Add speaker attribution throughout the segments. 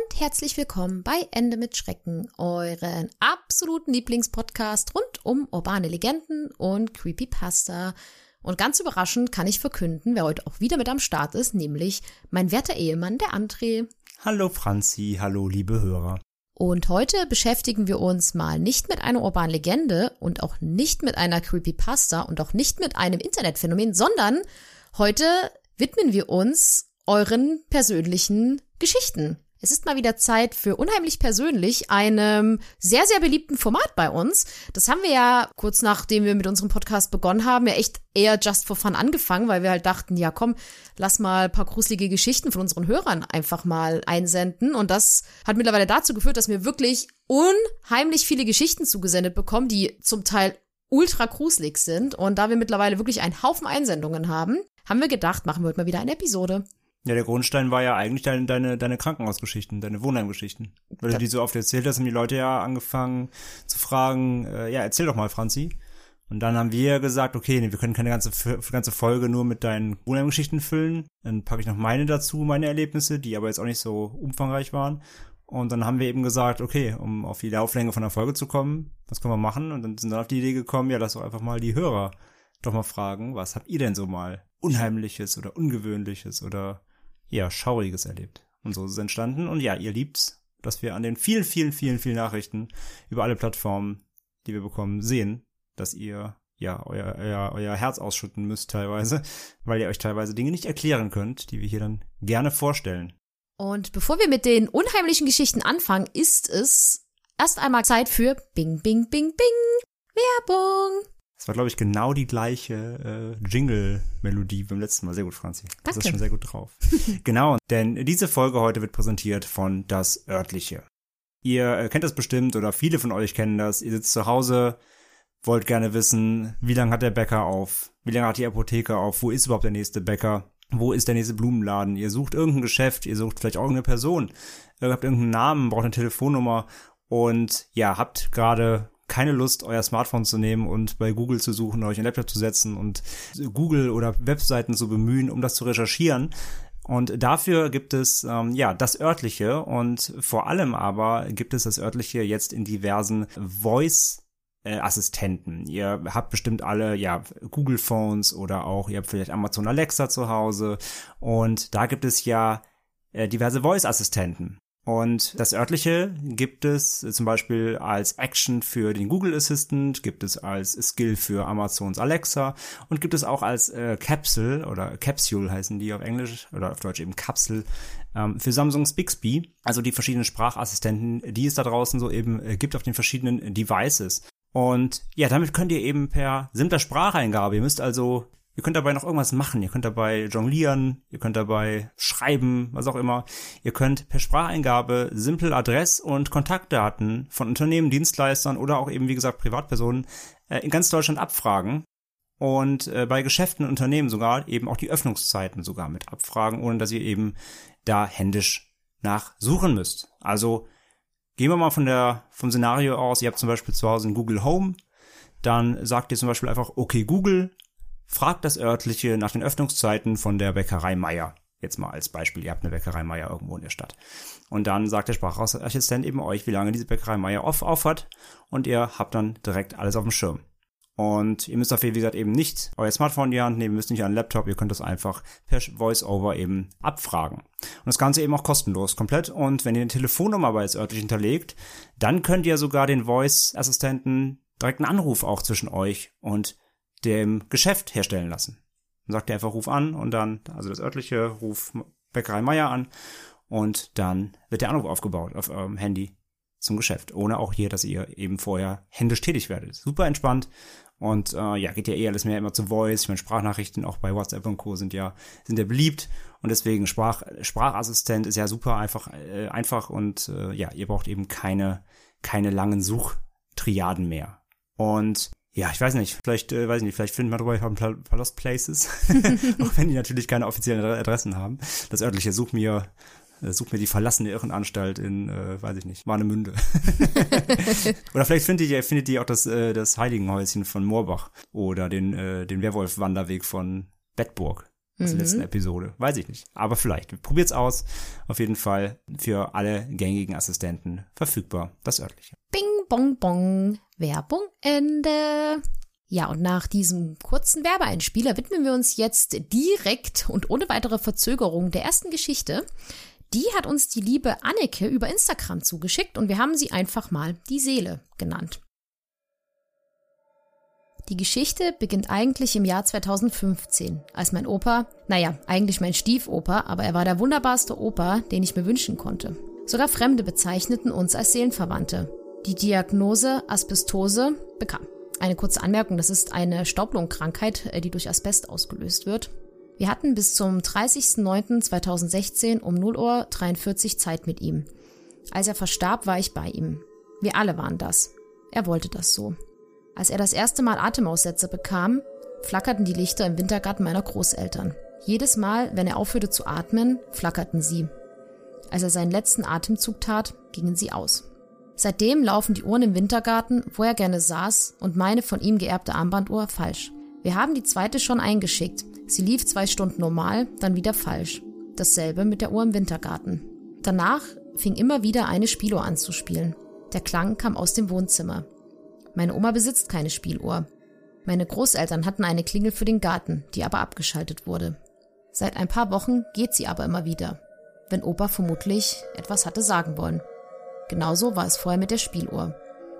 Speaker 1: Und herzlich willkommen bei Ende mit Schrecken, euren absoluten Lieblingspodcast rund um urbane Legenden und Creepypasta. Und ganz überraschend kann ich verkünden, wer heute auch wieder mit am Start ist, nämlich mein werter Ehemann, der André.
Speaker 2: Hallo Franzi, hallo liebe Hörer.
Speaker 1: Und heute beschäftigen wir uns mal nicht mit einer urbanen Legende und auch nicht mit einer Creepypasta und auch nicht mit einem Internetphänomen, sondern heute widmen wir uns euren persönlichen Geschichten. Es ist mal wieder Zeit für unheimlich persönlich einem sehr, sehr beliebten Format bei uns. Das haben wir ja kurz nachdem wir mit unserem Podcast begonnen haben, ja echt eher just for fun angefangen, weil wir halt dachten, ja komm, lass mal ein paar gruselige Geschichten von unseren Hörern einfach mal einsenden. Und das hat mittlerweile dazu geführt, dass wir wirklich unheimlich viele Geschichten zugesendet bekommen, die zum Teil ultra gruselig sind. Und da wir mittlerweile wirklich einen Haufen Einsendungen haben, haben wir gedacht, machen wir heute mal wieder eine Episode.
Speaker 2: Ja, der Grundstein war ja eigentlich deine, deine, deine Krankenhausgeschichten, deine Wohnheimgeschichten. Weil du die so oft erzählt hast, haben die Leute ja angefangen zu fragen, äh, ja, erzähl doch mal, Franzi. Und dann haben wir gesagt, okay, nee, wir können keine ganze, ganze Folge nur mit deinen Wohnheimgeschichten füllen. Dann packe ich noch meine dazu, meine Erlebnisse, die aber jetzt auch nicht so umfangreich waren. Und dann haben wir eben gesagt, okay, um auf die Lauflänge von der Folge zu kommen, was können wir machen? Und dann sind wir auf die Idee gekommen, ja, lass doch einfach mal die Hörer doch mal fragen, was habt ihr denn so mal Unheimliches oder Ungewöhnliches oder ja, Schauriges erlebt. Und so ist es entstanden. Und ja, ihr liebt's, dass wir an den vielen, vielen, vielen, vielen Nachrichten über alle Plattformen, die wir bekommen, sehen, dass ihr ja euer, euer, euer Herz ausschütten müsst teilweise, weil ihr euch teilweise Dinge nicht erklären könnt, die wir hier dann gerne vorstellen.
Speaker 1: Und bevor wir mit den unheimlichen Geschichten anfangen, ist es erst einmal Zeit für Bing, Bing, Bing, Bing. Werbung.
Speaker 2: Das war, glaube ich, genau die gleiche äh, Jingle-Melodie beim letzten Mal. Sehr gut, Franzi. Das
Speaker 1: Danke.
Speaker 2: ist schon sehr gut drauf. genau, denn diese Folge heute wird präsentiert von Das Örtliche. Ihr äh, kennt das bestimmt oder viele von euch kennen das. Ihr sitzt zu Hause, wollt gerne wissen, wie lange hat der Bäcker auf? Wie lange hat die Apotheke auf? Wo ist überhaupt der nächste Bäcker? Wo ist der nächste Blumenladen? Ihr sucht irgendein Geschäft, ihr sucht vielleicht auch irgendeine Person. Ihr habt irgendeinen Namen, braucht eine Telefonnummer und ja, habt gerade keine Lust, euer Smartphone zu nehmen und bei Google zu suchen, euch einen Laptop zu setzen und Google oder Webseiten zu bemühen, um das zu recherchieren. Und dafür gibt es ähm, ja das örtliche und vor allem aber gibt es das örtliche jetzt in diversen Voice Assistenten. Ihr habt bestimmt alle ja Google Phones oder auch ihr habt vielleicht Amazon Alexa zu Hause und da gibt es ja äh, diverse Voice Assistenten. Und das örtliche gibt es zum Beispiel als Action für den Google Assistant, gibt es als Skill für Amazons Alexa und gibt es auch als äh, Capsule oder Capsule heißen die auf Englisch oder auf Deutsch eben Kapsel ähm, für Samsungs Bixby. Also die verschiedenen Sprachassistenten, die es da draußen so eben äh, gibt auf den verschiedenen Devices. Und ja, damit könnt ihr eben per simpler Spracheingabe, ihr müsst also Ihr könnt dabei noch irgendwas machen. Ihr könnt dabei jonglieren, ihr könnt dabei schreiben, was auch immer. Ihr könnt per Spracheingabe simpel Adress- und Kontaktdaten von Unternehmen, Dienstleistern oder auch eben, wie gesagt, Privatpersonen äh, in ganz Deutschland abfragen. Und äh, bei Geschäften und Unternehmen sogar eben auch die Öffnungszeiten sogar mit abfragen, ohne dass ihr eben da händisch nachsuchen müsst. Also gehen wir mal von der, vom Szenario aus, ihr habt zum Beispiel zu Hause ein Google Home, dann sagt ihr zum Beispiel einfach, okay Google, fragt das örtliche nach den Öffnungszeiten von der Bäckerei Meier. Jetzt mal als Beispiel, ihr habt eine Bäckerei Meier irgendwo in der Stadt. Und dann sagt der Sprachassistent eben euch, wie lange diese Bäckerei Meier off, auf hat und ihr habt dann direkt alles auf dem Schirm. Und ihr müsst dafür, wie gesagt, eben nicht euer Smartphone in die Hand nehmen, müsst nicht einen Laptop, ihr könnt das einfach per Voice-Over eben abfragen. Und das Ganze eben auch kostenlos komplett. Und wenn ihr eine Telefonnummer bei das örtlich hinterlegt, dann könnt ihr sogar den Voice-Assistenten direkt einen Anruf auch zwischen euch und dem Geschäft herstellen lassen. Dann sagt er einfach, ruf an und dann, also das örtliche, ruf Bäckerei Meier an und dann wird der Anruf aufgebaut auf eurem Handy zum Geschäft, ohne auch hier, dass ihr eben vorher händisch tätig werdet. Super entspannt Und äh, ja, geht ja eh alles mehr immer zu Voice. Ich meine, Sprachnachrichten auch bei WhatsApp und Co. sind ja, sind ja beliebt. Und deswegen Sprach, Sprachassistent ist ja super einfach, äh, einfach und äh, ja, ihr braucht eben keine, keine langen Suchtriaden mehr. Und ja, ich weiß nicht, vielleicht, äh, weiß ich nicht, vielleicht finden wir drüber, ich habe ein paar Lost Places, auch wenn die natürlich keine offiziellen Adressen haben. Das örtliche Such mir, äh, such mir die verlassene Irrenanstalt in, äh, weiß ich nicht, Warnemünde. oder vielleicht findet ihr, findet ihr auch das, äh, das Heiligenhäuschen von Moorbach oder den, äh, den Werwolf-Wanderweg von Bettburg aus der letzten Episode. Weiß ich nicht. Aber vielleicht. Probiert's aus. Auf jeden Fall für alle gängigen Assistenten verfügbar. Das örtliche.
Speaker 1: Bing, bong, bong. Werbung Ende. Ja, und nach diesem kurzen Werbeeinspieler widmen wir uns jetzt direkt und ohne weitere Verzögerung der ersten Geschichte. Die hat uns die liebe Anneke über Instagram zugeschickt und wir haben sie einfach mal die Seele genannt. Die Geschichte beginnt eigentlich im Jahr 2015, als mein Opa, naja, eigentlich mein Stiefoper, aber er war der wunderbarste Opa, den ich mir wünschen konnte. Sogar Fremde bezeichneten uns als Seelenverwandte. Die Diagnose Asbestose bekam. Eine kurze Anmerkung, das ist eine Staublungkrankheit, äh, die durch Asbest ausgelöst wird. Wir hatten bis zum 30.09.2016 um 0 Uhr 43 Zeit mit ihm. Als er verstarb, war ich bei ihm. Wir alle waren das. Er wollte das so. Als er das erste Mal Atemaussätze bekam, flackerten die Lichter im Wintergarten meiner Großeltern. Jedes Mal, wenn er aufhörte zu atmen, flackerten sie. Als er seinen letzten Atemzug tat, gingen sie aus. Seitdem laufen die Uhren im Wintergarten, wo er gerne saß, und meine von ihm geerbte Armbanduhr falsch. Wir haben die zweite schon eingeschickt. Sie lief zwei Stunden normal, dann wieder falsch. Dasselbe mit der Uhr im Wintergarten. Danach fing immer wieder eine Spieluhr an zu spielen. Der Klang kam aus dem Wohnzimmer. Meine Oma besitzt keine Spieluhr. Meine Großeltern hatten eine Klingel für den Garten, die aber abgeschaltet wurde. Seit ein paar Wochen geht sie aber immer wieder, wenn Opa vermutlich etwas hatte sagen wollen. Genauso war es vorher mit der Spieluhr.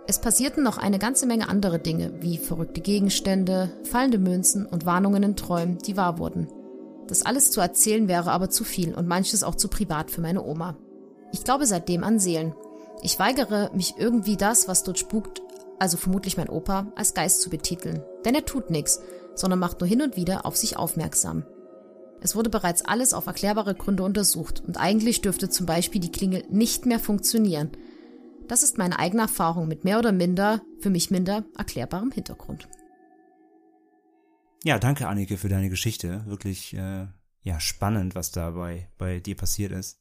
Speaker 1: Es passierten noch eine ganze Menge andere Dinge, wie verrückte Gegenstände, fallende Münzen und Warnungen in Träumen, die wahr wurden. Das alles zu erzählen wäre aber zu viel und manches auch zu privat für meine Oma. Ich glaube seitdem an Seelen. Ich weigere mich irgendwie das, was dort spukt, also vermutlich mein Opa, als Geist zu betiteln. Denn er tut nichts, sondern macht nur hin und wieder auf sich aufmerksam. Es wurde bereits alles auf erklärbare Gründe untersucht und eigentlich dürfte zum Beispiel die Klingel nicht mehr funktionieren. Das ist meine eigene Erfahrung mit mehr oder minder, für mich minder, erklärbarem Hintergrund.
Speaker 2: Ja, danke Annike für deine Geschichte. Wirklich äh, ja spannend, was da bei, bei dir passiert ist.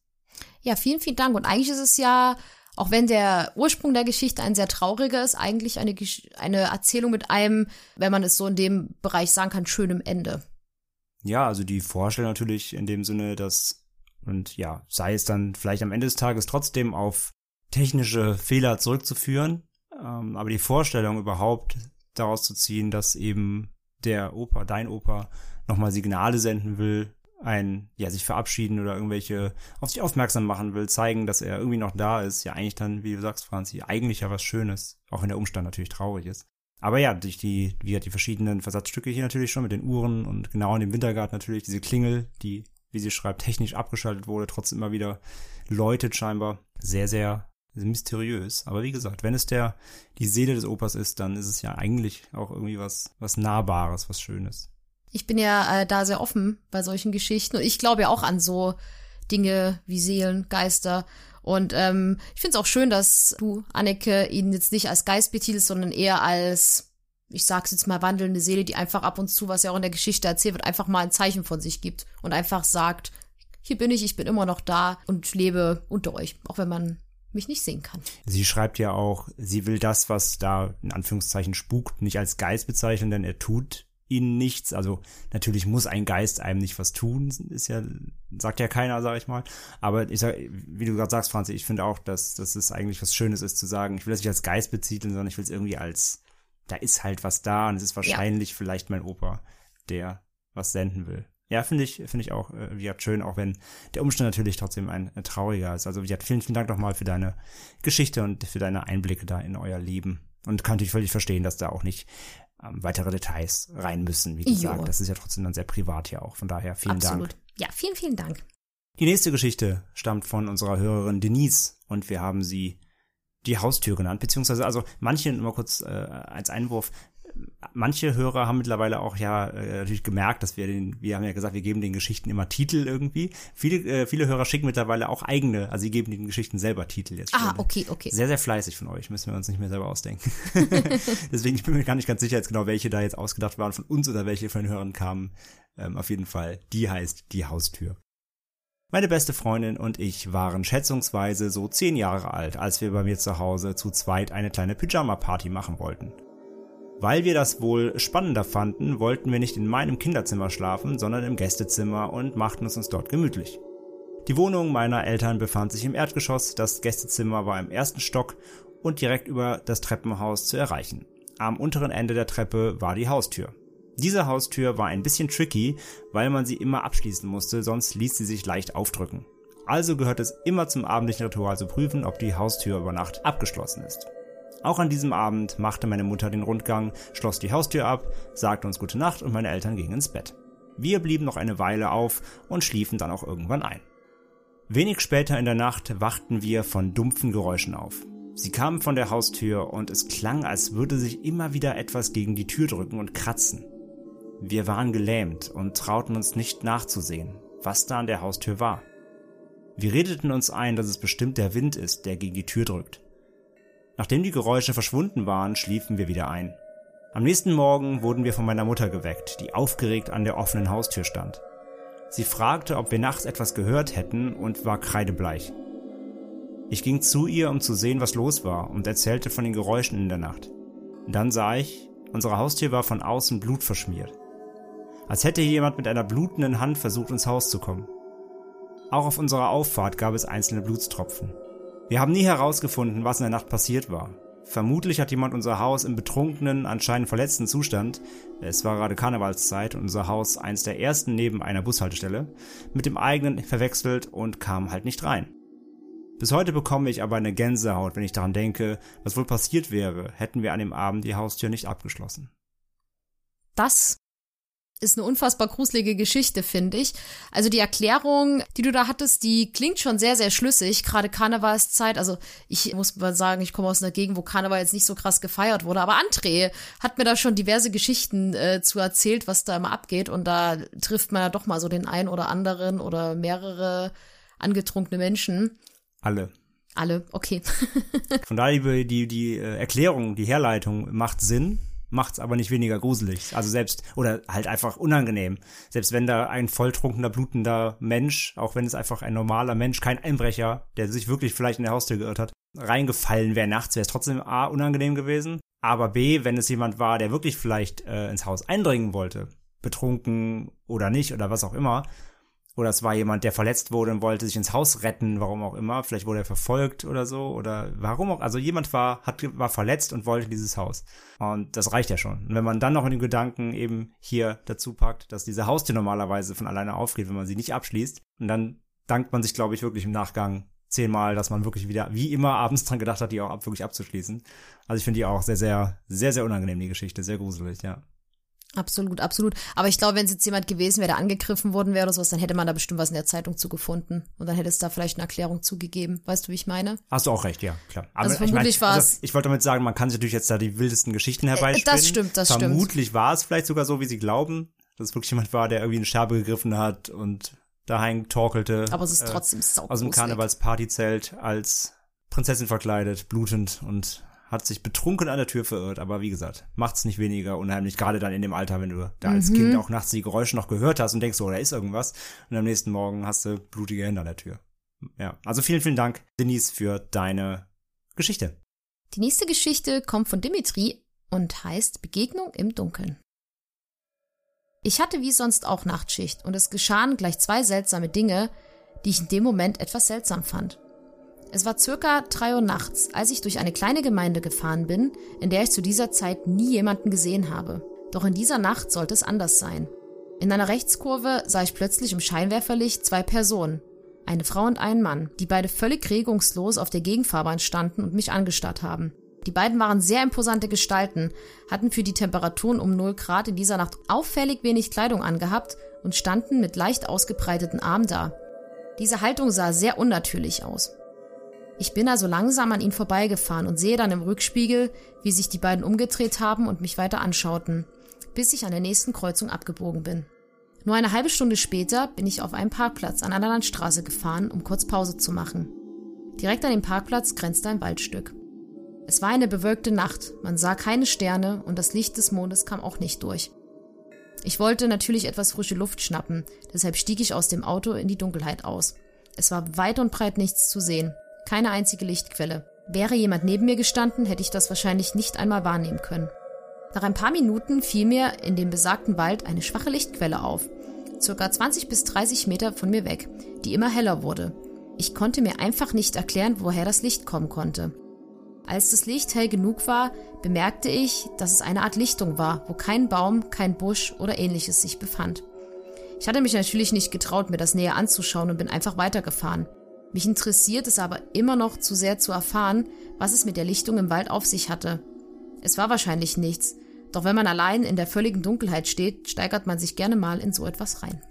Speaker 1: Ja, vielen, vielen Dank. Und eigentlich ist es ja auch wenn der Ursprung der Geschichte ein sehr trauriger ist, eigentlich eine, eine Erzählung mit einem, wenn man es so in dem Bereich sagen kann, schönem Ende.
Speaker 2: Ja, also die Vorstellung natürlich in dem Sinne, dass, und ja, sei es dann vielleicht am Ende des Tages trotzdem auf technische Fehler zurückzuführen, ähm, aber die Vorstellung überhaupt daraus zu ziehen, dass eben der Opa, dein Opa, nochmal Signale senden will, ein, ja, sich verabschieden oder irgendwelche auf sich aufmerksam machen will, zeigen, dass er irgendwie noch da ist, ja eigentlich dann, wie du sagst, Franzi, eigentlich ja was Schönes, auch wenn der Umstand natürlich traurig ist. Aber ja, durch die, wie hat die verschiedenen Versatzstücke hier natürlich schon mit den Uhren und genau in dem Wintergarten natürlich diese Klingel, die, wie sie schreibt, technisch abgeschaltet wurde, trotzdem immer wieder läutet scheinbar. Sehr, sehr mysteriös. Aber wie gesagt, wenn es der, die Seele des Opas ist, dann ist es ja eigentlich auch irgendwie was, was Nahbares, was Schönes.
Speaker 1: Ich bin ja äh, da sehr offen bei solchen Geschichten und ich glaube ja auch an so Dinge wie Seelen, Geister. Und ähm, ich finde es auch schön, dass du, Anneke, ihn jetzt nicht als Geist betitelst, sondern eher als, ich sag's jetzt mal, wandelnde Seele, die einfach ab und zu, was ja auch in der Geschichte erzählt wird, einfach mal ein Zeichen von sich gibt und einfach sagt, hier bin ich, ich bin immer noch da und lebe unter euch, auch wenn man mich nicht sehen kann.
Speaker 2: Sie schreibt ja auch, sie will das, was da in Anführungszeichen spukt, nicht als Geist bezeichnen, denn er tut ihnen nichts. Also natürlich muss ein Geist einem nicht was tun, ist ja, sagt ja keiner, sag ich mal. Aber ich sag, wie du gerade sagst, Franzi, ich finde auch, dass, dass es eigentlich was Schönes ist zu sagen, ich will das nicht als Geist beziteln, sondern ich will es irgendwie als, da ist halt was da und es ist wahrscheinlich ja. vielleicht mein Opa, der was senden will. Ja, finde ich, finde ich auch, äh, wie gesagt, schön, auch wenn der Umstand natürlich trotzdem ein, ein trauriger ist. Also, wie gesagt, vielen, vielen Dank nochmal für deine Geschichte und für deine Einblicke da in euer Leben. Und kann natürlich völlig verstehen, dass da auch nicht ähm, weitere Details rein müssen, wie gesagt. Das ist ja trotzdem dann sehr privat ja auch. Von daher vielen Absolut. Dank.
Speaker 1: Ja, vielen, vielen Dank.
Speaker 2: Die nächste Geschichte stammt von unserer Hörerin Denise und wir haben sie die Haustür genannt, beziehungsweise, also manche, nur kurz äh, als Einwurf, manche Hörer haben mittlerweile auch ja äh, natürlich gemerkt, dass wir den, wir haben ja gesagt, wir geben den Geschichten immer Titel irgendwie. Viele, äh, viele Hörer schicken mittlerweile auch eigene, also sie geben den Geschichten selber Titel jetzt.
Speaker 1: Ah, okay, okay.
Speaker 2: Sehr, sehr fleißig von euch, müssen wir uns nicht mehr selber ausdenken. Deswegen ich bin mir gar nicht ganz sicher jetzt genau, welche da jetzt ausgedacht waren von uns oder welche von den Hörern kamen. Ähm, auf jeden Fall, die heißt Die Haustür. Meine beste Freundin und ich waren schätzungsweise so zehn Jahre alt, als wir bei mir zu Hause zu zweit eine kleine Pyjama-Party machen wollten. Weil wir das wohl spannender fanden, wollten wir nicht in meinem Kinderzimmer schlafen, sondern im Gästezimmer und machten es uns dort gemütlich. Die Wohnung meiner Eltern befand sich im Erdgeschoss, das Gästezimmer war im ersten Stock und direkt über das Treppenhaus zu erreichen. Am unteren Ende der Treppe war die Haustür. Diese Haustür war ein bisschen tricky, weil man sie immer abschließen musste, sonst ließ sie sich leicht aufdrücken. Also gehört es immer zum abendlichen Ritual zu prüfen, ob die Haustür über Nacht abgeschlossen ist. Auch an diesem Abend machte meine Mutter den Rundgang, schloss die Haustür ab, sagte uns gute Nacht und meine Eltern gingen ins Bett. Wir blieben noch eine Weile auf und schliefen dann auch irgendwann ein. Wenig später in der Nacht wachten wir von dumpfen Geräuschen auf. Sie kamen von der Haustür und es klang, als würde sich immer wieder etwas gegen die Tür drücken und kratzen. Wir waren gelähmt und trauten uns nicht nachzusehen, was da an der Haustür war. Wir redeten uns ein, dass es bestimmt der Wind ist, der gegen die Tür drückt. Nachdem die Geräusche verschwunden waren, schliefen wir wieder ein. Am nächsten Morgen wurden wir von meiner Mutter geweckt, die aufgeregt an der offenen Haustür stand. Sie fragte, ob wir nachts etwas gehört hätten und war kreidebleich. Ich ging zu ihr, um zu sehen, was los war, und erzählte von den Geräuschen in der Nacht. Dann sah ich, unsere Haustür war von außen blutverschmiert. Als hätte jemand mit einer blutenden Hand versucht, ins Haus zu kommen. Auch auf unserer Auffahrt gab es einzelne Blutstropfen. Wir haben nie herausgefunden, was in der Nacht passiert war. Vermutlich hat jemand unser Haus im betrunkenen, anscheinend verletzten Zustand, es war gerade Karnevalszeit und unser Haus eins der ersten neben einer Bushaltestelle, mit dem eigenen verwechselt und kam halt nicht rein. Bis heute bekomme ich aber eine Gänsehaut, wenn ich daran denke, was wohl passiert wäre, hätten wir an dem Abend die Haustür nicht abgeschlossen.
Speaker 1: Das ist eine unfassbar gruselige Geschichte, finde ich. Also die Erklärung, die du da hattest, die klingt schon sehr, sehr schlüssig. Gerade Karnevalszeit. Also ich muss mal sagen, ich komme aus einer Gegend, wo Karneval jetzt nicht so krass gefeiert wurde. Aber André hat mir da schon diverse Geschichten äh, zu erzählt, was da immer abgeht. Und da trifft man ja doch mal so den einen oder anderen oder mehrere angetrunkene Menschen.
Speaker 2: Alle.
Speaker 1: Alle, okay.
Speaker 2: Von daher die, die, äh, Erklärung, die Herleitung macht Sinn macht's aber nicht weniger gruselig. Also selbst, oder halt einfach unangenehm. Selbst wenn da ein volltrunkener, blutender Mensch, auch wenn es einfach ein normaler Mensch, kein Einbrecher, der sich wirklich vielleicht in der Haustür geirrt hat, reingefallen wäre nachts, wäre es trotzdem A, unangenehm gewesen. Aber B, wenn es jemand war, der wirklich vielleicht äh, ins Haus eindringen wollte, betrunken oder nicht oder was auch immer, oder es war jemand, der verletzt wurde und wollte sich ins Haus retten, warum auch immer. Vielleicht wurde er verfolgt oder so. Oder warum auch. Also jemand war, hat, war verletzt und wollte dieses Haus. Und das reicht ja schon. Und wenn man dann noch in den Gedanken eben hier dazu packt, dass diese Haustür normalerweise von alleine aufgeht, wenn man sie nicht abschließt, und dann dankt man sich, glaube ich, wirklich im Nachgang zehnmal, dass man wirklich wieder, wie immer, abends dran gedacht hat, die auch ab, wirklich abzuschließen. Also ich finde die auch sehr, sehr, sehr, sehr unangenehm, die Geschichte. Sehr gruselig, ja.
Speaker 1: Absolut, absolut. Aber ich glaube, wenn es jetzt jemand gewesen wäre, der angegriffen worden wäre oder sowas, dann hätte man da bestimmt was in der Zeitung zugefunden. Und dann hätte es da vielleicht eine Erklärung zugegeben. Weißt du, wie ich meine?
Speaker 2: Hast du auch recht, ja, klar.
Speaker 1: Aber also vermutlich
Speaker 2: ich
Speaker 1: mein, war
Speaker 2: also, Ich wollte damit sagen, man kann sich natürlich jetzt da die wildesten Geschichten herbeispielen.
Speaker 1: Das stimmt, das
Speaker 2: vermutlich
Speaker 1: stimmt.
Speaker 2: Vermutlich war es vielleicht sogar so, wie sie glauben, dass es wirklich jemand war, der irgendwie eine Scherbe gegriffen hat und daheim torkelte.
Speaker 1: Aber es ist trotzdem
Speaker 2: äh, Aus dem Karnevalspartyzelt als Prinzessin verkleidet, blutend und hat sich betrunken an der Tür verirrt, aber wie gesagt, macht's nicht weniger unheimlich, gerade dann in dem Alter, wenn du da als
Speaker 1: Mhm.
Speaker 2: Kind auch nachts die Geräusche noch gehört hast und denkst, so, da ist irgendwas und am nächsten Morgen hast du blutige Hände an der Tür. Ja, also vielen, vielen Dank, Denise, für deine Geschichte.
Speaker 1: Die nächste Geschichte kommt von Dimitri und heißt Begegnung im Dunkeln. Ich hatte wie sonst auch Nachtschicht und es geschahen gleich zwei seltsame Dinge, die ich in dem Moment etwas seltsam fand. Es war circa drei Uhr nachts, als ich durch eine kleine Gemeinde gefahren bin, in der ich zu dieser Zeit nie jemanden gesehen habe. Doch in dieser Nacht sollte es anders sein. In einer Rechtskurve sah ich plötzlich im Scheinwerferlicht zwei Personen, eine Frau und einen Mann, die beide völlig regungslos auf der Gegenfahrbahn standen und mich angestarrt haben. Die beiden waren sehr imposante Gestalten, hatten für die Temperaturen um 0 Grad in dieser Nacht auffällig wenig Kleidung angehabt und standen mit leicht ausgebreiteten Armen da. Diese Haltung sah sehr unnatürlich aus. Ich bin also langsam an ihn vorbeigefahren und sehe dann im Rückspiegel, wie sich die beiden umgedreht haben und mich weiter anschauten, bis ich an der nächsten Kreuzung abgebogen bin. Nur eine halbe Stunde später bin ich auf einen Parkplatz an einer Landstraße gefahren, um kurz Pause zu machen. Direkt an dem Parkplatz grenzte ein Waldstück. Es war eine bewölkte Nacht, man sah keine Sterne und das Licht des Mondes kam auch nicht durch. Ich wollte natürlich etwas frische Luft schnappen, deshalb stieg ich aus dem Auto in die Dunkelheit aus. Es war weit und breit nichts zu sehen, keine einzige Lichtquelle. Wäre jemand neben mir gestanden, hätte ich das wahrscheinlich nicht einmal wahrnehmen können. Nach ein paar Minuten fiel mir in dem besagten Wald eine schwache Lichtquelle auf, circa 20 bis 30 Meter von mir weg, die immer heller wurde. Ich konnte mir einfach nicht erklären, woher das Licht kommen konnte. Als das Licht hell genug war, bemerkte ich, dass es eine Art Lichtung war, wo kein Baum, kein Busch oder ähnliches sich befand. Ich hatte mich natürlich nicht getraut, mir das näher anzuschauen und bin einfach weitergefahren. Mich interessiert es aber immer noch zu sehr zu erfahren, was es mit der Lichtung im Wald auf sich hatte. Es war wahrscheinlich nichts, doch wenn man allein in der völligen Dunkelheit steht, steigert man sich gerne mal in so etwas rein.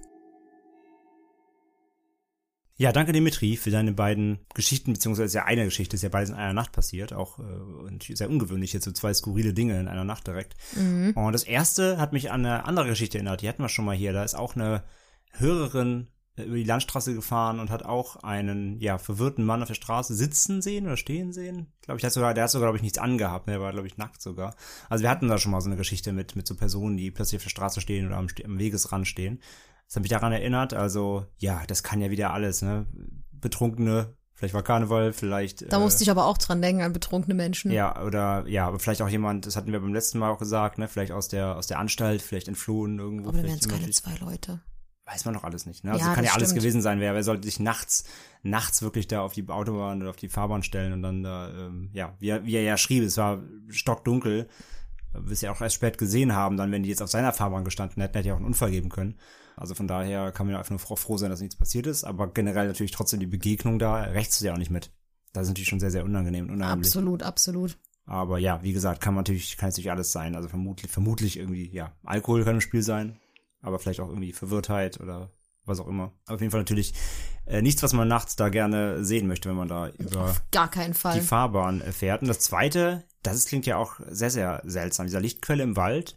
Speaker 2: Ja, danke Dimitri für deine beiden Geschichten, beziehungsweise ja eine Geschichte, ist ja beides in einer Nacht passiert, auch äh, sehr ungewöhnlich, jetzt so zwei skurrile Dinge in einer Nacht direkt. Mhm. Und das erste hat mich an eine andere Geschichte erinnert, die hatten wir schon mal hier, da ist auch eine Hörerin über die Landstraße gefahren und hat auch einen, ja, verwirrten Mann auf der Straße sitzen sehen oder stehen sehen. Ich glaube, ich hat sogar, der hat sogar, glaube ich, nichts angehabt, ne? der war, glaube ich, nackt sogar. Also wir hatten da schon mal so eine Geschichte mit, mit so Personen, die plötzlich auf der Straße stehen oder am, am Wegesrand stehen. Das hat mich daran erinnert. Also, ja, das kann ja wieder alles, ne? Betrunkene, vielleicht war Karneval, vielleicht.
Speaker 1: Da äh, musste ich aber auch dran denken, an betrunkene Menschen.
Speaker 2: Ja, oder ja, aber vielleicht auch jemand, das hatten wir beim letzten Mal auch gesagt, ne? Vielleicht aus der, aus der Anstalt, vielleicht entflohen irgendwo.
Speaker 1: Aber dann wären es keine zwei Leute.
Speaker 2: Weiß man doch alles nicht, ne? Also ja, kann ja alles stimmt. gewesen sein. Wer, wer sollte sich nachts, nachts wirklich da auf die Autobahn oder auf die Fahrbahn stellen und dann da, ähm, ja, wie er, wie er ja schrieb, es war stockdunkel, wir es ja auch erst spät gesehen haben, dann, wenn die jetzt auf seiner Fahrbahn gestanden hätten, hätte ja auch einen Unfall geben können. Also von daher kann man einfach nur froh sein, dass nichts passiert ist. Aber generell natürlich trotzdem die Begegnung da, rechnest du ja auch nicht mit. Das ist natürlich schon sehr, sehr unangenehm und unheimlich.
Speaker 1: Absolut, absolut.
Speaker 2: Aber ja, wie gesagt, kann man natürlich, kann es natürlich alles sein. Also vermutlich, vermutlich irgendwie, ja, Alkohol kann im Spiel sein, aber vielleicht auch irgendwie Verwirrtheit oder was auch immer. auf jeden Fall natürlich äh, nichts, was man nachts da gerne sehen möchte, wenn man da über die Fahrbahn fährt. Und das zweite, das ist, klingt ja auch sehr, sehr seltsam. Dieser Lichtquelle im Wald,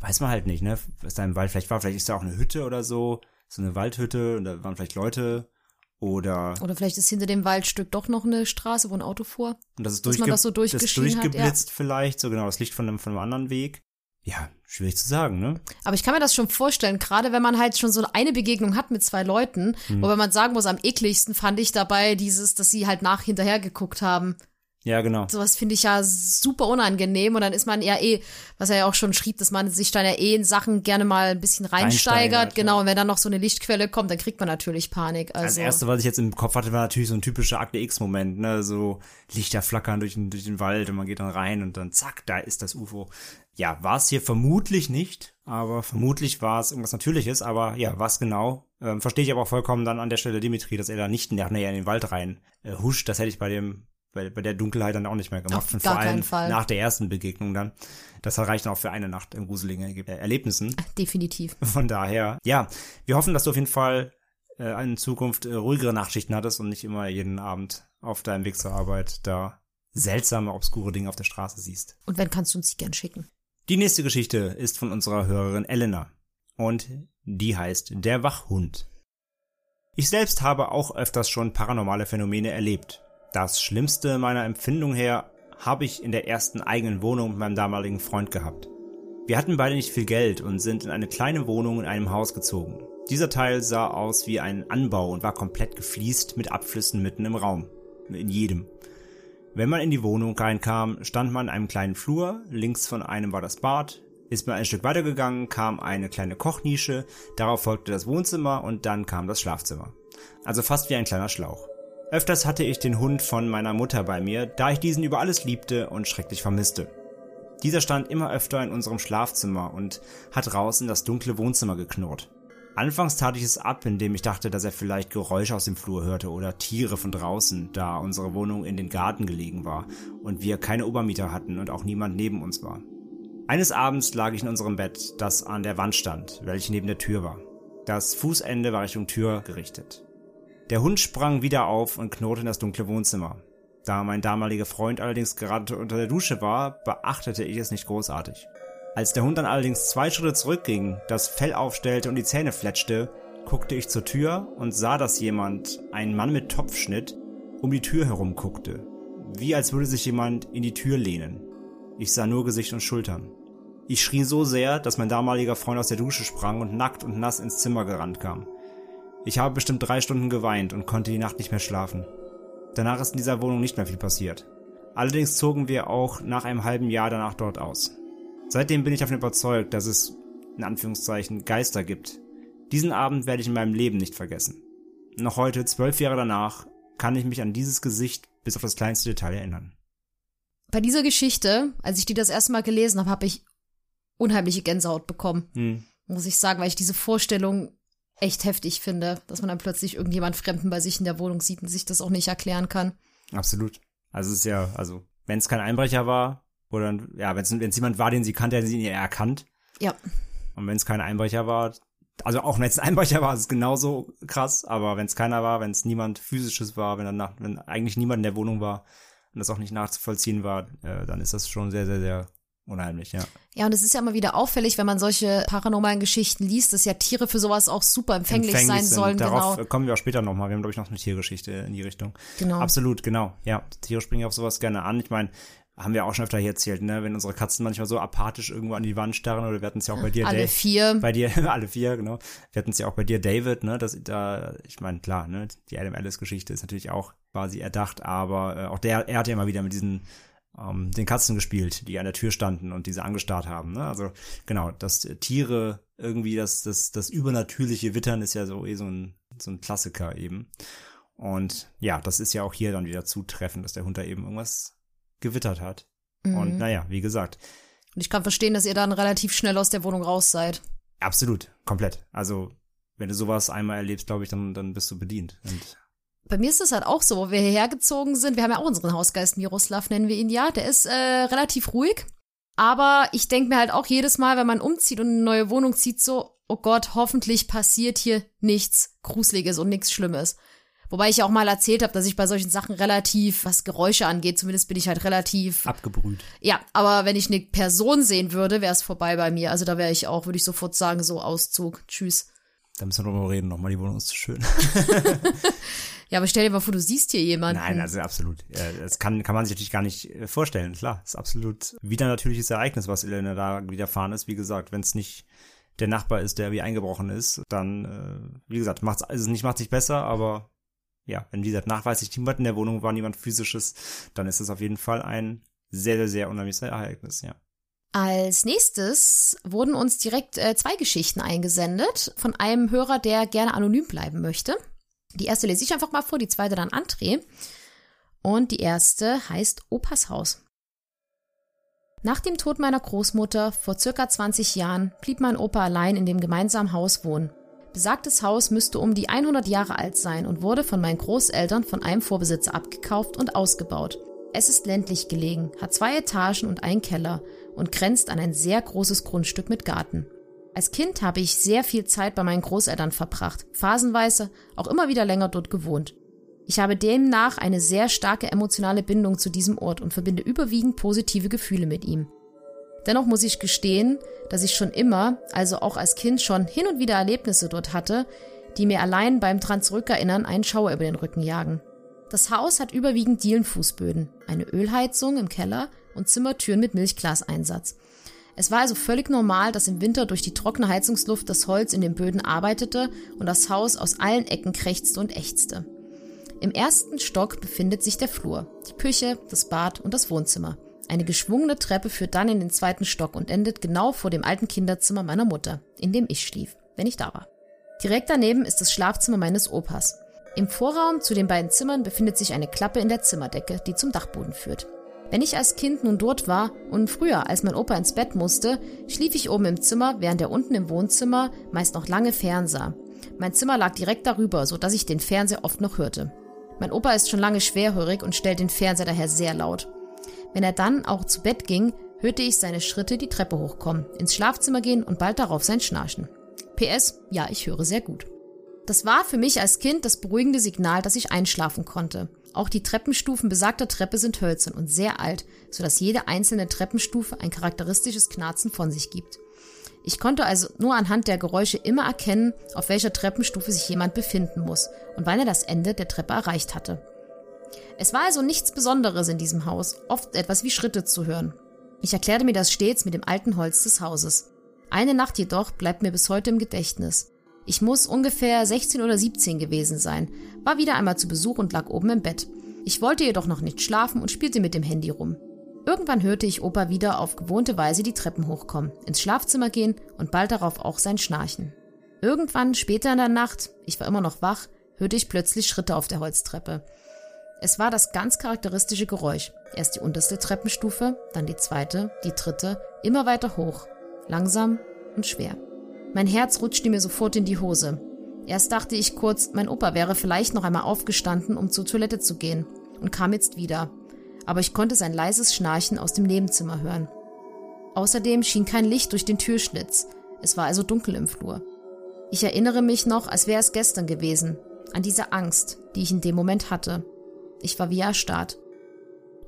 Speaker 2: weiß man halt nicht, ne? Was da im Wald vielleicht war. Vielleicht ist da auch eine Hütte oder so. So eine Waldhütte und da waren vielleicht Leute. Oder.
Speaker 1: Oder vielleicht ist hinter dem Waldstück doch noch eine Straße, wo ein Auto fuhr.
Speaker 2: Und das ist, durchge man das so das durchgeblitzt hat, ja. vielleicht, so genau, das Licht von einem, von einem anderen Weg. Ja, schwierig zu sagen, ne?
Speaker 1: Aber ich kann mir das schon vorstellen, gerade wenn man halt schon so eine Begegnung hat mit zwei Leuten, hm. wobei man sagen muss, am ekligsten fand ich dabei dieses, dass sie halt nach hinterher geguckt haben.
Speaker 2: Ja, genau.
Speaker 1: Sowas finde ich ja super unangenehm und dann ist man ja eh, was er ja auch schon schrieb, dass man sich dann ja eh in Sachen gerne mal ein bisschen reinsteigert. Genau, ja. und wenn dann noch so eine Lichtquelle kommt, dann kriegt man natürlich Panik. Also.
Speaker 2: Das erste, was ich jetzt im Kopf hatte, war natürlich so ein typischer Akte X-Moment, ne? So Lichter flackern durch den, durch den Wald und man geht dann rein und dann zack, da ist das UFO. Ja, war es hier vermutlich nicht, aber vermutlich war es irgendwas Natürliches, aber ja, was genau? Ähm, Verstehe ich aber auch vollkommen dann an der Stelle Dimitri, dass er da nicht näher in den Wald rein äh, huscht. Das hätte ich bei dem bei, bei der Dunkelheit dann auch nicht mehr gemacht.
Speaker 1: Auf und vor allem Fall.
Speaker 2: nach der ersten Begegnung dann. Das reicht auch für eine Nacht in gruseligen Erlebnissen.
Speaker 1: Definitiv.
Speaker 2: Von daher, ja, wir hoffen, dass du auf jeden Fall äh, in Zukunft äh, ruhigere Nachtschichten hattest und nicht immer jeden Abend auf deinem Weg zur Arbeit da seltsame, obskure Dinge auf der Straße siehst.
Speaker 1: Und wenn, kannst du uns die gern schicken.
Speaker 2: Die nächste Geschichte ist von unserer Hörerin Elena. Und die heißt Der Wachhund. Ich selbst habe auch öfters schon paranormale Phänomene erlebt. Das Schlimmste meiner Empfindung her habe ich in der ersten eigenen Wohnung mit meinem damaligen Freund gehabt. Wir hatten beide nicht viel Geld und sind in eine kleine Wohnung in einem Haus gezogen. Dieser Teil sah aus wie ein Anbau und war komplett gefliest mit Abflüssen mitten im Raum. In jedem. Wenn man in die Wohnung reinkam, stand man in einem kleinen Flur, links von einem war das Bad, ist man ein Stück weitergegangen, kam eine kleine Kochnische, darauf folgte das Wohnzimmer und dann kam das Schlafzimmer. Also fast wie ein kleiner Schlauch. Öfters hatte ich den Hund von meiner Mutter bei mir, da ich diesen über alles liebte und schrecklich vermisste. Dieser stand immer öfter in unserem Schlafzimmer und hat raus in das dunkle Wohnzimmer geknurrt. Anfangs tat ich es ab, indem ich dachte, dass er vielleicht Geräusche aus dem Flur hörte oder Tiere von draußen, da unsere Wohnung in den Garten gelegen war und wir keine Obermieter hatten und auch niemand neben uns war. Eines Abends lag ich in unserem Bett, das an der Wand stand, welche neben der Tür war. Das Fußende war Richtung Tür gerichtet. Der Hund sprang wieder auf und knurrte in das dunkle Wohnzimmer. Da mein damaliger Freund allerdings gerade unter der Dusche war, beachtete ich es nicht großartig. Als der Hund dann allerdings zwei Schritte zurückging, das Fell aufstellte und die Zähne fletschte, guckte ich zur Tür und sah, dass jemand, ein Mann mit Topfschnitt, um die Tür herum guckte. Wie als würde sich jemand in die Tür lehnen. Ich sah nur Gesicht und Schultern. Ich schrie so sehr, dass mein damaliger Freund aus der Dusche sprang und nackt und nass ins Zimmer gerannt kam. Ich habe bestimmt drei Stunden geweint und konnte die Nacht nicht mehr schlafen. Danach ist in dieser Wohnung nicht mehr viel passiert. Allerdings zogen wir auch nach einem halben Jahr danach dort aus. Seitdem bin ich davon überzeugt, dass es, in Anführungszeichen, Geister gibt. Diesen Abend werde ich in meinem Leben nicht vergessen. Noch heute, zwölf Jahre danach, kann ich mich an dieses Gesicht bis auf das kleinste Detail erinnern.
Speaker 1: Bei dieser Geschichte, als ich die das erste Mal gelesen habe, habe ich unheimliche Gänsehaut bekommen.
Speaker 2: Hm.
Speaker 1: Muss ich sagen, weil ich diese Vorstellung echt heftig finde, dass man dann plötzlich irgendjemand Fremden bei sich in der Wohnung sieht und sich das auch nicht erklären kann.
Speaker 2: Absolut. Also es ist ja, also wenn es kein Einbrecher war, oder ja, wenn es jemand war, den sie kannte, hätte sie ihn ja erkannt.
Speaker 1: Ja.
Speaker 2: Und wenn es kein Einbrecher war, also auch wenn es ein Einbrecher war, ist es genauso krass, aber wenn es keiner war, wenn es niemand physisches war, wenn dann nach, wenn eigentlich niemand in der Wohnung war und das auch nicht nachzuvollziehen war, äh, dann ist das schon sehr, sehr, sehr unheimlich, ja.
Speaker 1: Ja, und es ist ja immer wieder auffällig, wenn man solche paranormalen Geschichten liest, dass ja Tiere für sowas auch super empfänglich, sein
Speaker 2: sind.
Speaker 1: sollen.
Speaker 2: Darauf
Speaker 1: genau.
Speaker 2: kommen wir auch später nochmal. Wir haben, glaube ich, noch eine Tiergeschichte in die Richtung.
Speaker 1: Genau.
Speaker 2: Absolut, genau. Ja, Tiere springen auf sowas gerne an. Ich meine, haben wir auch schon öfter hier erzählt, ne? Wenn unsere Katzen manchmal so apathisch irgendwo an die Wand starren oder wir hatten es ja auch bei dir,
Speaker 1: Alle
Speaker 2: Dave.
Speaker 1: vier.
Speaker 2: Bei dir, alle vier, genau. Wir hatten es ja auch bei dir, David, ne? Das, da, ich meine, klar, ne? Die Adam Alice-Geschichte ist natürlich auch quasi erdacht, aber äh, auch der, er hat ja immer wieder mit diesen ähm, den Katzen gespielt, die an der Tür standen und diese angestarrt haben. Ne? Also genau, dass äh, Tiere irgendwie das, das, das übernatürliche Wittern ist ja so eh so ein, so ein Klassiker eben. Und ja, das ist ja auch hier dann wieder zutreffend, dass der Hund da eben irgendwas gewittert hat.
Speaker 1: Mhm.
Speaker 2: Und naja, wie gesagt,
Speaker 1: Und ich kann verstehen, dass ihr dann relativ schnell aus der Wohnung raus seid.
Speaker 2: absolut, komplett. Also wenn du sowas einmal erlebst, glaube ich, dann, dann bist du bedient. Und
Speaker 1: Bei mir ist es halt auch so, wo wir hierher gezogen sind. Wir haben ja auch unseren Hausgeist Miroslav, nennen wir ihn ja. Der ist äh, relativ ruhig. Aber ich denke mir halt auch jedes Mal, wenn man umzieht und eine neue Wohnung zieht, so, oh Gott, hoffentlich passiert hier nichts Gruseliges und nichts Schlimmes. Wobei ich ja auch mal erzählt habe, dass ich bei solchen Sachen relativ, was Geräusche angeht, zumindest bin ich halt relativ.
Speaker 2: abgebrüht.
Speaker 1: Ja, aber wenn ich eine Person sehen würde, wäre es vorbei bei mir. Also da wäre ich auch, würde ich sofort sagen, so Auszug. Tschüss.
Speaker 2: Da müssen wir drüber reden nochmal, die Wohnung ist zu schön.
Speaker 1: Ja, aber stell dir mal vor, du siehst hier jemanden.
Speaker 2: Nein, also absolut. Das kann, kann man sich natürlich gar nicht äh, vorstellen. Klar, ist absolut wieder natürliches Ereignis, was Elena da widerfahren ist. Wie gesagt, wenn es nicht der Nachbar ist, der wie eingebrochen ist, dann, äh, wie gesagt, macht's also nicht macht sich besser, aber ja, wenn wie gesagt nachweislich niemand in der Wohnung war, niemand physisches, dann ist es auf jeden Fall ein sehr, sehr, sehr unheimliches Ereignis, ja.
Speaker 1: Als nächstes wurden uns direkt äh, zwei Geschichten eingesendet von einem Hörer, der gerne anonym bleiben möchte. Die erste lese ich einfach mal vor, die zweite dann André. Und die erste heißt Opas Haus. Nach dem Tod meiner Großmutter vor circa 20 Jahren blieb mein Opa allein in dem gemeinsamen Haus wohnen. Besagtes Haus müsste um die 100 Jahre alt sein und wurde von meinen Großeltern von einem Vorbesitzer abgekauft und ausgebaut. Es ist ländlich gelegen, hat zwei Etagen und einen Keller und grenzt an ein sehr großes Grundstück mit Garten. Als Kind habe ich sehr viel Zeit bei meinen Großeltern verbracht, phasenweise auch immer wieder länger dort gewohnt. Ich habe demnach eine sehr starke emotionale Bindung zu diesem Ort und verbinde überwiegend positive Gefühle mit ihm. Dennoch muss ich gestehen, dass ich schon immer, also auch als Kind schon hin und wieder Erlebnisse dort hatte, die mir allein beim dran zurückerinnern einen Schauer über den Rücken jagen. Das Haus hat überwiegend Dielenfußböden, eine Ölheizung im Keller und Zimmertüren mit Milchglaseinsatz. Es war also völlig normal, dass im Winter durch die trockene Heizungsluft das Holz in den Böden arbeitete und das Haus aus allen Ecken krächzte und ächzte. Im ersten Stock befindet sich der Flur, die Küche, das Bad und das Wohnzimmer. Eine geschwungene Treppe führt dann in den zweiten Stock und endet genau vor dem alten Kinderzimmer meiner Mutter, in dem ich schlief, wenn ich da war. Direkt daneben ist das Schlafzimmer meines Opas. Im Vorraum zu den beiden Zimmern befindet sich eine Klappe in der Zimmerdecke, die zum Dachboden führt. Wenn ich als Kind nun dort war und früher, als mein Opa ins Bett musste, schlief ich oben im Zimmer, während er unten im Wohnzimmer meist noch lange fernsah. Mein Zimmer lag direkt darüber, so dass ich den Fernseher oft noch hörte. Mein Opa ist schon lange schwerhörig und stellt den Fernseher daher sehr laut. Wenn er dann auch zu Bett ging, hörte ich seine Schritte die Treppe hochkommen, ins Schlafzimmer gehen und bald darauf sein Schnarchen. PS, ja, ich höre sehr gut. Das war für mich als Kind das beruhigende Signal, dass ich einschlafen konnte. Auch die Treppenstufen besagter Treppe sind hölzern und sehr alt, sodass jede einzelne Treppenstufe ein charakteristisches Knarzen von sich gibt. Ich konnte also nur anhand der Geräusche immer erkennen, auf welcher Treppenstufe sich jemand befinden muss und wann er das Ende der Treppe erreicht hatte. Es war also nichts Besonderes in diesem Haus, oft etwas wie Schritte zu hören. Ich erklärte mir das stets mit dem alten Holz des Hauses. Eine Nacht jedoch bleibt mir bis heute im Gedächtnis. Ich muss ungefähr 16 oder 17 gewesen sein, war wieder einmal zu Besuch und lag oben im Bett. Ich wollte jedoch noch nicht schlafen und spielte mit dem Handy rum. Irgendwann hörte ich Opa wieder auf gewohnte Weise die Treppen hochkommen, ins Schlafzimmer gehen und bald darauf auch sein Schnarchen. Irgendwann später in der Nacht, ich war immer noch wach, hörte ich plötzlich Schritte auf der Holztreppe. Es war das ganz charakteristische Geräusch. Erst die unterste Treppenstufe, dann die zweite, die dritte, immer weiter hoch, langsam und schwer. Mein Herz rutschte mir sofort in die Hose. Erst dachte ich kurz, mein Opa wäre vielleicht noch einmal aufgestanden, um zur Toilette zu gehen, und kam jetzt wieder. Aber ich konnte sein leises Schnarchen aus dem Nebenzimmer hören. Außerdem schien kein Licht durch den Türschlitz. Es war also dunkel im Flur. Ich erinnere mich noch, als wäre es gestern gewesen, an diese Angst, die ich in dem Moment hatte. Ich war wie erstarrt.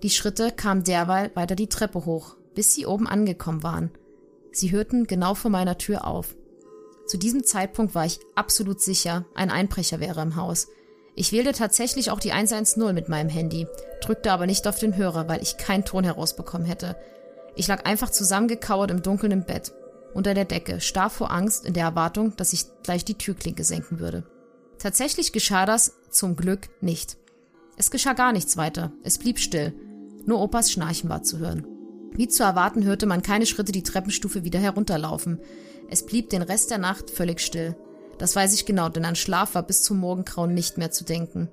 Speaker 1: Die Schritte kamen derweil weiter die Treppe hoch, bis sie oben angekommen waren. Sie hörten genau vor meiner Tür auf. Zu diesem Zeitpunkt war ich absolut sicher, ein Einbrecher wäre im Haus. Ich wählte tatsächlich auch die 110 mit meinem Handy, drückte aber nicht auf den Hörer, weil ich keinen Ton herausbekommen hätte. Ich lag einfach zusammengekauert im Dunkeln im Bett, unter der Decke, starr vor Angst in der Erwartung, dass ich gleich die Türklinke senken würde. Tatsächlich geschah das zum Glück nicht. Es geschah gar nichts weiter, es blieb still. Nur Opas Schnarchen war zu hören. Wie zu erwarten hörte man keine Schritte die Treppenstufe wieder herunterlaufen. Es blieb den Rest der Nacht völlig still. Das weiß ich genau, denn an Schlaf war bis zum Morgengrauen nicht mehr zu denken.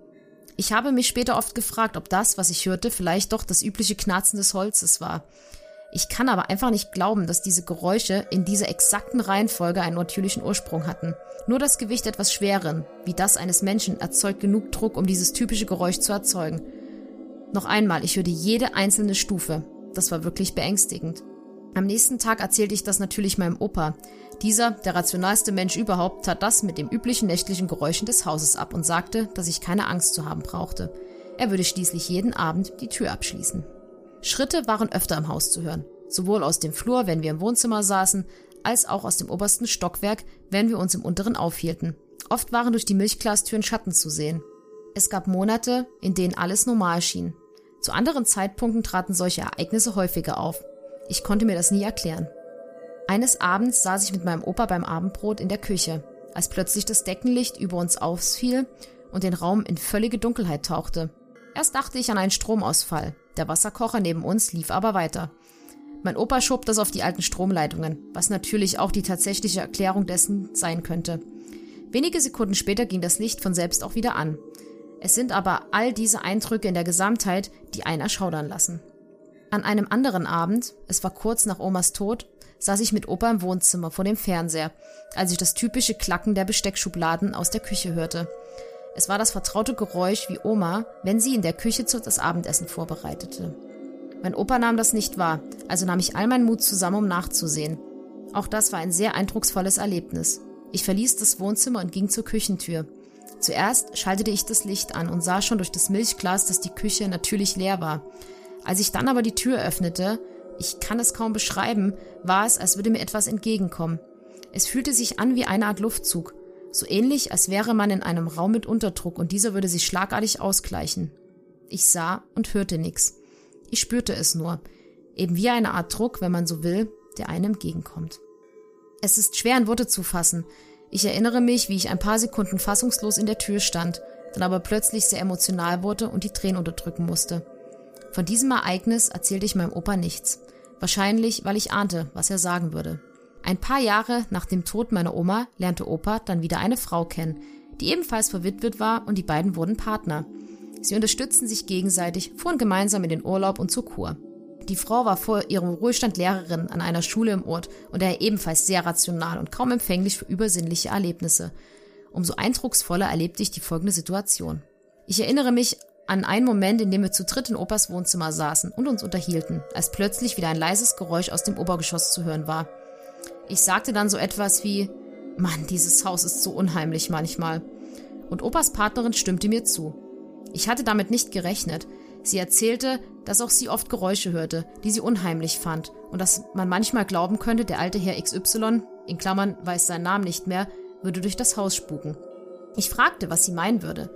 Speaker 1: Ich habe mich später oft gefragt, ob das, was ich hörte, vielleicht doch das übliche Knarzen des Holzes war. Ich kann aber einfach nicht glauben, dass diese Geräusche in dieser exakten Reihenfolge einen natürlichen Ursprung hatten. Nur das Gewicht etwas schweren, wie das eines Menschen, erzeugt genug Druck, um dieses typische Geräusch zu erzeugen. Noch einmal, ich hörte jede einzelne Stufe. Das war wirklich beängstigend. Am nächsten Tag erzählte ich das natürlich meinem Opa. Dieser, der rationalste Mensch überhaupt, tat das mit dem üblichen nächtlichen Geräuschen des Hauses ab und sagte, dass ich keine Angst zu haben brauchte. Er würde schließlich jeden Abend die Tür abschließen. Schritte waren öfter im Haus zu hören, sowohl aus dem Flur, wenn wir im Wohnzimmer saßen, als auch aus dem obersten Stockwerk, wenn wir uns im unteren aufhielten. Oft waren durch die Milchglastüren Schatten zu sehen. Es gab Monate, in denen alles normal schien. Zu anderen Zeitpunkten traten solche Ereignisse häufiger auf. Ich konnte mir das nie erklären. Eines Abends saß ich mit meinem Opa beim Abendbrot in der Küche, als plötzlich das Deckenlicht über uns ausfiel und den Raum in völlige Dunkelheit tauchte. Erst dachte ich an einen Stromausfall. Der Wasserkocher neben uns lief aber weiter. Mein Opa schob das auf die alten Stromleitungen, was natürlich auch die tatsächliche Erklärung dessen sein könnte. Wenige Sekunden später ging das Licht von selbst auch wieder an. Es sind aber all diese Eindrücke in der Gesamtheit, die einen erschaudern lassen. An einem anderen Abend, es war kurz nach Omas Tod, saß ich mit Opa im Wohnzimmer vor dem Fernseher, als ich das typische Klacken der Besteckschubladen aus der Küche hörte. Es war das vertraute Geräusch wie Oma, wenn sie in der Küche das Abendessen vorbereitete. Mein Opa nahm das nicht wahr, also nahm ich all meinen Mut zusammen, um nachzusehen. Auch das war ein sehr eindrucksvolles Erlebnis. Ich verließ das Wohnzimmer und ging zur Küchentür. Zuerst schaltete ich das Licht an und sah schon durch das Milchglas, dass die Küche natürlich leer war. Als ich dann aber die Tür öffnete, ich kann es kaum beschreiben, war es, als würde mir etwas entgegenkommen. Es fühlte sich an wie eine Art Luftzug, so ähnlich, als wäre man in einem Raum mit Unterdruck und dieser würde sich schlagartig ausgleichen. Ich sah und hörte nichts. Ich spürte es nur, eben wie eine Art Druck, wenn man so will, der einem entgegenkommt. Es ist schwer in Worte zu fassen. Ich erinnere mich, wie ich ein paar Sekunden fassungslos in der Tür stand, dann aber plötzlich sehr emotional wurde und die Tränen unterdrücken musste. Von diesem Ereignis erzählte ich meinem Opa nichts. Wahrscheinlich, weil ich ahnte, was er sagen würde. Ein paar Jahre nach dem Tod meiner Oma lernte Opa dann wieder eine Frau kennen, die ebenfalls verwitwet war und die beiden wurden Partner. Sie unterstützten sich gegenseitig, fuhren gemeinsam in den Urlaub und zur Kur. Die Frau war vor ihrem Ruhestand Lehrerin an einer Schule im Ort und daher ebenfalls sehr rational und kaum empfänglich für übersinnliche Erlebnisse. Umso eindrucksvoller erlebte ich die folgende Situation. Ich erinnere mich an einen Moment, in dem wir zu dritt in Opas Wohnzimmer saßen und uns unterhielten, als plötzlich wieder ein leises Geräusch aus dem Obergeschoss zu hören war. Ich sagte dann so etwas wie, Mann, dieses Haus ist so unheimlich manchmal. Und Opas Partnerin stimmte mir zu. Ich hatte damit nicht gerechnet. Sie erzählte, dass auch sie oft Geräusche hörte, die sie unheimlich fand und dass man manchmal glauben könnte, der alte Herr XY, in Klammern weiß seinen Namen nicht mehr, würde durch das Haus spuken. Ich fragte, was sie meinen würde.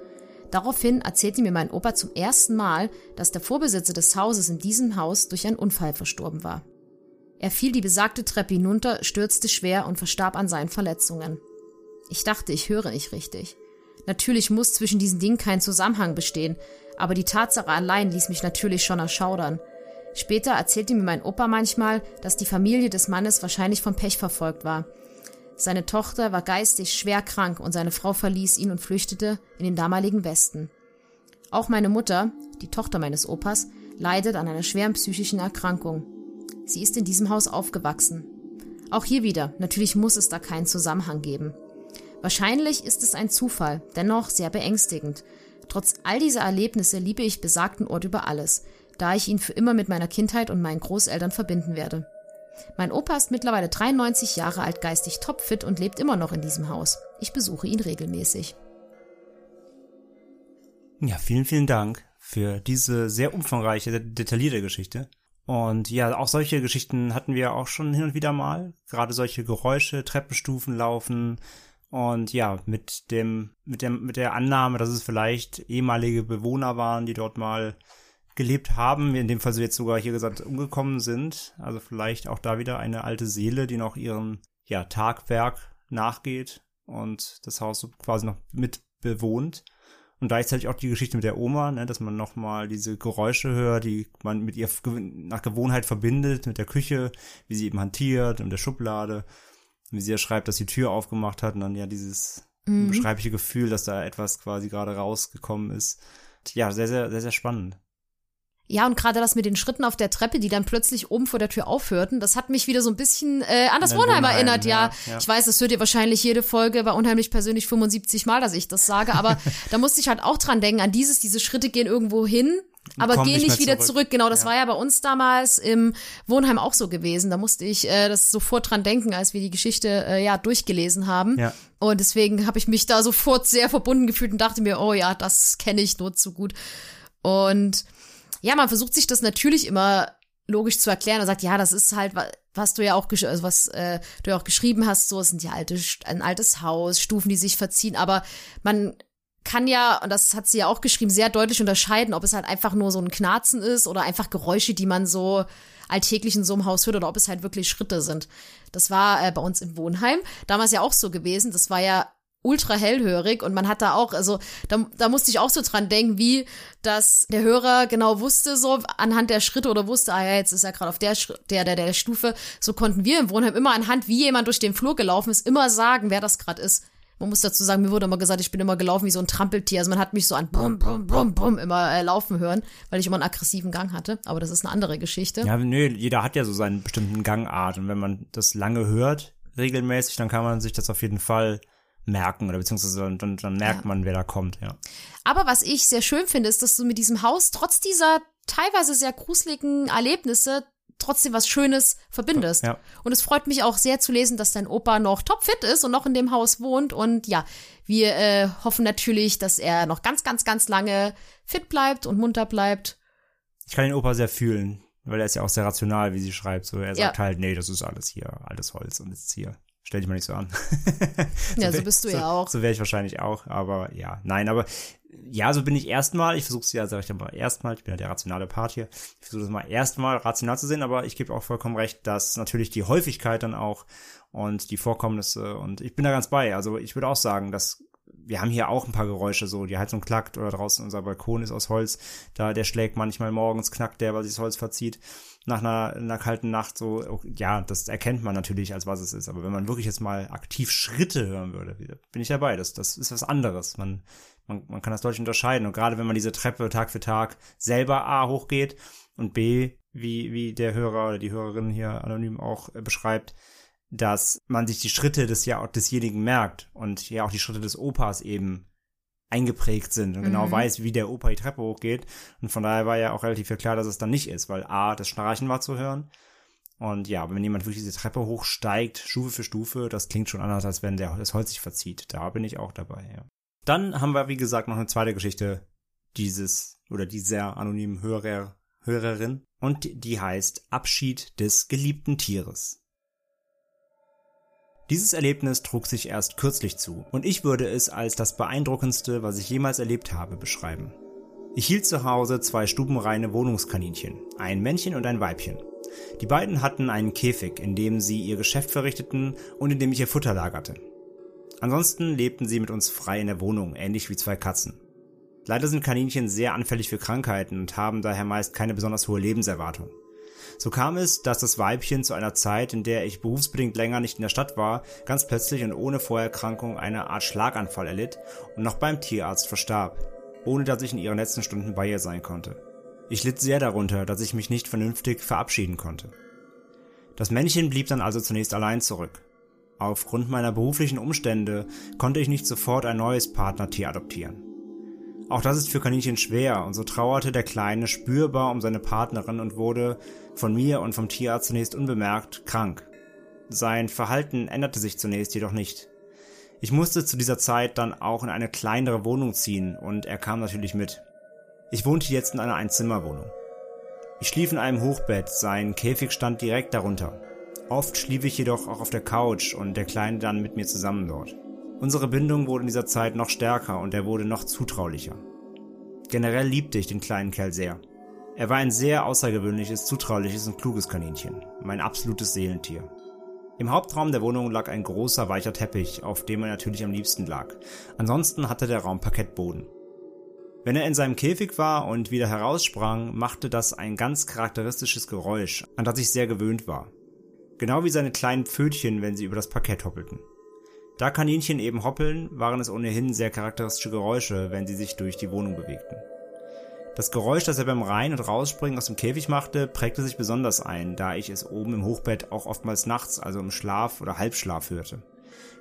Speaker 1: Daraufhin erzählte mir mein Opa zum ersten Mal, dass der Vorbesitzer des Hauses in diesem Haus durch einen Unfall verstorben war. Er fiel die besagte Treppe hinunter, stürzte schwer und verstarb an seinen Verletzungen. Ich dachte, ich höre nicht richtig. Natürlich muss zwischen diesen Dingen kein Zusammenhang bestehen, aber die Tatsache allein ließ mich natürlich schon erschaudern. Später erzählte mir mein Opa manchmal, dass die Familie des Mannes wahrscheinlich vom Pech verfolgt war. Seine Tochter war geistig schwer krank und seine Frau verließ ihn und flüchtete in den damaligen Westen. Auch meine Mutter, die Tochter meines Opas, leidet an einer schweren psychischen Erkrankung. Sie ist in diesem Haus aufgewachsen. Auch hier wieder, natürlich muss es da keinen Zusammenhang geben. Wahrscheinlich ist es ein Zufall, dennoch sehr beängstigend. Trotz all dieser Erlebnisse liebe ich besagten Ort über alles, da ich ihn für immer mit meiner Kindheit und meinen Großeltern verbinden werde. Mein Opa ist mittlerweile 93 Jahre alt, geistig topfit und lebt immer noch in diesem Haus. Ich besuche ihn regelmäßig.
Speaker 2: Ja, vielen, vielen Dank für diese sehr umfangreiche, detaillierte Geschichte. Und ja, auch solche Geschichten hatten wir auch schon hin und wieder mal. Gerade solche Geräusche, Treppenstufen laufen, und ja, mit dem, mit dem, mit der Annahme, dass es vielleicht ehemalige Bewohner waren, die dort mal gelebt haben, in dem Fall so jetzt sogar hier gesagt umgekommen sind. Also vielleicht auch da wieder eine alte Seele, die noch ihrem ja, Tagwerk nachgeht und das Haus so quasi noch mit bewohnt. Und gleichzeitig auch die Geschichte mit der Oma, ne, dass man nochmal diese Geräusche hört, die man mit ihr nach Gewohnheit verbindet, mit der Küche, wie sie eben hantiert und der Schublade wie sie ja schreibt, dass die Tür aufgemacht hat und dann ja dieses mhm. beschreibliche Gefühl, dass da etwas quasi gerade rausgekommen ist. Ja, sehr, sehr, sehr, sehr spannend.
Speaker 1: Ja, und gerade das mit den Schritten auf der Treppe, die dann plötzlich oben vor der Tür aufhörten, das hat mich wieder so ein bisschen äh, an das Wohnheim, erinnert, ja. Ja, ja. Ich weiß, das hört ihr wahrscheinlich jede Folge bei Unheimlich persönlich 75 Mal, dass ich das sage, aber da musste ich halt auch dran denken, an dieses, diese Schritte gehen irgendwo hin aber geh nicht, nicht wieder zurück. zurück. Genau, das ja. war ja bei uns damals im Wohnheim auch so gewesen. Da musste ich äh, das sofort dran denken, als wir die Geschichte äh, ja durchgelesen haben. Ja. Und deswegen habe ich mich da sofort sehr verbunden gefühlt und dachte mir, oh ja, das kenne ich nur zu gut. Und ja, man versucht sich das natürlich immer logisch zu erklären und sagt, ja, das ist halt, was du ja auch, also was äh, du ja auch geschrieben hast, so, es sind ja alte, ein altes Haus, Stufen, die sich verziehen, aber man kann ja, und das hat sie ja auch geschrieben, sehr deutlich unterscheiden, ob es halt einfach nur so ein Knarzen ist oder einfach Geräusche, die man so alltäglich in so einem Haus hört oder ob es halt wirklich Schritte sind. Das war äh, bei uns im Wohnheim damals ja auch so gewesen. Das war ja ultra hellhörig und man hat da auch, also da, da musste ich auch so dran denken, wie dass der Hörer genau wusste, so anhand der Schritte oder wusste, ah ja, jetzt ist er gerade auf der, der, der, der Stufe. So konnten wir im Wohnheim immer anhand, wie jemand durch den Flur gelaufen ist, immer sagen, wer das gerade ist. Man muss dazu sagen, mir wurde immer gesagt, ich bin immer gelaufen wie so ein Trampeltier. Also man hat mich so an bum, bum, bum, bum immer äh, laufen hören, weil ich immer einen aggressiven Gang hatte. Aber das ist eine andere Geschichte.
Speaker 2: Ja, nö, jeder hat ja so seinen bestimmten Gangart. Und wenn man das lange hört, regelmäßig, dann kann man sich das auf jeden Fall merken oder beziehungsweise dann, dann merkt ja. man, wer da kommt, ja.
Speaker 1: Aber was ich sehr schön finde, ist, dass du mit diesem Haus trotz dieser teilweise sehr gruseligen Erlebnisse trotzdem was Schönes verbindest. Ja. Und es freut mich auch sehr zu lesen, dass dein Opa noch topfit ist und noch in dem Haus wohnt. Und ja, wir äh, hoffen natürlich, dass er noch ganz, ganz, ganz lange fit bleibt und munter bleibt.
Speaker 2: Ich kann den Opa sehr fühlen, weil er ist ja auch sehr rational, wie sie schreibt. So, er sagt ja. halt, nee, das ist alles hier, alles Holz und ist hier. Stell dich mal nicht so an.
Speaker 1: so ja, so bist du
Speaker 2: so,
Speaker 1: ja auch.
Speaker 2: So wäre ich wahrscheinlich auch, aber ja, nein, aber ja, so bin ich erstmal. Ich versuche es ja, sag ich mal, erstmal. Ich bin ja der rationale Part hier. Ich versuche es mal erstmal rational zu sehen, aber ich gebe auch vollkommen recht, dass natürlich die Häufigkeit dann auch und die Vorkommnisse und ich bin da ganz bei. Also ich würde auch sagen, dass wir haben hier auch ein paar Geräusche, so die Heizung klackt oder draußen unser Balkon ist aus Holz, da der schlägt manchmal morgens, knackt der, weil sich das Holz verzieht nach einer, einer kalten Nacht so, oh, ja, das erkennt man natürlich, als was es ist. Aber wenn man wirklich jetzt mal aktiv Schritte hören würde, bin ich dabei. Das, das ist was anderes. Man, man, man kann das deutlich unterscheiden. Und gerade wenn man diese Treppe Tag für Tag selber A hochgeht und B, wie, wie der Hörer oder die Hörerin hier anonym auch äh, beschreibt, dass man sich die Schritte des, ja, desjenigen merkt und ja auch die Schritte des Opas eben eingeprägt sind und genau mhm. weiß, wie der Opa die Treppe hochgeht. Und von daher war ja auch relativ klar, dass es dann nicht ist, weil A, das Schnarchen war zu hören. Und ja, wenn jemand wirklich diese Treppe hochsteigt, Stufe für Stufe, das klingt schon anders, als wenn der, das Holz sich verzieht. Da bin ich auch dabei, ja. Dann haben wir, wie gesagt, noch eine zweite Geschichte dieses oder dieser anonymen Hörer, Hörerin und die heißt Abschied des geliebten Tieres. Dieses Erlebnis trug sich erst kürzlich zu und ich würde es als das beeindruckendste, was ich jemals erlebt habe, beschreiben. Ich hielt zu Hause zwei stubenreine Wohnungskaninchen, ein Männchen und ein Weibchen. Die beiden hatten einen Käfig, in dem sie ihr Geschäft verrichteten und in dem ich ihr Futter lagerte. Ansonsten lebten sie mit uns frei in der Wohnung, ähnlich wie zwei Katzen. Leider sind Kaninchen sehr anfällig für Krankheiten und haben daher meist keine besonders hohe Lebenserwartung. So kam es, dass das Weibchen zu einer Zeit, in der ich berufsbedingt länger nicht in der Stadt war, ganz plötzlich und ohne Vorerkrankung eine Art Schlaganfall erlitt und noch beim Tierarzt verstarb, ohne dass ich in ihren letzten Stunden bei ihr sein konnte. Ich litt sehr darunter, dass ich mich nicht vernünftig verabschieden konnte. Das Männchen blieb dann also zunächst allein zurück. Aufgrund meiner beruflichen Umstände konnte ich nicht sofort ein neues Partnertier adoptieren. Auch das ist für Kaninchen schwer und so trauerte der Kleine spürbar um seine Partnerin und wurde von mir und vom Tierarzt zunächst unbemerkt krank. Sein Verhalten änderte sich zunächst jedoch nicht. Ich musste zu dieser Zeit dann auch in eine kleinere Wohnung ziehen und er kam natürlich mit. Ich wohnte jetzt in einer Einzimmerwohnung. Ich schlief in einem Hochbett, sein Käfig stand direkt darunter. Oft schlief ich jedoch auch auf der Couch und der Kleine dann mit mir zusammen dort. Unsere Bindung wurde in dieser Zeit noch stärker und er wurde noch zutraulicher. Generell liebte ich den kleinen Kerl sehr. Er war ein sehr außergewöhnliches, zutrauliches und kluges Kaninchen, mein absolutes Seelentier. Im Hauptraum der Wohnung lag ein großer weicher Teppich, auf dem er natürlich am liebsten lag. Ansonsten hatte der Raum Parkettboden. Wenn er in seinem Käfig war und wieder heraussprang, machte das ein ganz charakteristisches Geräusch, an das ich sehr gewöhnt war. Genau wie seine kleinen Pfötchen, wenn sie über das Parkett hoppelten. Da Kaninchen eben hoppeln, waren es ohnehin sehr charakteristische Geräusche, wenn sie sich durch die Wohnung bewegten. Das Geräusch, das er beim Rein- und Rausspringen aus dem Käfig machte, prägte sich besonders ein, da ich es oben im Hochbett auch oftmals nachts, also im Schlaf oder Halbschlaf hörte.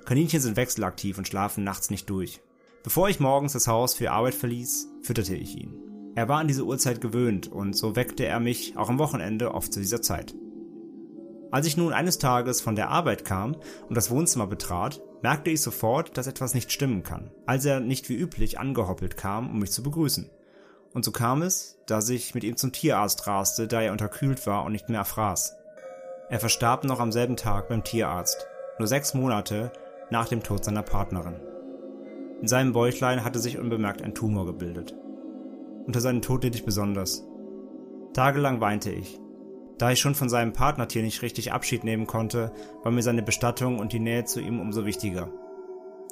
Speaker 2: Kaninchen sind wechselaktiv und schlafen nachts nicht durch. Bevor ich morgens das Haus für Arbeit verließ, fütterte ich ihn. Er war an diese Uhrzeit gewöhnt und so weckte er mich auch am Wochenende oft zu dieser Zeit. Als ich nun eines Tages von der Arbeit kam und das Wohnzimmer betrat, merkte ich sofort, dass etwas nicht stimmen kann, als er nicht wie üblich angehoppelt kam, um mich zu begrüßen. Und so kam es, dass ich mit ihm zum Tierarzt raste, da er unterkühlt war und nicht mehr erfraß. Er verstarb noch am selben Tag beim Tierarzt, nur sechs Monate nach dem Tod seiner Partnerin. In seinem Bäuchlein hatte sich unbemerkt ein Tumor gebildet. Unter seinem Tod litt ich besonders. Tagelang weinte ich. Da ich schon von seinem Partnertier nicht richtig Abschied nehmen konnte, war mir seine Bestattung und die Nähe zu ihm umso wichtiger.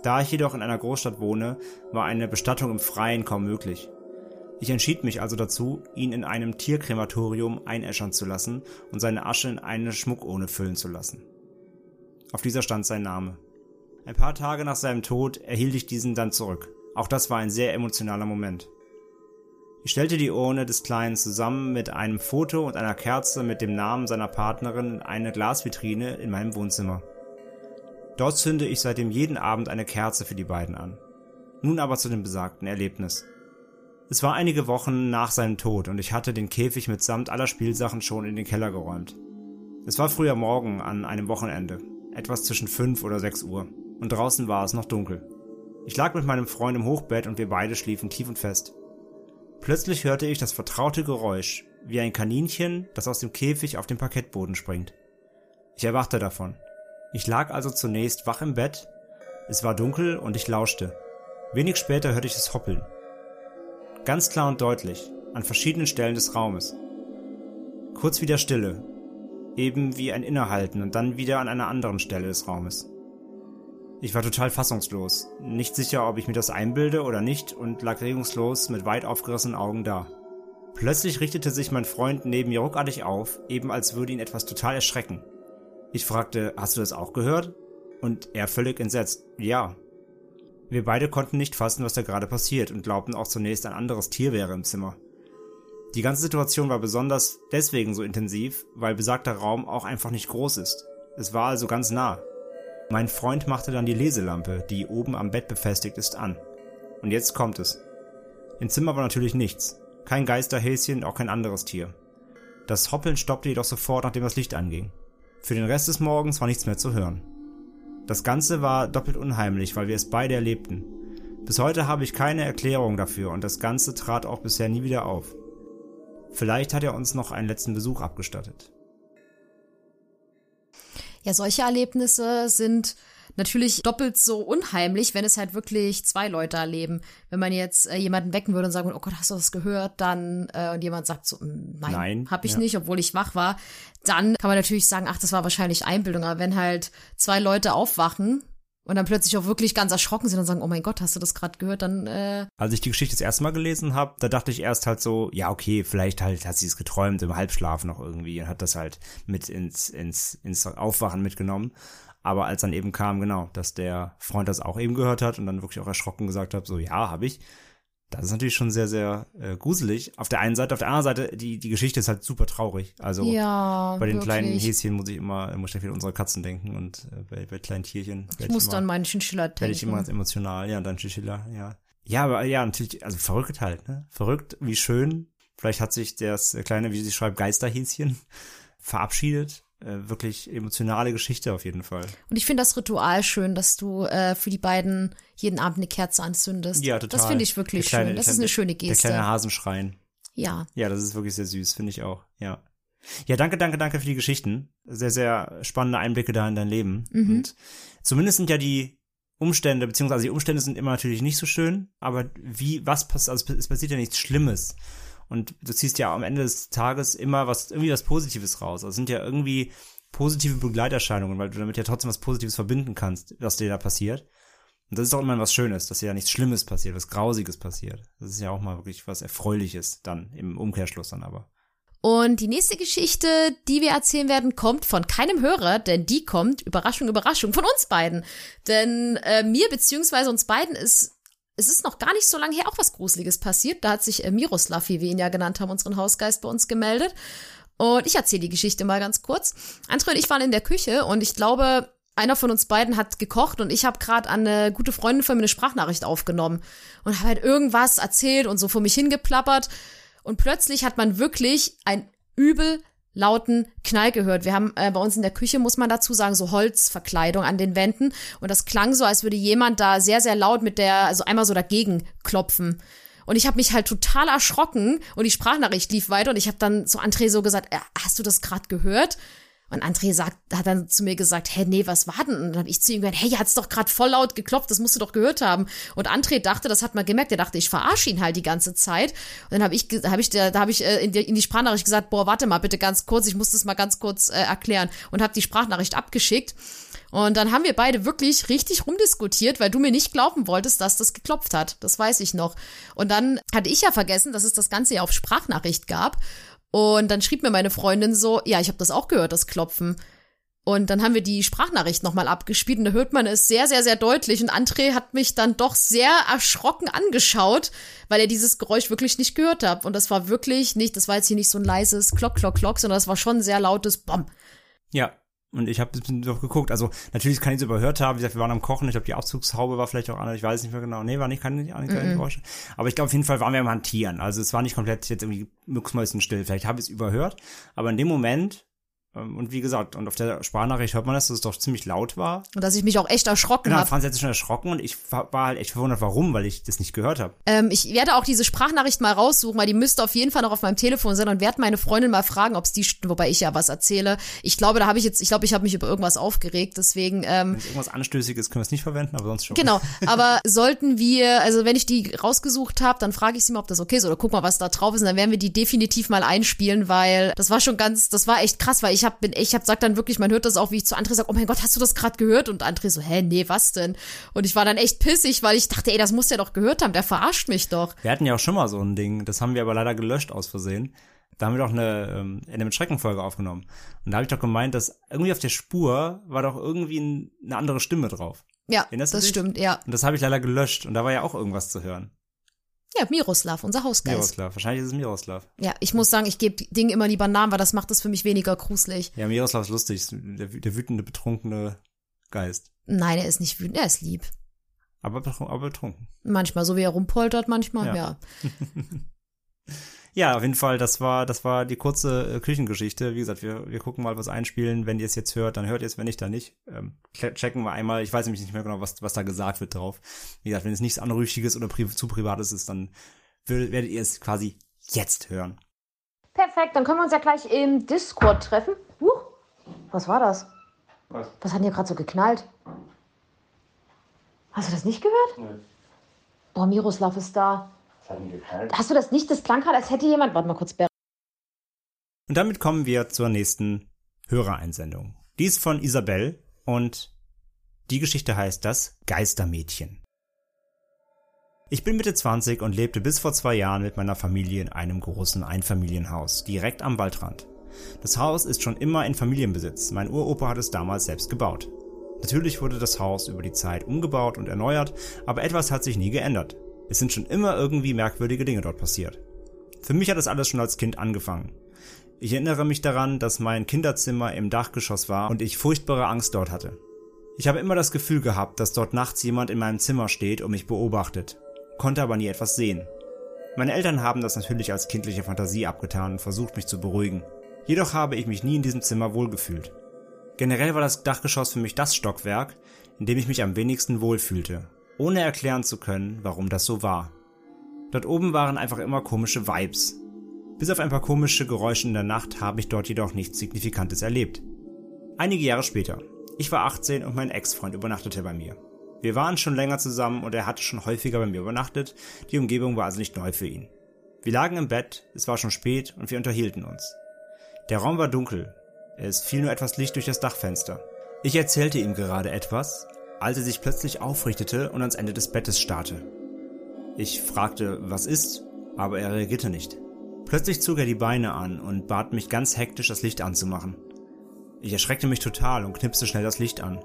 Speaker 2: Da ich jedoch in einer Großstadt wohne, war eine Bestattung im Freien kaum möglich. Ich entschied mich also dazu, ihn in einem Tierkrematorium einäschern zu lassen und seine Asche in eine Schmuckurne füllen zu lassen. Auf dieser stand sein Name. Ein paar Tage nach seinem Tod erhielt ich diesen dann zurück. Auch das war ein sehr emotionaler Moment. Ich stellte die Urne des Kleinen zusammen mit einem Foto und einer Kerze mit dem Namen seiner Partnerin in eine Glasvitrine in meinem Wohnzimmer. Dort zünde ich seitdem jeden Abend eine Kerze für die beiden an. Nun aber zu dem besagten Erlebnis. Es war einige Wochen nach seinem Tod und ich hatte den Käfig mitsamt aller Spielsachen schon in den Keller geräumt. Es war früher Morgen an einem Wochenende, etwas zwischen fünf oder sechs Uhr und draußen war es noch dunkel. Ich lag mit meinem Freund im Hochbett und wir beide schliefen tief und fest. Plötzlich hörte ich das vertraute Geräusch, wie ein Kaninchen, das aus dem Käfig auf den Parkettboden springt. Ich erwachte davon. Ich lag also zunächst wach im Bett, es war dunkel und ich lauschte. Wenig später hörte ich es hoppeln. Ganz klar und deutlich, an verschiedenen Stellen des Raumes. Kurz wieder Stille, eben wie ein Innehalten und dann wieder an einer anderen Stelle des Raumes. Ich war total fassungslos, nicht sicher, ob ich mir das einbilde oder nicht und lag regungslos mit weit aufgerissenen Augen da. Plötzlich richtete sich mein Freund neben mir ruckartig auf, eben als würde ihn etwas total erschrecken. Ich fragte, hast du das auch gehört? Und er völlig entsetzt, ja. Wir beide konnten nicht fassen, was da gerade passiert und glaubten auch zunächst ein anderes Tier wäre im Zimmer. Die ganze Situation war besonders deswegen so intensiv, weil besagter Raum auch einfach nicht groß ist. Es war also ganz nah, mein Freund machte dann die Leselampe, die oben am Bett befestigt ist, an. Und jetzt kommt es. Im Zimmer war natürlich nichts. Kein Geisterhäschen, auch kein anderes Tier. Das Hoppeln stoppte jedoch sofort, nachdem das Licht anging. Für den Rest des Morgens war nichts mehr zu hören. Das Ganze war doppelt unheimlich, weil wir es beide erlebten. Bis heute habe ich keine Erklärung dafür und das Ganze trat auch bisher nie wieder auf. Vielleicht hat er uns noch einen letzten Besuch abgestattet.
Speaker 1: Ja, solche Erlebnisse sind natürlich doppelt so unheimlich, wenn es halt wirklich zwei Leute erleben. Wenn man jetzt äh, jemanden wecken würde und sagen würde, oh Gott, hast du das gehört? Dann äh, und jemand sagt so, "Mm, nein,
Speaker 2: Nein,
Speaker 1: hab ich
Speaker 2: ja.
Speaker 1: nicht, obwohl ich wach war, dann kann man natürlich sagen, ach, das war wahrscheinlich Einbildung. Aber wenn halt zwei Leute aufwachen und dann plötzlich auch wirklich ganz erschrocken sind und sagen, oh mein Gott, hast du das gerade gehört? Dann äh,
Speaker 2: Als ich die Geschichte das erste Mal gelesen habe, da dachte ich erst halt so, ja, okay, vielleicht halt hat sie es geträumt im Halbschlaf noch irgendwie und hat das halt mit ins, ins, ins Aufwachen mitgenommen. Aber als dann eben kam, genau, dass der Freund das auch eben gehört hat und dann wirklich auch erschrocken gesagt hat, so, ja, habe ich. Das ist natürlich schon sehr, sehr äh, gruselig. Auf der einen Seite, auf der anderen Seite, die, die Geschichte ist halt super traurig. Also
Speaker 1: ja,
Speaker 2: bei den
Speaker 1: wirklich.
Speaker 2: kleinen Häschen muss ich immer, muss ich an unsere Katzen denken und äh, bei, bei kleinen Tierchen.
Speaker 1: Ich muss
Speaker 2: immer-
Speaker 1: dann meinen Chinchilla
Speaker 2: werde ich immer ganz
Speaker 1: denken.
Speaker 2: emotional, ja, und dann Chinchilla, ja. Ja, aber ja, natürlich, also verrückt halt, ne? Verrückt, wie schön. Vielleicht hat sich das kleine, wie sie schreibt, Geisterhäschen verabschiedet. Äh, wirklich emotionale Geschichte auf jeden Fall.
Speaker 1: Und ich finde das Ritual schön, dass du äh, für die beiden jeden Abend eine Kerze anzündest.
Speaker 2: Ja, total.
Speaker 1: Das finde ich wirklich
Speaker 2: Der kleine-
Speaker 1: schön. Das
Speaker 2: der-
Speaker 1: ist eine schöne
Speaker 2: Der
Speaker 1: Geste.
Speaker 2: kleine Hasenschrein.
Speaker 1: Ja.
Speaker 2: Ja, das ist wirklich sehr süß, finde ich auch, ja. Ja, danke, danke, danke für die Geschichten. Sehr, sehr spannende Einblicke da in dein Leben.
Speaker 1: Mhm.
Speaker 2: Und zumindest sind ja die Umstände, beziehungsweise die Umstände sind immer natürlich nicht so schön, aber wie, was passiert, also es passiert ja nichts Schlimmes. Und du ziehst ja am Ende des Tages immer was, irgendwie was Positives raus. Also sind ja irgendwie positive Begleiterscheinungen, weil du damit ja trotzdem was Positives verbinden kannst, was dir da passiert. Und das ist auch immer was Schönes, dass dir ja nichts Schlimmes passiert, was Grausiges passiert. Das ist ja auch mal wirklich was Erfreuliches dann, im Umkehrschluss dann aber.
Speaker 1: Und die nächste Geschichte, die wir erzählen werden, kommt von keinem Hörer, denn die kommt, Überraschung, Überraschung, von uns beiden. Denn äh, mir beziehungsweise uns beiden ist, es ist noch gar nicht so lange her auch was Gruseliges passiert. Da hat sich äh, Miroslav, wie wir ihn ja genannt haben, unseren Hausgeist bei uns gemeldet. Und ich erzähle die Geschichte mal ganz kurz. Andre und ich waren in der Küche und ich glaube, einer von uns beiden hat gekocht und ich habe gerade an eine gute Freundin von mir eine Sprachnachricht aufgenommen und habe halt irgendwas erzählt und so vor mich hingeplappert. Und plötzlich hat man wirklich ein übel lauten Knall gehört. Wir haben äh, bei uns in der Küche, muss man dazu sagen, so Holzverkleidung an den Wänden. Und das klang so, als würde jemand da sehr, sehr laut mit der, also einmal so dagegen klopfen. Und ich habe mich halt total erschrocken und die Sprachnachricht lief weiter und ich habe dann zu André so gesagt, äh, hast du das gerade gehört? Und André sagt, hat dann zu mir gesagt, hä, nee, was war denn? Und dann habe ich zu ihm gesagt, hey, hat's doch gerade voll laut geklopft, das musst du doch gehört haben. Und André dachte, das hat man gemerkt, er dachte, ich verarsche ihn halt die ganze Zeit. Und dann habe ich, hab ich, da habe ich äh, in, die, in die Sprachnachricht gesagt, boah, warte mal bitte ganz kurz, ich muss das mal ganz kurz äh, erklären. Und habe die Sprachnachricht abgeschickt. Und dann haben wir beide wirklich richtig rumdiskutiert, weil du mir nicht glauben wolltest, dass das geklopft hat. Das weiß ich noch. Und dann hatte ich ja vergessen, dass es das Ganze ja auf Sprachnachricht gab. Und dann schrieb mir meine Freundin so, ja, ich habe das auch gehört, das Klopfen. Und dann haben wir die Sprachnachricht nochmal abgespielt und da hört man es sehr, sehr, sehr deutlich. Und André hat mich dann doch sehr erschrocken angeschaut, weil er dieses Geräusch wirklich nicht gehört hat. Und das war wirklich nicht, das war jetzt hier nicht so ein leises Klock, Klock, Klock, sondern das war schon ein sehr lautes Bom.
Speaker 2: Ja, und ich habe doch geguckt. Also natürlich kann ich es überhört haben. Wie gesagt, wir waren am Kochen. Ich glaube, die Abzugshaube war vielleicht auch an. Ich weiß nicht mehr genau. Nee, war nicht keine, keine, keine Geräusche. Aber ich glaube, auf jeden Fall waren wir am Hantieren. Also es war nicht komplett jetzt irgendwie mucksmäuschenstill. Vielleicht habe ich es überhört. Aber in dem Moment, und wie gesagt, und auf der Sprachnachricht hört man das, dass es doch ziemlich laut war.
Speaker 1: Und dass ich mich auch echt erschrocken
Speaker 2: Genau,
Speaker 1: habe.
Speaker 2: Franz hat sich schon erschrocken und ich war halt echt verwundert, warum, weil ich das nicht gehört habe.
Speaker 1: Ähm, ich werde auch diese Sprachnachricht mal raussuchen, weil die müsste auf jeden Fall noch auf meinem Telefon sein und werde meine Freundin mal fragen, ob es die, wobei ich ja was erzähle. Ich glaube, da habe ich jetzt, ich glaube, ich habe mich über irgendwas aufgeregt, deswegen, ähm,
Speaker 2: Wenn es irgendwas Anstößiges können wir es nicht verwenden, aber sonst schon.
Speaker 1: Genau, aber sollten wir, also wenn ich die rausgesucht habe, dann frage ich sie mal, ob das okay ist oder guck mal, was da drauf ist und dann werden wir die definitiv mal einspielen, weil das war schon ganz, das war echt krass, weil ich hab, bin, ich hab, sag dann wirklich, man hört das auch, wie ich zu André sage, oh mein Gott, hast du das gerade gehört? Und André so, hä, nee, was denn? Und ich war dann echt pissig, weil ich dachte, ey, das muss der doch gehört haben, der verarscht mich doch.
Speaker 2: Wir hatten ja auch schon mal so ein Ding, das haben wir aber leider gelöscht aus Versehen. Da haben wir doch eine, ähm, eine mit Schreckenfolge aufgenommen. Und da habe ich doch gemeint, dass irgendwie auf der Spur war doch irgendwie ein, eine andere Stimme drauf.
Speaker 1: Ja,
Speaker 2: Erinnerst
Speaker 1: das stimmt, ja.
Speaker 2: Und das habe ich leider gelöscht. Und da war ja auch irgendwas zu hören.
Speaker 1: Ja, Miroslav, unser Hausgeist.
Speaker 2: Miroslav. Wahrscheinlich ist es Miroslav.
Speaker 1: Ja, ich muss sagen, ich gebe Dingen immer lieber Namen, weil das macht es für mich weniger gruselig.
Speaker 2: Ja, Miroslav ist lustig. Der, der wütende, betrunkene Geist.
Speaker 1: Nein, er ist nicht wütend, er ist lieb.
Speaker 2: Aber, aber betrunken.
Speaker 1: Manchmal, so wie er rumpoltert, manchmal,
Speaker 2: Ja.
Speaker 1: ja.
Speaker 2: Ja, auf jeden Fall, das war, das war die kurze äh, Küchengeschichte. Wie gesagt, wir, wir gucken mal was einspielen. Wenn ihr es jetzt hört, dann hört ihr es, wenn nicht, dann nicht. Ähm, checken wir einmal. Ich weiß nämlich nicht mehr genau, was, was da gesagt wird drauf. Wie gesagt, wenn es nichts Anrüchiges oder pri zu Privates ist, dann werdet ihr es quasi jetzt hören.
Speaker 1: Perfekt, dann können wir uns ja gleich im Discord treffen. Huch, was war das?
Speaker 2: Was?
Speaker 1: Was hat denn hier gerade so geknallt? Hast du das nicht gehört?
Speaker 2: Nö.
Speaker 1: Boah, Miroslav ist da.
Speaker 2: Hat geknallt?
Speaker 1: Hast du das nicht? Das klang gerade, als hätte jemand. Warte mal kurz, Ber
Speaker 2: Und damit kommen wir zur nächsten Hörereinsendung. Die ist von Isabel und die Geschichte heißt das Geistermädchen. Ich bin Mitte 20 und lebte bis vor zwei Jahren mit meiner Familie in einem großen Einfamilienhaus, direkt am Waldrand. Das Haus ist schon immer in Familienbesitz. Mein Uropa hat es damals selbst gebaut. Natürlich wurde das Haus über die Zeit umgebaut und erneuert, aber etwas hat sich nie geändert. Es sind schon immer irgendwie merkwürdige Dinge dort passiert. Für mich hat das alles schon als Kind angefangen. Ich erinnere mich daran, dass mein Kinderzimmer im Dachgeschoss war und ich furchtbare Angst dort hatte. Ich habe immer das Gefühl gehabt, dass dort nachts jemand in meinem Zimmer steht und mich beobachtet, konnte aber nie etwas sehen. Meine Eltern haben das natürlich als kindliche Fantasie abgetan und versucht mich zu beruhigen. Jedoch habe ich mich nie in diesem Zimmer wohlgefühlt. Generell war das Dachgeschoss für mich das Stockwerk, in dem ich mich am wenigsten wohlfühlte, ohne erklären zu können, warum das so war. Dort oben waren einfach immer komische Vibes. Bis auf ein paar komische Geräusche in der Nacht habe ich dort jedoch nichts Signifikantes erlebt. Einige Jahre später. Ich war 18 und mein Ex-Freund übernachtete bei mir. Wir waren schon länger zusammen und er hatte schon häufiger bei mir übernachtet, die Umgebung war also nicht neu für ihn. Wir lagen im Bett, es war schon spät und wir unterhielten uns. Der Raum war dunkel, es fiel nur etwas Licht durch das Dachfenster. Ich erzählte ihm gerade etwas, als er sich plötzlich aufrichtete und ans Ende des Bettes starrte. Ich fragte, was ist, aber er reagierte nicht. Plötzlich zog er die Beine an und bat mich ganz hektisch, das Licht anzumachen. Ich erschreckte mich total und knipste schnell das Licht an.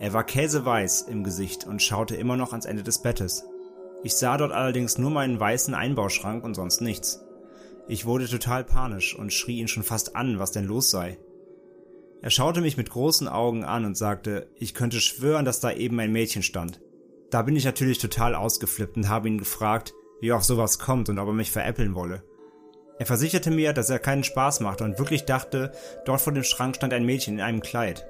Speaker 2: Er war käseweiß im Gesicht und schaute immer noch ans Ende des Bettes. Ich sah dort allerdings nur meinen weißen Einbauschrank und sonst nichts. Ich wurde total panisch und schrie ihn schon fast an, was denn los sei. Er schaute mich mit großen Augen an und sagte, ich könnte schwören, dass da eben ein Mädchen stand. Da bin ich natürlich total ausgeflippt und habe ihn gefragt, wie auf sowas kommt und ob er mich veräppeln wolle. Er versicherte mir, dass er keinen Spaß machte und wirklich dachte, dort vor dem Schrank stand ein Mädchen in einem Kleid.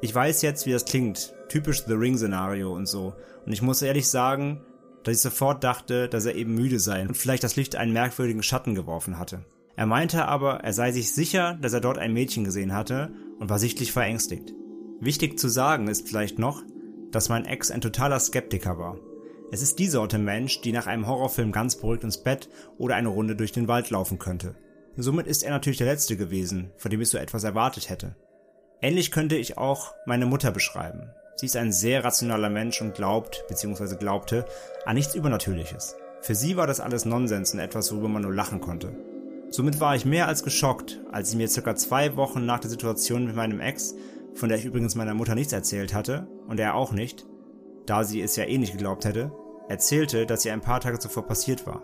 Speaker 2: Ich weiß jetzt, wie das klingt, typisch The Ring-Szenario und so, und ich muss ehrlich sagen, dass ich sofort dachte, dass er eben müde sei und vielleicht das Licht einen merkwürdigen Schatten geworfen hatte. Er meinte aber, er sei sich sicher, dass er dort ein Mädchen gesehen hatte und war sichtlich verängstigt. Wichtig zu sagen ist vielleicht noch, dass mein Ex ein totaler Skeptiker war. Es ist die Sorte Mensch, die nach einem Horrorfilm ganz beruhigt ins Bett oder eine Runde durch den Wald laufen könnte. Somit ist er natürlich der Letzte gewesen, von dem ich so etwas erwartet hätte. Ähnlich könnte ich auch meine Mutter beschreiben. Sie ist ein sehr rationaler Mensch und glaubt, bzw. glaubte, an nichts Übernatürliches. Für sie war das alles Nonsens und etwas, worüber man nur lachen konnte. Somit war ich mehr als geschockt, als sie mir circa zwei Wochen nach der Situation mit meinem Ex, von der ich übrigens meiner Mutter nichts erzählt hatte, und er auch nicht, da sie es ja eh nicht geglaubt hätte, erzählte, dass sie ein paar Tage zuvor passiert war.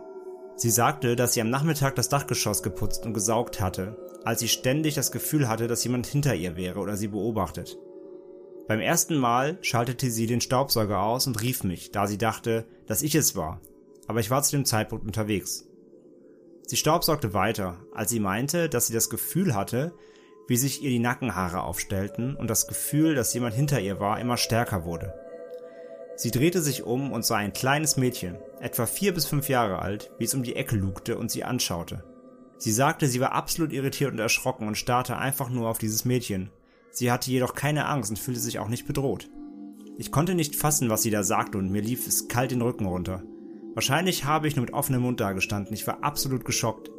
Speaker 2: Sie sagte, dass sie am Nachmittag das Dachgeschoss geputzt und gesaugt hatte, als sie ständig das Gefühl hatte, dass jemand hinter ihr wäre oder sie beobachtet. Beim ersten Mal schaltete sie den Staubsauger aus und rief mich, da sie dachte, dass ich es war, aber ich war zu dem Zeitpunkt unterwegs. Sie staubsaugte weiter, als sie meinte, dass sie das Gefühl hatte, wie sich ihr die Nackenhaare aufstellten und das Gefühl, dass jemand hinter ihr war, immer stärker wurde. Sie drehte sich um und sah ein kleines Mädchen, etwa vier bis fünf Jahre alt, wie es um die Ecke lugte und sie anschaute. Sie sagte, sie war absolut irritiert und erschrocken und starrte einfach nur auf dieses Mädchen, Sie hatte jedoch keine Angst und fühlte sich auch nicht bedroht. Ich konnte nicht fassen, was sie da sagte und mir lief es kalt den Rücken runter. Wahrscheinlich habe ich nur mit offenem Mund dagestanden, ich war absolut geschockt.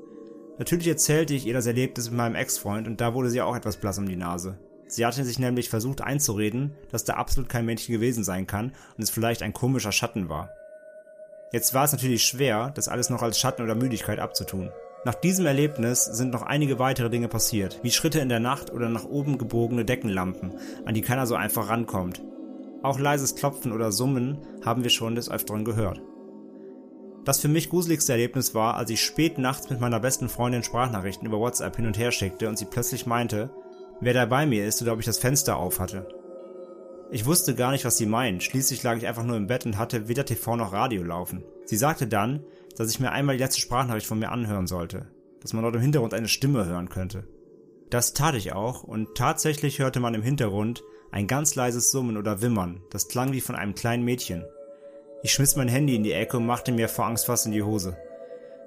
Speaker 2: Natürlich erzählte ich ihr das Erlebnis mit meinem Ex-Freund und da wurde sie auch etwas blass um die Nase. Sie hatte sich nämlich versucht einzureden, dass da absolut kein Mädchen gewesen sein kann und es vielleicht ein komischer Schatten war. Jetzt war es natürlich schwer, das alles noch als Schatten oder Müdigkeit abzutun. Nach diesem Erlebnis sind noch einige weitere Dinge passiert, wie Schritte in der Nacht oder nach oben gebogene Deckenlampen, an die keiner so einfach rankommt. Auch leises Klopfen oder Summen haben wir schon des Öfteren gehört. Das für mich gruseligste Erlebnis war, als ich spät nachts mit meiner besten Freundin Sprachnachrichten über WhatsApp hin und her schickte und sie plötzlich meinte, wer da bei mir ist oder ob ich das Fenster auf hatte. Ich wusste gar nicht, was sie meint, schließlich lag ich einfach nur im Bett und hatte weder TV noch Radio laufen. Sie sagte dann, dass ich mir einmal die letzte Sprachnachricht von mir anhören sollte, dass man dort im Hintergrund eine Stimme hören könnte. Das tat ich auch und tatsächlich hörte man im Hintergrund ein ganz leises Summen oder Wimmern, das klang wie von einem kleinen Mädchen. Ich schmiss mein Handy in die Ecke und machte mir vor Angst fast in die Hose.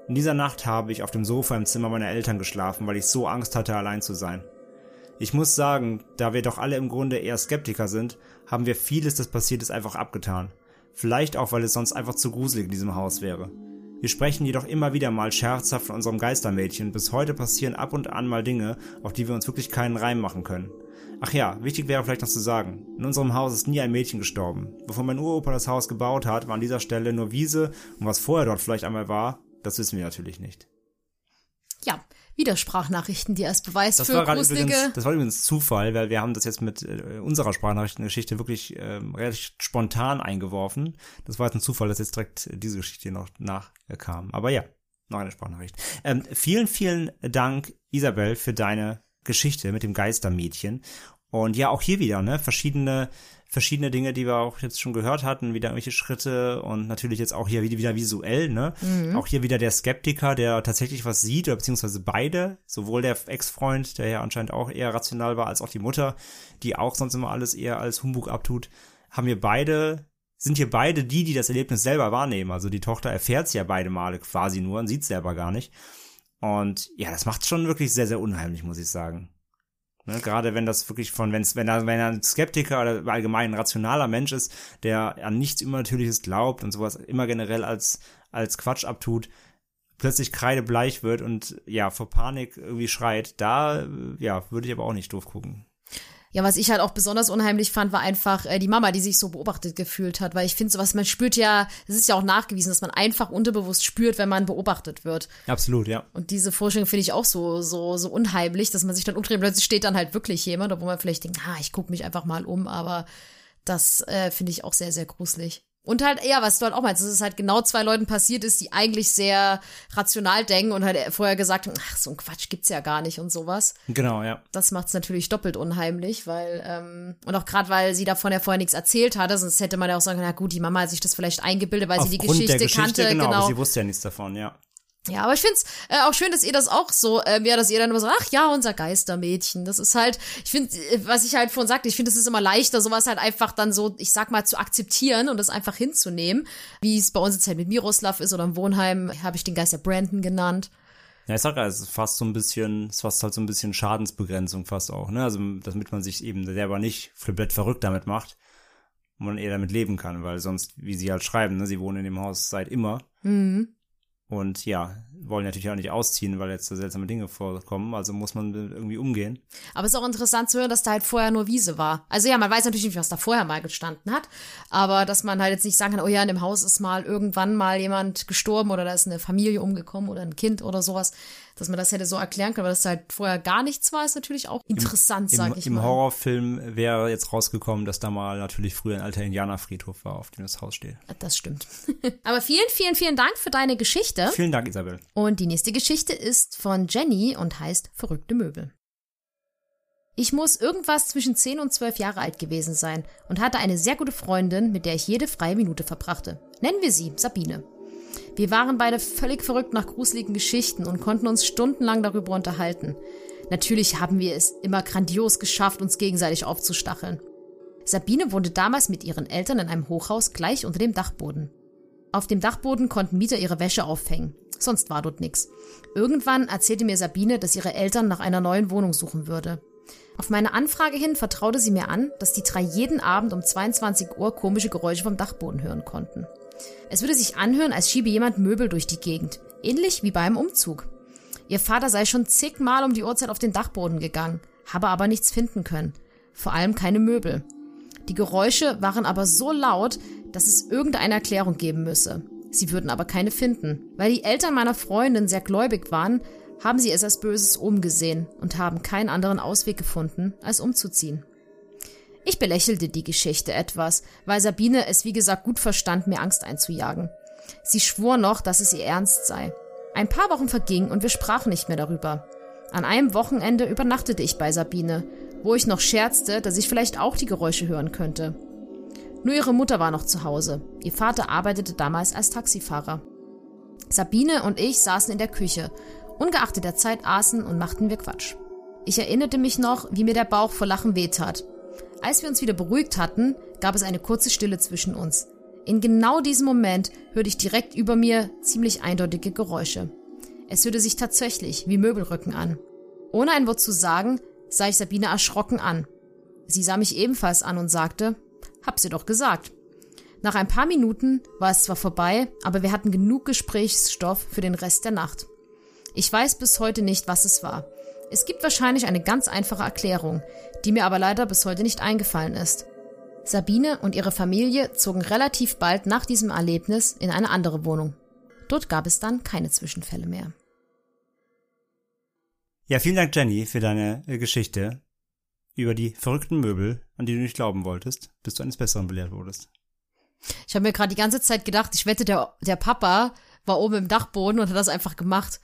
Speaker 2: In dieser Nacht habe ich auf dem Sofa im Zimmer meiner Eltern geschlafen, weil ich so Angst hatte, allein zu sein. Ich muss sagen, da wir doch alle im Grunde eher Skeptiker sind, haben wir vieles, das passiert ist, einfach abgetan. Vielleicht auch, weil es sonst einfach zu gruselig in diesem Haus wäre. Wir sprechen jedoch immer wieder mal scherzhaft von unserem Geistermädchen. Bis heute passieren ab und an mal Dinge, auf die wir uns wirklich keinen Reim machen können. Ach ja, wichtig wäre vielleicht noch zu sagen, in unserem Haus ist nie ein Mädchen gestorben. Bevor mein Uropa das Haus gebaut hat, war an dieser Stelle nur Wiese und was vorher dort vielleicht einmal war, das wissen wir natürlich nicht.
Speaker 1: Ja, wieder Sprachnachrichten, die als Beweis
Speaker 2: Das
Speaker 1: für
Speaker 2: war
Speaker 1: gruselige...
Speaker 2: übrigens, das war übrigens Zufall, weil wir haben das jetzt mit äh, unserer Sprachnachrichtengeschichte wirklich ähm, relativ spontan eingeworfen. Das war jetzt ein Zufall, dass jetzt direkt diese Geschichte hier noch nachkam. Aber ja, noch eine Sprachnachricht. Ähm, vielen, vielen Dank, Isabel, für deine Geschichte mit dem Geistermädchen. Und ja, auch hier wieder, ne, verschiedene, verschiedene Dinge, die wir auch jetzt schon gehört hatten, wieder irgendwelche Schritte und natürlich jetzt auch hier wieder, wieder visuell, ne. Auch hier wieder der Skeptiker, der tatsächlich was sieht, oder beziehungsweise beide, sowohl der Ex-Freund, der ja anscheinend auch eher rational war, als auch die Mutter, die auch sonst immer alles eher als Humbug abtut, haben wir beide, sind hier beide die, die das Erlebnis selber wahrnehmen. Also die Tochter erfährt es ja beide Male quasi nur und sieht es selber gar nicht. Und ja, das macht schon wirklich sehr, sehr unheimlich, muss ich sagen. Ne, gerade wenn das wirklich von, wenn's, wenn er, wenn er ein Skeptiker oder allgemein ein rationaler Mensch ist, der an nichts Übernatürliches glaubt und sowas immer generell als, als Quatsch abtut, plötzlich kreidebleich wird und ja, vor Panik irgendwie schreit, da, ja, würde ich aber auch nicht doof gucken.
Speaker 1: Ja, was ich halt auch besonders unheimlich fand, war einfach äh, die Mama, die sich so beobachtet gefühlt hat. Weil ich finde, sowas, man spürt ja, es ist ja auch nachgewiesen, dass man einfach unterbewusst spürt, wenn man beobachtet wird.
Speaker 2: Absolut, ja.
Speaker 1: Und diese Vorstellung finde ich auch so, so, so unheimlich, dass man sich dann umdreht plötzlich steht dann halt wirklich jemand, obwohl man vielleicht denkt, ah, ich gucke mich einfach mal um, aber das äh, finde ich auch sehr, sehr gruselig. Und halt, ja, was du halt auch meinst, dass es halt genau zwei Leuten passiert ist, die eigentlich sehr rational denken und halt vorher gesagt haben, ach, so ein Quatsch gibt's ja gar nicht und sowas.
Speaker 2: Genau, ja.
Speaker 1: Das macht's natürlich doppelt unheimlich, weil, ähm, und auch gerade, weil sie davon ja vorher nichts erzählt hatte, sonst hätte man ja auch sagen können, na gut, die Mama hat sich das vielleicht eingebildet, weil sie die Geschichte,
Speaker 2: Geschichte
Speaker 1: kannte,
Speaker 2: genau,
Speaker 1: genau.
Speaker 2: aber sie wusste ja nichts davon, ja.
Speaker 1: Ja, aber ich find's äh, auch schön, dass ihr das auch so, ähm, ja, dass ihr dann immer so, ach ja, unser Geistermädchen. Das ist halt, ich finde, äh, was ich halt vorhin sagte, ich finde, es ist immer leichter, sowas halt einfach dann so, ich sag mal, zu akzeptieren und das einfach hinzunehmen, wie es bei uns jetzt halt mit Miroslav ist oder im Wohnheim, habe ich den Geister Brandon genannt.
Speaker 2: Ja, ich sag ja, es ist fast so ein bisschen, es ist fast halt so ein bisschen Schadensbegrenzung fast auch, ne? Also, damit man sich eben selber nicht komplett verrückt damit macht und man eher damit leben kann, weil sonst, wie sie halt schreiben, ne, sie wohnen in dem Haus seit immer.
Speaker 1: Mhm.
Speaker 2: Und ja, wollen natürlich auch nicht ausziehen, weil jetzt so seltsame Dinge vorkommen. Also muss man irgendwie umgehen.
Speaker 1: Aber es ist auch interessant zu hören, dass da halt vorher nur Wiese war. Also ja, man weiß natürlich nicht, was da vorher mal gestanden hat, aber dass man halt jetzt nicht sagen kann, oh ja, in dem Haus ist mal irgendwann mal jemand gestorben oder da ist eine Familie umgekommen oder ein Kind oder sowas, dass man das hätte so erklären können, aber dass da halt vorher gar nichts war, ist natürlich auch interessant,
Speaker 2: Im,
Speaker 1: sag ich
Speaker 2: Im
Speaker 1: mal.
Speaker 2: Horrorfilm wäre jetzt rausgekommen, dass da mal natürlich früher ein alter Indianerfriedhof war, auf dem das Haus steht.
Speaker 1: Das stimmt. aber vielen, vielen, vielen Dank für deine Geschichte.
Speaker 2: Vielen Dank, Isabel.
Speaker 1: Und die nächste Geschichte ist von Jenny und heißt Verrückte Möbel. Ich muss irgendwas zwischen 10 und 12 Jahre alt gewesen sein und hatte eine sehr gute Freundin, mit der ich jede freie Minute verbrachte. Nennen wir sie Sabine. Wir waren beide völlig verrückt nach gruseligen Geschichten und konnten uns stundenlang darüber unterhalten. Natürlich haben wir es immer grandios geschafft, uns gegenseitig aufzustacheln. Sabine wohnte damals mit ihren Eltern in einem Hochhaus gleich unter dem Dachboden. Auf dem Dachboden konnten Mieter ihre Wäsche aufhängen. Sonst war dort nichts. Irgendwann erzählte mir Sabine, dass ihre Eltern nach einer neuen Wohnung suchen würde. Auf meine Anfrage hin vertraute sie mir an, dass die drei jeden Abend um 22 Uhr komische Geräusche vom Dachboden hören konnten. Es würde sich anhören, als schiebe jemand Möbel durch die Gegend. Ähnlich wie beim Umzug. Ihr Vater sei schon zigmal um die Uhrzeit auf den Dachboden gegangen, habe aber nichts finden können. Vor allem keine Möbel. Die Geräusche waren aber so laut, dass es irgendeine Erklärung geben müsse. Sie würden aber keine finden. Weil die Eltern meiner Freundin sehr gläubig waren, haben sie es als Böses umgesehen und haben keinen anderen Ausweg gefunden, als umzuziehen. Ich belächelte die Geschichte etwas, weil Sabine es wie gesagt gut verstand, mir Angst einzujagen. Sie schwor noch, dass es ihr ernst sei. Ein paar Wochen vergingen und wir sprachen nicht mehr darüber. An einem Wochenende übernachtete ich bei Sabine, wo ich noch scherzte, dass ich vielleicht auch die Geräusche hören könnte. Nur ihre Mutter war noch zu Hause. Ihr Vater arbeitete damals als Taxifahrer. Sabine und ich saßen in der Küche. Ungeachtet der Zeit aßen und machten wir Quatsch. Ich erinnerte mich noch, wie mir der Bauch vor Lachen wehtat. Als wir uns wieder beruhigt hatten, gab es eine kurze Stille zwischen uns. In genau diesem Moment hörte ich direkt über mir ziemlich eindeutige Geräusche. Es hörte sich tatsächlich wie Möbelrücken an. Ohne ein Wort zu sagen, sah ich Sabine erschrocken an. Sie sah mich ebenfalls an und sagte, hab sie doch gesagt. Nach ein paar Minuten war es zwar vorbei, aber wir hatten genug Gesprächsstoff für den Rest der Nacht. Ich weiß bis heute nicht, was es war. Es gibt wahrscheinlich eine ganz einfache Erklärung, die mir aber leider bis heute nicht eingefallen ist. Sabine und ihre Familie zogen relativ bald nach diesem Erlebnis in eine andere Wohnung. Dort gab es dann keine Zwischenfälle mehr.
Speaker 2: Ja, vielen Dank, Jenny, für deine äh, Geschichte über die verrückten Möbel, an die du nicht glauben wolltest, bis du eines Besseren belehrt wurdest.
Speaker 1: Ich habe mir gerade die ganze Zeit gedacht, ich wette, der, der Papa war oben im Dachboden und hat das einfach gemacht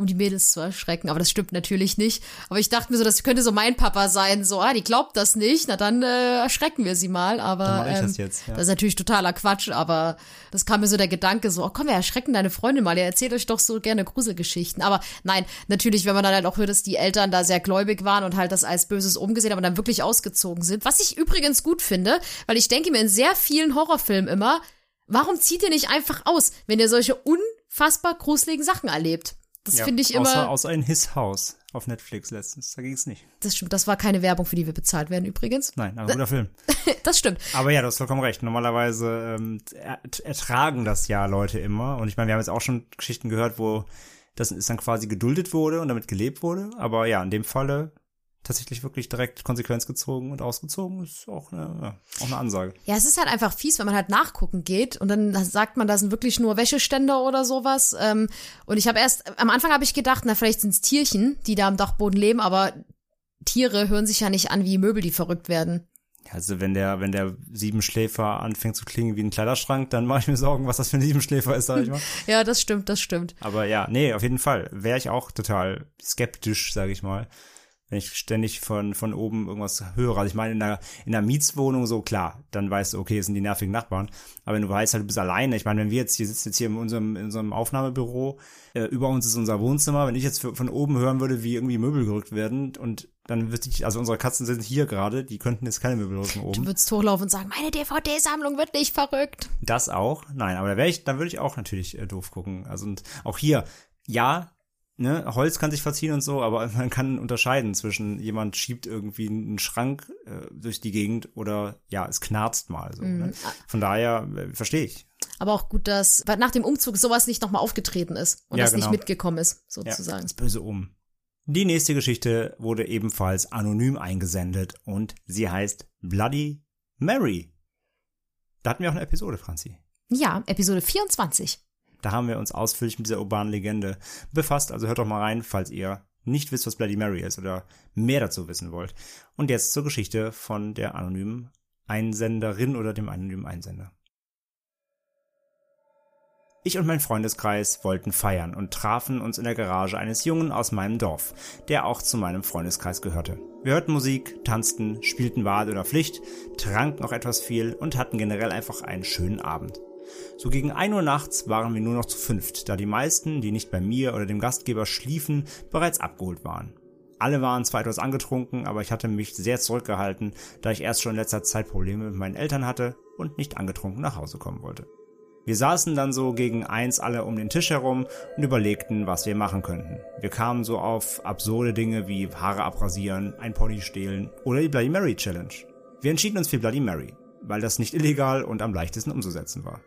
Speaker 1: um die Mädels zu erschrecken. Aber das stimmt natürlich nicht. Aber ich dachte mir so, das könnte so mein Papa sein. So, ah, die glaubt das nicht. Na dann äh, erschrecken wir sie mal. Aber
Speaker 2: ähm,
Speaker 1: das,
Speaker 2: jetzt, ja.
Speaker 1: das, ist natürlich totaler Quatsch. Aber das kam mir so der Gedanke so, oh komm, wir erschrecken deine Freundin mal. Ihr erzählt euch doch so gerne Gruselgeschichten. Aber nein, natürlich, wenn man dann halt auch hört, dass die Eltern da sehr gläubig waren und halt das als Böses umgesehen haben und dann wirklich ausgezogen sind. Was ich übrigens gut finde, weil ich denke mir in sehr vielen Horrorfilmen immer, warum zieht ihr nicht einfach aus, wenn ihr solche unfassbar gruseligen Sachen erlebt? Das ja, finde ich immer.
Speaker 2: Außer, außer in His House auf Netflix letztens. Da ging es nicht.
Speaker 1: Das stimmt. Das war keine Werbung, für die wir bezahlt werden übrigens.
Speaker 2: Nein, aber guter Film.
Speaker 1: das stimmt.
Speaker 2: Aber ja, du hast vollkommen recht. Normalerweise ähm, ertragen das ja Leute immer. Und ich meine, wir haben jetzt auch schon Geschichten gehört, wo das ist dann quasi geduldet wurde und damit gelebt wurde. Aber ja, in dem Falle tatsächlich wirklich direkt Konsequenz gezogen und ausgezogen, ist auch eine, ja, auch eine Ansage.
Speaker 1: Ja, es ist halt einfach fies, wenn man halt nachgucken geht und dann sagt man, da sind wirklich nur Wäscheständer oder sowas. Ähm, und ich habe erst, am Anfang habe ich gedacht, na, vielleicht sind es Tierchen, die da am Dachboden leben, aber Tiere hören sich ja nicht an wie Möbel, die verrückt werden.
Speaker 2: Also wenn der, wenn der Siebenschläfer anfängt zu klingen wie ein Kleiderschrank, dann mache ich mir Sorgen, was das für ein Siebenschläfer ist, sag ich mal.
Speaker 1: ja, das stimmt, das stimmt.
Speaker 2: Aber ja, nee, auf jeden Fall wäre ich auch total skeptisch, sage ich mal wenn ich ständig von, von oben irgendwas höre. Also ich meine, in einer, in einer Mietswohnung so, klar, dann weißt du, okay, es sind die nervigen Nachbarn. Aber wenn du weißt halt, du bist alleine, ich meine, wenn wir jetzt hier sitzen jetzt hier in unserem, in unserem Aufnahmebüro, äh, über uns ist unser Wohnzimmer, wenn ich jetzt von oben hören würde, wie irgendwie Möbel gerückt werden und dann würde ich, also unsere Katzen sind hier gerade, die könnten jetzt keine Möbel rücken oben.
Speaker 1: Du würdest hochlaufen und sagen, meine DVD-Sammlung wird nicht verrückt.
Speaker 2: Das auch, nein, aber da wäre ich, dann würde ich auch natürlich äh, doof gucken. Also und auch hier, ja, ne, Holz kann sich verziehen und so, aber man kann unterscheiden zwischen jemand schiebt irgendwie einen Schrank äh, durch die Gegend oder ja, es knarzt mal so. Mm. Ne? Mhm. Von daher äh, verstehe ich.
Speaker 1: Aber auch gut, dass nach dem Umzug sowas nicht nochmal aufgetreten ist und ja, das genau. nicht mitgekommen ist, sozusagen. Ja,
Speaker 2: das böse um. Die nächste Geschichte wurde ebenfalls anonym eingesendet und sie heißt Bloody Mary. Da hatten wir auch eine Episode, Franzi.
Speaker 1: Ja, Episode 24.
Speaker 2: Da haben wir uns ausführlich mit dieser urbanen Legende befasst. Also hört doch mal rein, falls ihr nicht wisst, was Bloody Mary ist oder mehr dazu wissen wollt. Und jetzt zur Geschichte von der anonymen Einsenderin oder dem anonymen Einsender. Ich und mein Freundeskreis wollten feiern und trafen uns in der Garage eines Jungen aus meinem Dorf, der auch zu meinem Freundeskreis gehörte. Wir hörten Musik, tanzten, spielten Wahl oder Pflicht, tranken auch etwas viel und hatten generell einfach einen schönen Abend. So gegen ein Uhr nachts waren wir nur noch zu fünft, da die meisten, die nicht bei mir oder dem Gastgeber schliefen, bereits abgeholt waren. Alle waren zwar etwas angetrunken, aber ich hatte mich sehr zurückgehalten, da ich erst schon in letzter Zeit Probleme mit meinen Eltern hatte und nicht angetrunken nach Hause kommen wollte. Wir saßen dann so gegen eins alle um den Tisch herum und überlegten, was wir machen könnten. Wir kamen so auf absurde Dinge wie Haare abrasieren, ein Pony stehlen oder die Bloody Mary Challenge. Wir entschieden uns für Bloody Mary, weil das nicht illegal und am leichtesten umzusetzen war.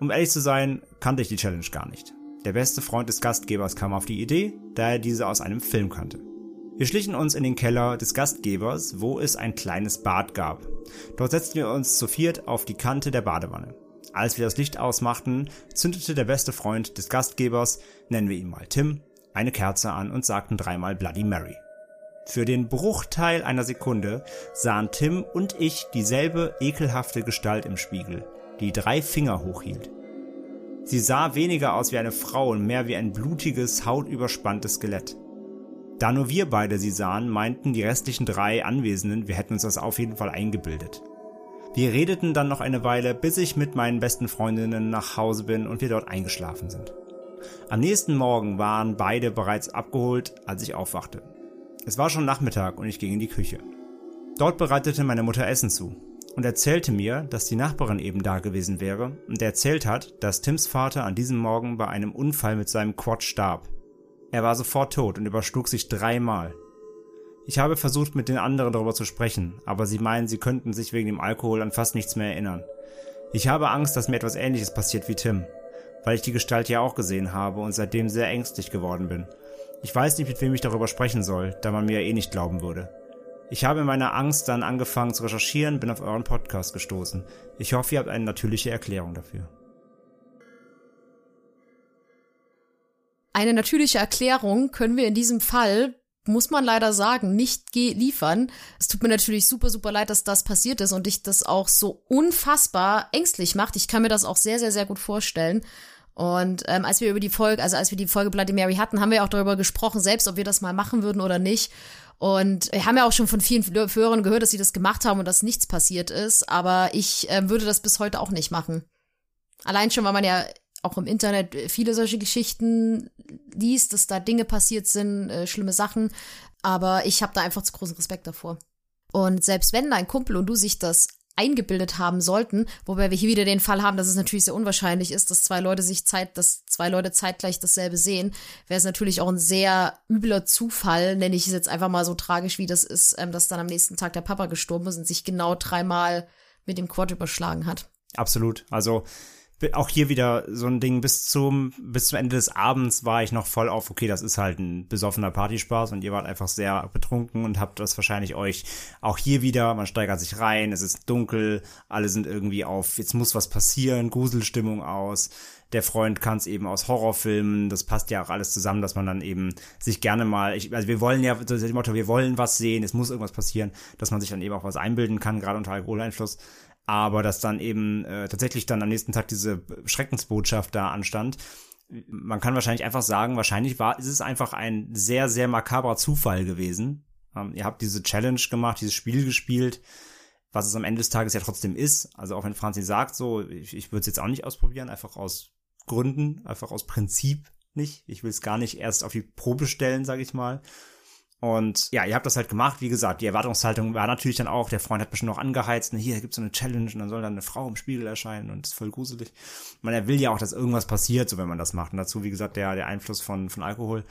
Speaker 2: Um ehrlich zu sein, kannte ich die Challenge gar nicht. Der beste Freund des Gastgebers kam auf die Idee, da er diese aus einem Film kannte. Wir schlichen uns in den Keller des Gastgebers, wo es ein kleines Bad gab. Dort setzten wir uns zu viert auf die Kante der Badewanne. Als wir das Licht ausmachten, zündete der beste Freund des Gastgebers, nennen wir ihn mal Tim, eine Kerze an und sagten dreimal Bloody Mary. Für den Bruchteil einer Sekunde sahen Tim und ich dieselbe ekelhafte Gestalt im Spiegel die drei Finger hochhielt. Sie sah weniger aus wie eine Frau und mehr wie ein blutiges, hautüberspanntes Skelett. Da nur wir beide sie sahen, meinten die restlichen drei Anwesenden, wir hätten uns das auf jeden Fall eingebildet. Wir redeten dann noch eine Weile, bis ich mit meinen besten Freundinnen nach Hause bin und wir dort eingeschlafen sind. Am nächsten Morgen waren beide bereits abgeholt, als ich aufwachte. Es war schon Nachmittag und ich ging in die Küche. Dort bereitete meine Mutter Essen zu und erzählte mir, dass die Nachbarin eben da gewesen wäre und erzählt hat, dass Tims Vater an diesem Morgen bei einem Unfall mit seinem Quad starb. Er war sofort tot und überschlug sich dreimal. Ich habe versucht, mit den anderen darüber zu sprechen, aber sie meinen, sie könnten sich wegen dem Alkohol an fast nichts mehr erinnern. Ich habe Angst, dass mir etwas ähnliches passiert wie Tim, weil ich die Gestalt ja auch gesehen habe und seitdem sehr ängstlich geworden bin. Ich weiß nicht, mit wem ich darüber sprechen soll, da man mir eh nicht glauben würde. Ich habe in meiner Angst dann angefangen zu recherchieren, bin auf euren Podcast gestoßen. Ich hoffe, ihr habt eine natürliche Erklärung dafür.
Speaker 1: Eine natürliche Erklärung können wir in diesem Fall, muss man leider sagen, nicht liefern. Es tut mir natürlich super, super leid, dass das passiert ist und dich das auch so unfassbar ängstlich macht. Ich kann mir das auch sehr, sehr, sehr gut vorstellen. Und ähm, als wir über die Folge, also als wir die Folge Bloody Mary hatten, haben wir auch darüber gesprochen, selbst ob wir das mal machen würden oder nicht. Und wir haben ja auch schon von vielen Hörern gehört, dass sie das gemacht haben und dass nichts passiert ist. Aber ich äh, würde das bis heute auch nicht machen. Allein schon, weil man ja auch im Internet viele solche Geschichten liest, dass da Dinge passiert sind, äh, schlimme Sachen. Aber ich habe da einfach zu großen Respekt davor. Und selbst wenn dein Kumpel und du sich das eingebildet haben sollten, wobei wir hier wieder den Fall haben, dass es natürlich sehr unwahrscheinlich ist, dass zwei Leute sich Zeit, dass zwei Leute zeitgleich dasselbe sehen, wäre es natürlich auch ein sehr übler Zufall, nenne ich es jetzt einfach mal so tragisch, wie das ist, ähm, dass dann am nächsten Tag der Papa gestorben ist und sich genau dreimal mit dem Quad überschlagen hat.
Speaker 2: Absolut. Also auch hier wieder so ein Ding, bis zum, bis zum Ende des Abends war ich noch voll auf, okay, das ist halt ein besoffener Partyspaß und ihr wart einfach sehr betrunken und habt das wahrscheinlich euch auch hier wieder, man steigert sich rein, es ist dunkel, alle sind irgendwie auf, jetzt muss was passieren, Gruselstimmung aus. Der Freund kann es eben aus Horrorfilmen, das passt ja auch alles zusammen, dass man dann eben sich gerne mal, ich, also wir wollen ja, das Motto, wir wollen was sehen, es muss irgendwas passieren, dass man sich dann eben auch was einbilden kann, gerade unter Alkoholeinfluss aber dass dann eben äh, tatsächlich dann am nächsten Tag diese Schreckensbotschaft da anstand. Man kann wahrscheinlich einfach sagen, wahrscheinlich war, ist es einfach ein sehr, sehr makaber Zufall gewesen. Ähm, ihr habt diese Challenge gemacht, dieses Spiel gespielt, was es am Ende des Tages ja trotzdem ist. Also auch wenn Franzi sagt, so, ich, ich würde es jetzt auch nicht ausprobieren, einfach aus Gründen, einfach aus Prinzip nicht. Ich will es gar nicht erst auf die Probe stellen, sage ich mal. Und ja, ihr habt das halt gemacht. Wie gesagt, die Erwartungshaltung war natürlich dann auch, der Freund hat bestimmt noch angeheizt, ne, hier gibt's so eine Challenge und dann soll dann eine Frau im Spiegel erscheinen und ist voll gruselig. Man, er will ja auch, dass irgendwas passiert, so wenn man das macht. Und dazu, wie gesagt, der, der Einfluss von, von Alkohol.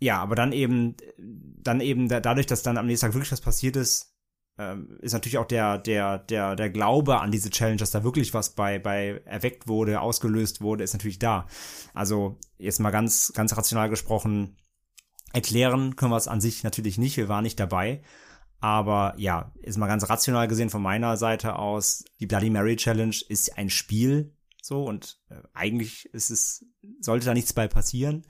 Speaker 2: Ja, aber dann eben, dann eben dadurch, dass dann am nächsten Tag wirklich was passiert ist, ähm, ist natürlich auch der, der, der, der Glaube an diese Challenge, dass da wirklich was bei, bei erweckt wurde, ausgelöst wurde, ist natürlich da. Also, jetzt mal ganz, ganz rational gesprochen, Erklären können wir es an sich natürlich nicht, wir waren nicht dabei. Aber ja, ist mal ganz rational gesehen von meiner Seite aus, die Bloody Mary Challenge ist ein Spiel so und äh, eigentlich ist es, sollte da nichts bei passieren.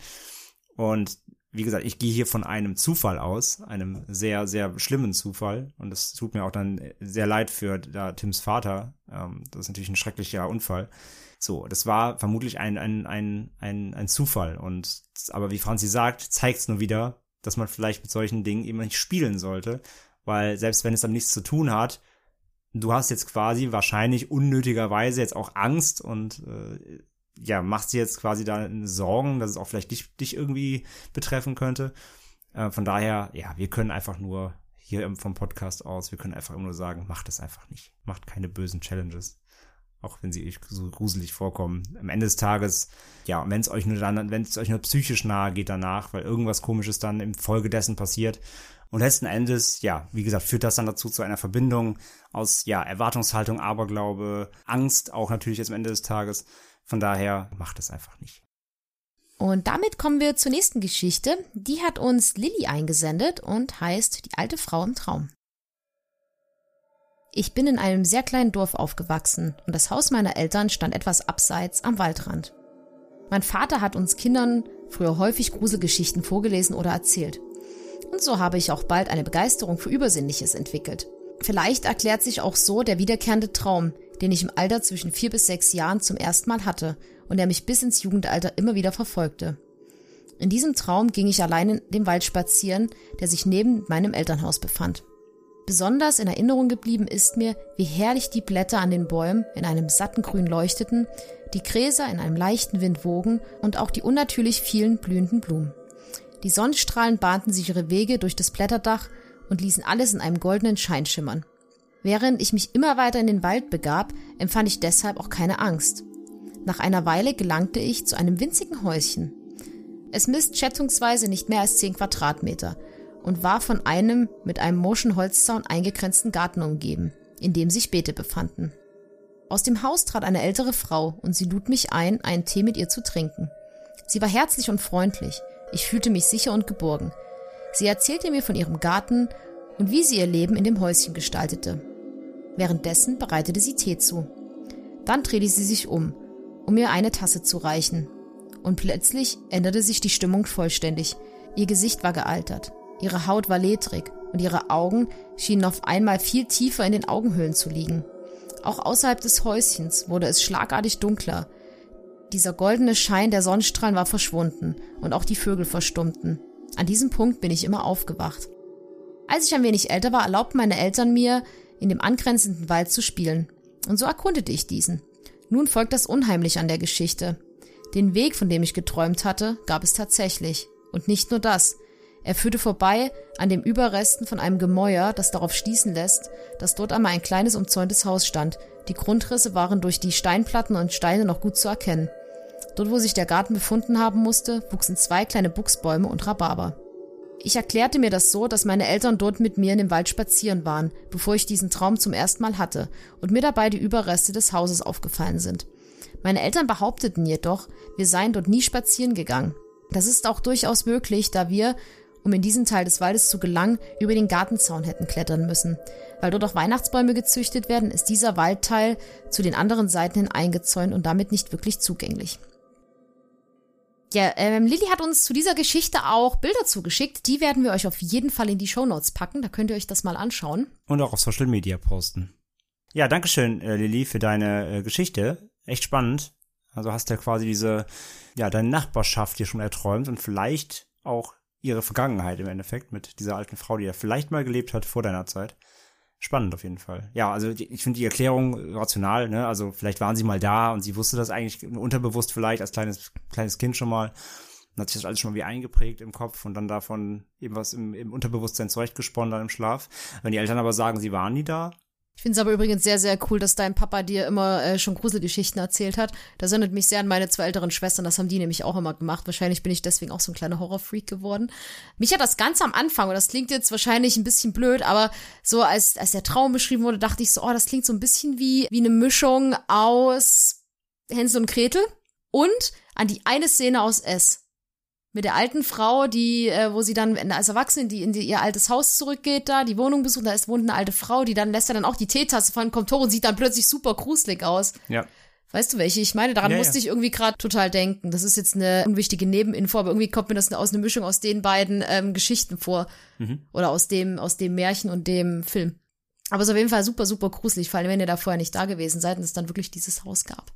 Speaker 2: Und wie gesagt, ich gehe hier von einem Zufall aus, einem sehr, sehr schlimmen Zufall. Und es tut mir auch dann sehr leid für da Tims Vater. Ähm, das ist natürlich ein schrecklicher Unfall. So, das war vermutlich ein, ein, ein, ein, ein Zufall. Und aber wie Franzi sagt, zeigt es nur wieder, dass man vielleicht mit solchen Dingen eben nicht spielen sollte. Weil selbst wenn es dann nichts zu tun hat, du hast jetzt quasi wahrscheinlich unnötigerweise jetzt auch Angst und äh, ja, machst dir jetzt quasi da Sorgen, dass es auch vielleicht dich, dich irgendwie betreffen könnte. Äh, von daher, ja, wir können einfach nur hier vom Podcast aus, wir können einfach nur sagen, macht es einfach nicht. Macht keine bösen Challenges auch wenn sie so gruselig vorkommen. Am Ende des Tages, ja, wenn es euch nur dann, wenn es euch nur psychisch nahe geht danach, weil irgendwas komisches dann im Folge dessen passiert. Und letzten Endes, ja, wie gesagt, führt das dann dazu zu einer Verbindung aus, ja, Erwartungshaltung, Aberglaube, Angst auch natürlich jetzt am Ende des Tages. Von daher macht es einfach nicht.
Speaker 1: Und damit kommen wir zur nächsten Geschichte. Die hat uns Lilly eingesendet und heißt Die alte Frau im Traum. Ich bin in einem sehr kleinen Dorf aufgewachsen und das Haus meiner Eltern stand etwas abseits am Waldrand. Mein Vater hat uns Kindern früher häufig Gruselgeschichten vorgelesen oder erzählt. Und so habe ich auch bald eine Begeisterung für Übersinnliches entwickelt. Vielleicht erklärt sich auch so der wiederkehrende Traum, den ich im Alter zwischen vier bis sechs Jahren zum ersten Mal hatte und der mich bis ins Jugendalter immer wieder verfolgte. In diesem Traum ging ich allein in dem Wald spazieren, der sich neben meinem Elternhaus befand. Besonders in Erinnerung geblieben ist mir, wie herrlich die Blätter an den Bäumen in einem satten Grün leuchteten, die Gräser in einem leichten Wind wogen und auch die unnatürlich vielen blühenden Blumen. Die Sonnenstrahlen bahnten sich ihre Wege durch das Blätterdach und ließen alles in einem goldenen Schein schimmern. Während ich mich immer weiter in den Wald begab, empfand ich deshalb auch keine Angst. Nach einer Weile gelangte ich zu einem winzigen Häuschen. Es misst schätzungsweise nicht mehr als zehn Quadratmeter und war von einem mit einem morschen Holzzaun eingegrenzten Garten umgeben, in dem sich Beete befanden. Aus dem Haus trat eine ältere Frau und sie lud mich ein, einen Tee mit ihr zu trinken. Sie war herzlich und freundlich. Ich fühlte mich sicher und geborgen. Sie erzählte mir von ihrem Garten und wie sie ihr Leben in dem Häuschen gestaltete. Währenddessen bereitete sie Tee zu. Dann drehte sie sich um, um mir eine Tasse zu reichen. Und plötzlich änderte sich die Stimmung vollständig. Ihr Gesicht war gealtert, ihre Haut war ledrig und ihre Augen schienen auf einmal viel tiefer in den Augenhöhlen zu liegen. Auch außerhalb des Häuschens wurde es schlagartig dunkler. Dieser goldene Schein der Sonnenstrahlen war verschwunden und auch die Vögel verstummten. An diesem Punkt bin ich immer aufgewacht. Als ich ein wenig älter war, erlaubten meine Eltern mir, in dem angrenzenden Wald zu spielen. Und so erkundete ich diesen. Nun folgt das Unheimliche an der Geschichte. Den Weg, von dem ich geträumt hatte, gab es tatsächlich. Und nicht nur das. Er führte vorbei an den Überresten von einem Gemäuer, das darauf schließen lässt, dass dort einmal ein kleines umzäuntes Haus stand. Die Grundrisse waren durch die Steinplatten und Steine noch gut zu erkennen. Dort, wo sich der Garten befunden haben musste, wuchsen zwei kleine Buchsbäume und Rhabarber. Ich erklärte mir das so, dass meine Eltern dort mit mir in dem Wald spazieren waren, bevor ich diesen Traum zum ersten Mal hatte und mir dabei die Überreste des Hauses aufgefallen sind. Meine Eltern behaupteten jedoch, wir seien dort nie spazieren gegangen. Das ist auch durchaus möglich, da wir, um in diesen Teil des Waldes zu gelangen, über den Gartenzaun hätten klettern müssen. Weil dort auch Weihnachtsbäume gezüchtet werden, ist dieser Waldteil zu den anderen Seiten hin eingezäunt und damit nicht wirklich zugänglich. Ja, ähm, Lilly hat uns zu dieser Geschichte auch Bilder zugeschickt. Die werden wir euch auf jeden Fall in die Show Notes packen. Da könnt ihr euch das mal anschauen.
Speaker 2: Und auch auf Social Media posten. Ja, danke schön, äh, Lilly, für deine äh, Geschichte. Echt spannend. Also hast ja quasi diese, ja, deine Nachbarschaft hier schon erträumt und vielleicht auch ihre Vergangenheit im Endeffekt mit dieser alten Frau, die ja vielleicht mal gelebt hat vor deiner Zeit. Spannend auf jeden Fall. Ja, also ich finde die Erklärung rational, ne? Also vielleicht waren sie mal da und sie wusste das eigentlich unterbewusst vielleicht als kleines, kleines Kind schon mal und hat sich das alles schon mal wie eingeprägt im Kopf und dann davon eben was im, im Unterbewusstsein zurechtgesponnen dann im Schlaf. Wenn die Eltern aber sagen, sie waren nie da,
Speaker 1: ich finde es aber übrigens sehr, sehr cool, dass dein Papa dir immer äh, schon Gruselgeschichten erzählt hat. Das erinnert mich sehr an meine zwei älteren Schwestern. Das haben die nämlich auch immer gemacht. Wahrscheinlich bin ich deswegen auch so ein kleiner Horrorfreak geworden. Mich hat das ganz am Anfang, und das klingt jetzt wahrscheinlich ein bisschen blöd, aber so als, als der Traum beschrieben wurde, dachte ich so, oh, das klingt so ein bisschen wie, wie eine Mischung aus Hänsel und Gretel und an die eine Szene aus S mit der alten Frau, die, äh, wo sie dann als Erwachsene die in die, ihr altes Haus zurückgeht, da die Wohnung besucht, da ist wohnt eine alte Frau, die dann lässt er dann auch die Teetasse von kommt hoch und sieht dann plötzlich super gruselig aus.
Speaker 2: Ja.
Speaker 1: Weißt du, welche ich meine? Daran
Speaker 2: Ja,
Speaker 1: musste
Speaker 2: ja.
Speaker 1: ich irgendwie gerade total denken. Das ist jetzt eine unwichtige Nebeninfo, aber irgendwie kommt mir das aus einer Mischung aus den beiden ähm, Geschichten vor.
Speaker 2: Mhm.
Speaker 1: Oder aus dem, aus dem Märchen und dem Film. Aber es ist auf jeden Fall super, super gruselig, vor allem wenn ihr da vorher nicht da gewesen seid und es dann wirklich dieses Haus gab.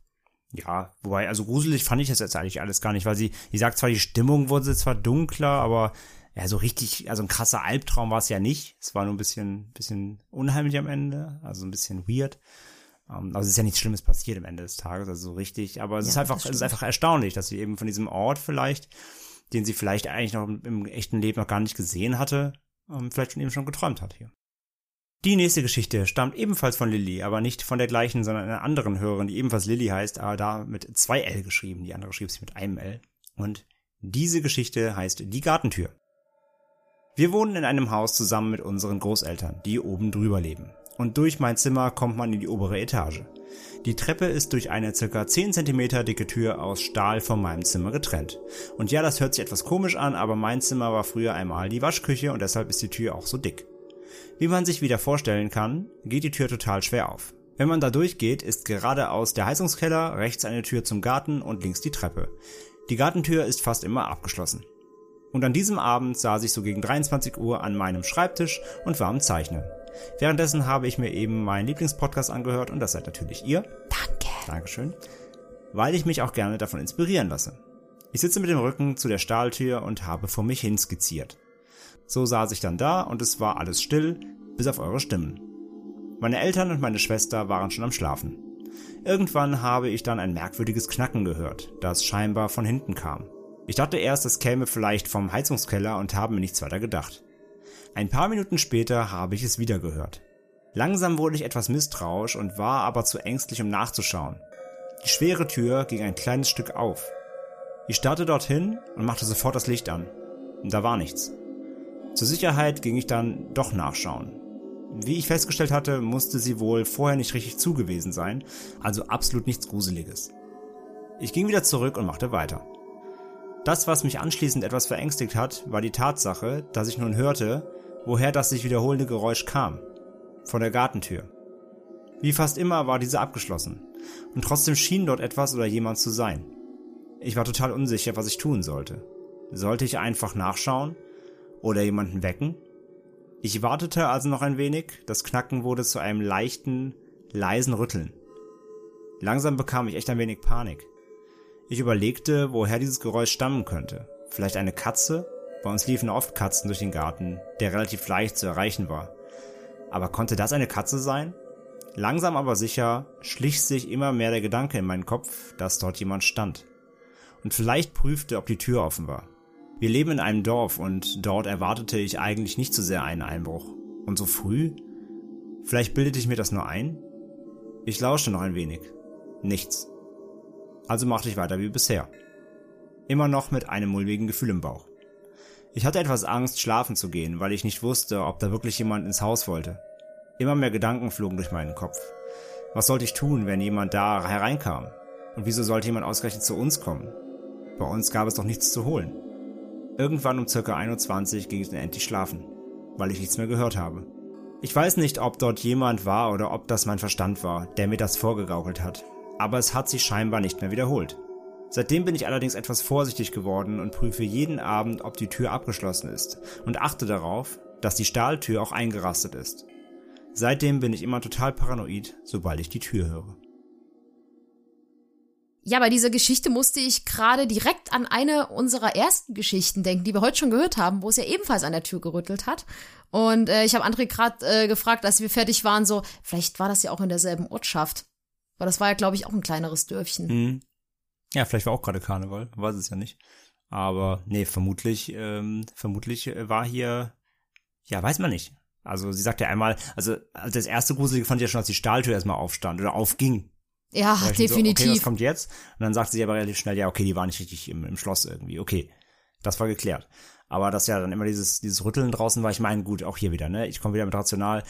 Speaker 2: Ja, wobei, also gruselig fand ich das jetzt eigentlich alles gar nicht, weil sie, sie sagt zwar, die Stimmung wurde zwar dunkler, aber ja, so richtig, also ein krasser Albtraum war es ja nicht. Es war nur ein bisschen, bisschen unheimlich am Ende, also ein bisschen weird. Ähm, Also es ist ja nichts Schlimmes passiert am Ende des Tages, also so richtig. Aber es
Speaker 1: Ja,
Speaker 2: ist einfach, es ist einfach erstaunlich, dass sie eben von diesem Ort vielleicht, den sie vielleicht eigentlich noch im, im echten Leben noch gar nicht gesehen hatte, ähm, vielleicht schon eben schon geträumt hat hier. Die nächste Geschichte stammt ebenfalls von Lilly, aber nicht von der gleichen, sondern einer anderen Hörerin, die ebenfalls Lilly heißt, aber da mit zwei L geschrieben. Die andere schrieb sie mit einem L. Und diese Geschichte heißt Die Gartentür. Wir wohnen in einem Haus zusammen mit unseren Großeltern, die oben drüber leben. Und durch mein Zimmer kommt man in die obere Etage. Die Treppe ist durch eine circa 10 cm dicke Tür aus Stahl von meinem Zimmer getrennt. Und ja, das hört sich etwas komisch an, aber mein Zimmer war früher einmal die Waschküche und deshalb ist die Tür auch so dick. Wie man sich wieder vorstellen kann, geht die Tür total schwer auf. Wenn man da durchgeht, ist geradeaus der Heizungskeller, rechts eine Tür zum Garten und links die Treppe. Die Gartentür ist fast immer abgeschlossen. Und an diesem Abend saß ich so gegen 23 Uhr an meinem Schreibtisch und war am Zeichnen. Währenddessen habe ich mir eben meinen Lieblingspodcast angehört und das seid natürlich ihr.
Speaker 1: Danke.
Speaker 2: Dankeschön. Weil ich mich auch gerne davon inspirieren lasse. Ich sitze mit dem Rücken zu der Stahltür und habe vor mich hin skizziert. So saß ich dann da und es war alles still, bis auf eure Stimmen. Meine Eltern und meine Schwester waren schon am Schlafen. Irgendwann habe ich dann ein merkwürdiges Knacken gehört, das scheinbar von hinten kam. Ich dachte erst, es käme vielleicht vom Heizungskeller und habe mir nichts weiter gedacht. Ein paar Minuten später habe ich es wieder gehört. Langsam wurde ich etwas misstrauisch und war aber zu ängstlich, um nachzuschauen. Die schwere Tür ging ein kleines Stück auf. Ich starrte dorthin und machte sofort das Licht an. Da war nichts. Zur Sicherheit ging ich dann doch nachschauen. Wie ich festgestellt hatte, musste sie wohl vorher nicht richtig zugewesen sein, also absolut nichts Gruseliges. Ich ging wieder zurück und machte weiter. Das, was mich anschließend etwas verängstigt hat, war die Tatsache, dass ich nun hörte, woher das sich wiederholende Geräusch kam. Von der Gartentür. Wie fast immer war diese abgeschlossen. Und trotzdem schien dort etwas oder jemand zu sein. Ich war total unsicher, was ich tun sollte. Sollte ich einfach nachschauen? Oder jemanden wecken? Ich wartete also noch ein wenig, das Knacken wurde zu einem leichten, leisen Rütteln. Langsam bekam ich echt ein wenig Panik. Ich überlegte, woher dieses Geräusch stammen könnte. Vielleicht eine Katze? Bei uns liefen oft Katzen durch den Garten, der relativ leicht zu erreichen war. Aber konnte das eine Katze sein? Langsam aber sicher schlich sich immer mehr der Gedanke in meinen Kopf, dass dort jemand stand. Und vielleicht prüfte, ob die Tür offen war. Wir leben in einem Dorf und dort erwartete ich eigentlich nicht so sehr einen Einbruch. Und so früh? Vielleicht bildete ich mir das nur ein? Ich lauschte noch ein wenig. Nichts. Also machte ich weiter wie bisher. Immer noch mit einem mulmigen Gefühl im Bauch. Ich hatte etwas Angst, schlafen zu gehen, weil ich nicht wusste, ob da wirklich jemand ins Haus wollte. Immer mehr Gedanken flogen durch meinen Kopf. Was sollte ich tun, wenn jemand da hereinkam? Und wieso sollte jemand ausgerechnet zu uns kommen? Bei uns gab es doch nichts zu holen. Irgendwann um circa 21 ging ich dann endlich schlafen, weil ich nichts mehr gehört habe. Ich weiß nicht, ob dort jemand war oder ob das mein Verstand war, der mir das vorgegaukelt hat, aber es hat sich scheinbar nicht mehr wiederholt. Seitdem bin ich allerdings etwas vorsichtig geworden und prüfe jeden Abend, ob die Tür abgeschlossen ist und achte darauf, dass die Stahltür auch eingerastet ist. Seitdem bin ich immer total paranoid, sobald ich die Tür höre.
Speaker 1: Ja, bei dieser Geschichte musste ich gerade direkt an eine unserer ersten Geschichten denken, die wir heute schon gehört haben, wo es ja ebenfalls an der Tür gerüttelt hat. Und äh, ich habe André gerade äh, gefragt, als wir fertig waren, so, vielleicht war das ja auch in derselben Ortschaft. Weil das war ja, glaube ich, auch ein kleineres Dörfchen.
Speaker 2: Mhm. Ja, vielleicht war auch gerade Karneval, weiß es ja nicht. Aber nee, vermutlich, ähm, vermutlich äh, war hier, ja, weiß man nicht. Also sie sagte ja einmal, also das erste Gruselige fand ich ja schon, als die Stahltür erstmal aufstand oder aufging.
Speaker 1: Ja, definitiv.
Speaker 2: So, okay, was kommt jetzt? Und dann sagte sie aber relativ schnell, ja, okay, die war nicht richtig im, im Schloss irgendwie. Okay, das war geklärt. Aber dass ja dann immer dieses, dieses Rütteln draußen war, ich meine, gut, auch hier wieder, ne? Ich komme wieder mit rational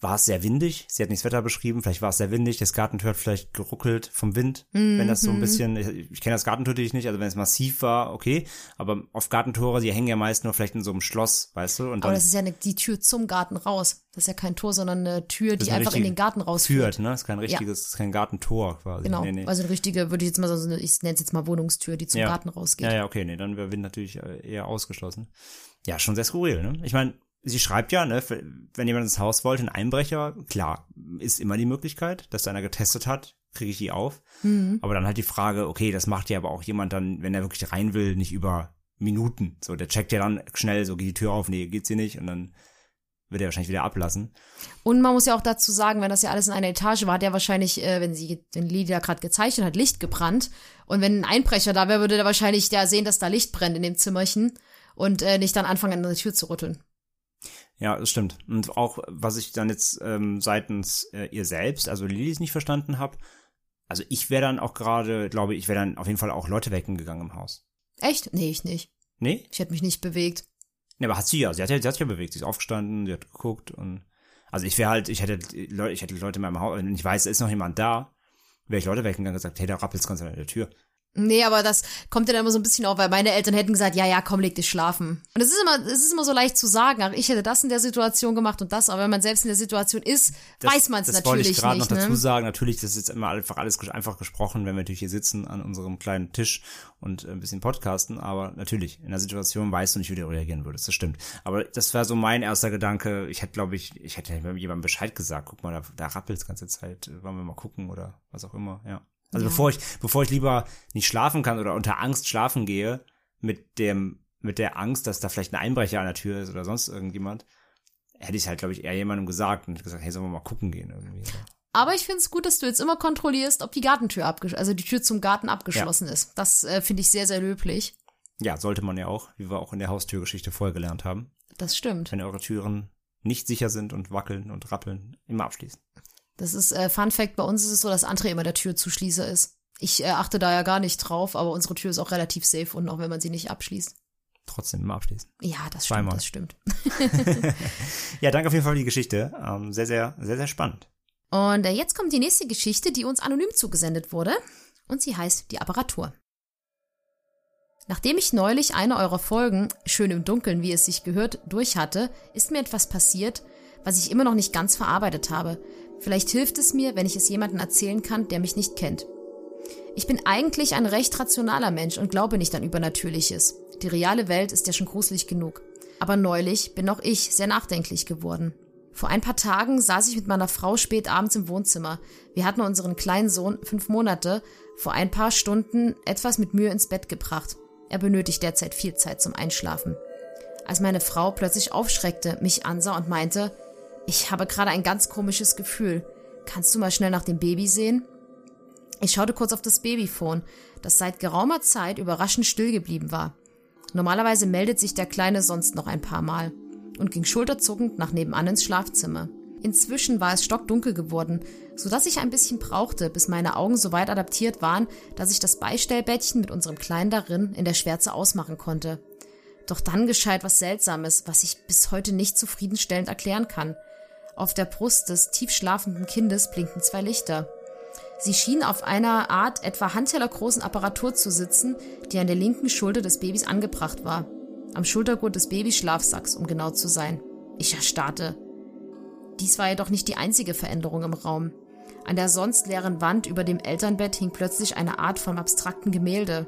Speaker 2: war es sehr windig. Sie hat nicht das Wetter beschrieben. Vielleicht war es sehr windig. Das Gartentür hat vielleicht geruckelt vom Wind. Mhm. Wenn das so ein mhm. bisschen, ich, ich kenne das Gartentür natürlich nicht, also wenn es massiv war, okay. Aber auf Gartentore, die hängen ja meist nur vielleicht in so einem Schloss, weißt du. Und dann,
Speaker 1: Aber das ist ja eine, die Tür zum Garten raus. Das ist ja kein Tor, sondern eine Tür, die eine einfach in den Garten rausführt.
Speaker 2: Führt, ne? Das ist kein richtiges, ja. ist kein Gartentor quasi.
Speaker 1: Genau. Nee, nee. Also eine richtige, würde ich jetzt mal so, ich nenne es jetzt mal Wohnungstür, die zum
Speaker 2: ja.
Speaker 1: Garten rausgeht.
Speaker 2: Ja, ja, okay, nee, dann wäre Wind natürlich äh, eher ausgeschlossen. Ja, schon sehr skurril, ne? Ich meine, sie schreibt ja, ne, wenn jemand ins Haus wollte, ein Einbrecher, klar, ist immer die Möglichkeit, dass da einer getestet hat, kriege ich die auf. Mhm. Aber dann halt die Frage, okay, das macht ja aber auch jemand dann, wenn er wirklich rein will, nicht über Minuten. So, der checkt ja dann schnell, so geht die Tür auf, nee, geht sie nicht und dann wird er wahrscheinlich wieder ablassen.
Speaker 1: Und man muss ja auch dazu sagen, wenn das ja alles in einer Etage war, hat er wahrscheinlich, äh, wenn sie den Lydia gerade gezeichnet hat, Licht gebrannt. Und wenn ein Einbrecher da wäre, würde der wahrscheinlich der sehen, dass da Licht brennt in dem Zimmerchen und äh, nicht dann anfangen, an der Tür zu rütteln.
Speaker 2: Ja, das stimmt. Und auch, was ich dann jetzt ähm, seitens äh, ihr selbst, also Lillys nicht verstanden habe, also ich wäre dann auch gerade, glaube ich, wäre dann auf jeden Fall auch Leute wecken gegangen im Haus.
Speaker 1: Echt? Nee, ich nicht.
Speaker 2: Nee?
Speaker 1: Ich hätte mich nicht bewegt.
Speaker 2: Nee, aber hat sie ja. Sie hat, ja, sie hat sich ja bewegt. Sie ist aufgestanden, sie hat geguckt und also ich wäre halt, ich hätte Leute, ich hätte Leute in meinem Haus, wenn ich weiß, ist noch jemand da, wäre ich Leute wecken gegangen und gesagt, hey, da rappelt's ganz an der Tür.
Speaker 1: Nee, aber das kommt ja dann immer so ein bisschen auf, weil meine Eltern hätten gesagt, ja, ja, komm, leg dich schlafen. Und es ist immer, es ist immer so leicht zu sagen, ach, ich hätte das in der Situation gemacht und das, aber wenn man selbst in der Situation ist, das, weiß man es natürlich nicht. Das wollte ich gerade
Speaker 2: noch dazu ne? sagen, natürlich, das ist jetzt immer einfach alles einfach gesprochen, wenn wir natürlich hier sitzen an unserem kleinen Tisch und ein bisschen podcasten, aber natürlich, in der Situation weißt du nicht, wie du reagieren würdest, das stimmt. Aber das war so mein erster Gedanke, ich hätte, glaube ich, ich hätte jemandem Bescheid gesagt, guck mal, da, da rappelt's ganze Zeit, wollen wir mal gucken oder was auch immer, ja. Also ja. bevor ich, bevor ich lieber nicht schlafen kann oder unter Angst schlafen gehe, mit dem, mit der Angst, dass da vielleicht ein Einbrecher an der Tür ist oder sonst irgendjemand, hätte ich halt, glaube ich, eher jemandem gesagt und gesagt, hey, sollen wir mal gucken gehen irgendwie.
Speaker 1: Aber ich finde es gut, dass du jetzt immer kontrollierst, ob die Gartentür abgeschlossen, also die Tür zum Garten abgeschlossen ja. ist. Das äh, finde ich sehr, sehr löblich.
Speaker 2: Ja, sollte man ja auch, wie wir auch in der Haustürgeschichte vorher gelernt haben.
Speaker 1: Das stimmt.
Speaker 2: Wenn eure Türen nicht sicher sind und wackeln und rappeln, immer abschließen.
Speaker 1: Das ist äh, Fun Fact, bei uns ist es so, dass André immer der Türzuschließer ist. Ich äh, achte da ja gar nicht drauf, aber unsere Tür ist auch relativ safe und auch wenn man sie nicht abschließt.
Speaker 2: Trotzdem immer abschließen.
Speaker 1: Ja, das stimmt,
Speaker 2: Zweimal.
Speaker 1: das stimmt.
Speaker 2: ja, danke auf jeden Fall für die Geschichte. Ähm, sehr, sehr, sehr, sehr spannend.
Speaker 1: Und äh, jetzt kommt die nächste Geschichte, die uns anonym zugesendet wurde. Und sie heißt Die Apparatur. Nachdem ich neulich eine eurer Folgen, schön im Dunkeln, wie es sich gehört, durch hatte, ist mir etwas passiert, was ich immer noch nicht ganz verarbeitet habe. Vielleicht hilft es mir, wenn ich es jemandem erzählen kann, der mich nicht kennt. Ich bin eigentlich ein recht rationaler Mensch und glaube nicht an Übernatürliches. Die reale Welt ist ja schon gruselig genug. Aber neulich bin auch ich sehr nachdenklich geworden. Vor ein paar Tagen saß ich mit meiner Frau spät abends im Wohnzimmer. Wir hatten unseren kleinen Sohn, fünf Monate, vor ein paar Stunden etwas mit Mühe ins Bett gebracht. Er benötigt derzeit viel Zeit zum Einschlafen. Als meine Frau plötzlich aufschreckte, mich ansah und meinte, ich habe gerade ein ganz komisches Gefühl. Kannst du mal schnell nach dem Baby sehen? Ich schaute kurz auf das Babyphone, das seit geraumer Zeit überraschend still geblieben war. Normalerweise meldet sich der Kleine sonst noch ein paar Mal und ging schulterzuckend nach nebenan ins Schlafzimmer. Inzwischen war es stockdunkel geworden, so dass ich ein bisschen brauchte, bis meine Augen so weit adaptiert waren, dass ich das Beistellbettchen mit unserem Kleinen darin in der Schwärze ausmachen konnte. Doch dann geschah etwas Seltsames, was ich bis heute nicht zufriedenstellend erklären kann. Auf der Brust des tief schlafenden Kindes blinkten zwei Lichter. Sie schien auf einer Art etwa handtellergroßen Apparatur zu sitzen, die an der linken Schulter des Babys angebracht war. Am Schultergurt des Babyschlafsacks, um genau zu sein. Ich erstarrte. Dies war jedoch nicht die einzige Veränderung im Raum. An der sonst leeren Wand über dem Elternbett hing plötzlich eine Art von abstrakten Gemälde.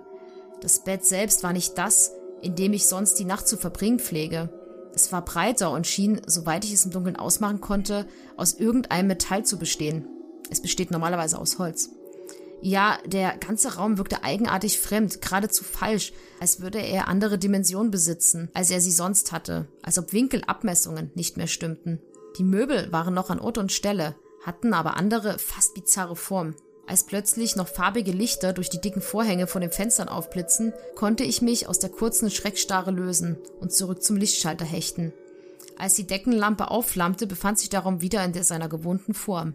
Speaker 1: Das Bett selbst war nicht das, in dem ich sonst die Nacht zu verbringen pflege. Es war breiter und schien, soweit ich es im Dunkeln ausmachen konnte, aus irgendeinem Metall zu bestehen. Es besteht normalerweise aus Holz. Ja, der ganze Raum wirkte eigenartig fremd, geradezu falsch, als würde er andere Dimensionen besitzen, als er sie sonst hatte, als ob Winkelabmessungen nicht mehr stimmten. Die Möbel waren noch an Ort und Stelle, hatten aber andere, fast bizarre Formen. Als plötzlich noch farbige Lichter durch die dicken Vorhänge von den Fenstern aufblitzen, konnte ich mich aus der kurzen Schreckstarre lösen und zurück zum Lichtschalter hechten. Als die Deckenlampe aufflammte, befand sich der Raum wieder in seiner gewohnten Form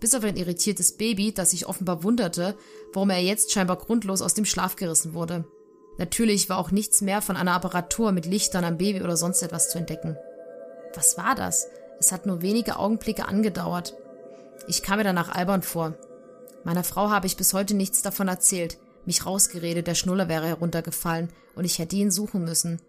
Speaker 1: bis auf ein irritiertes Baby, das sich offenbar wunderte, warum er jetzt scheinbar grundlos aus dem Schlaf gerissen wurde. Natürlich war auch nichts mehr von einer Apparatur mit Lichtern am Baby oder sonst etwas zu entdecken. Was war das? Es hat nur wenige Augenblicke angedauert. Ich kam mir danach albern vor. Meiner Frau habe ich bis heute nichts davon erzählt, mich rausgeredet, der Schnuller wäre heruntergefallen und ich hätte ihn suchen müssen.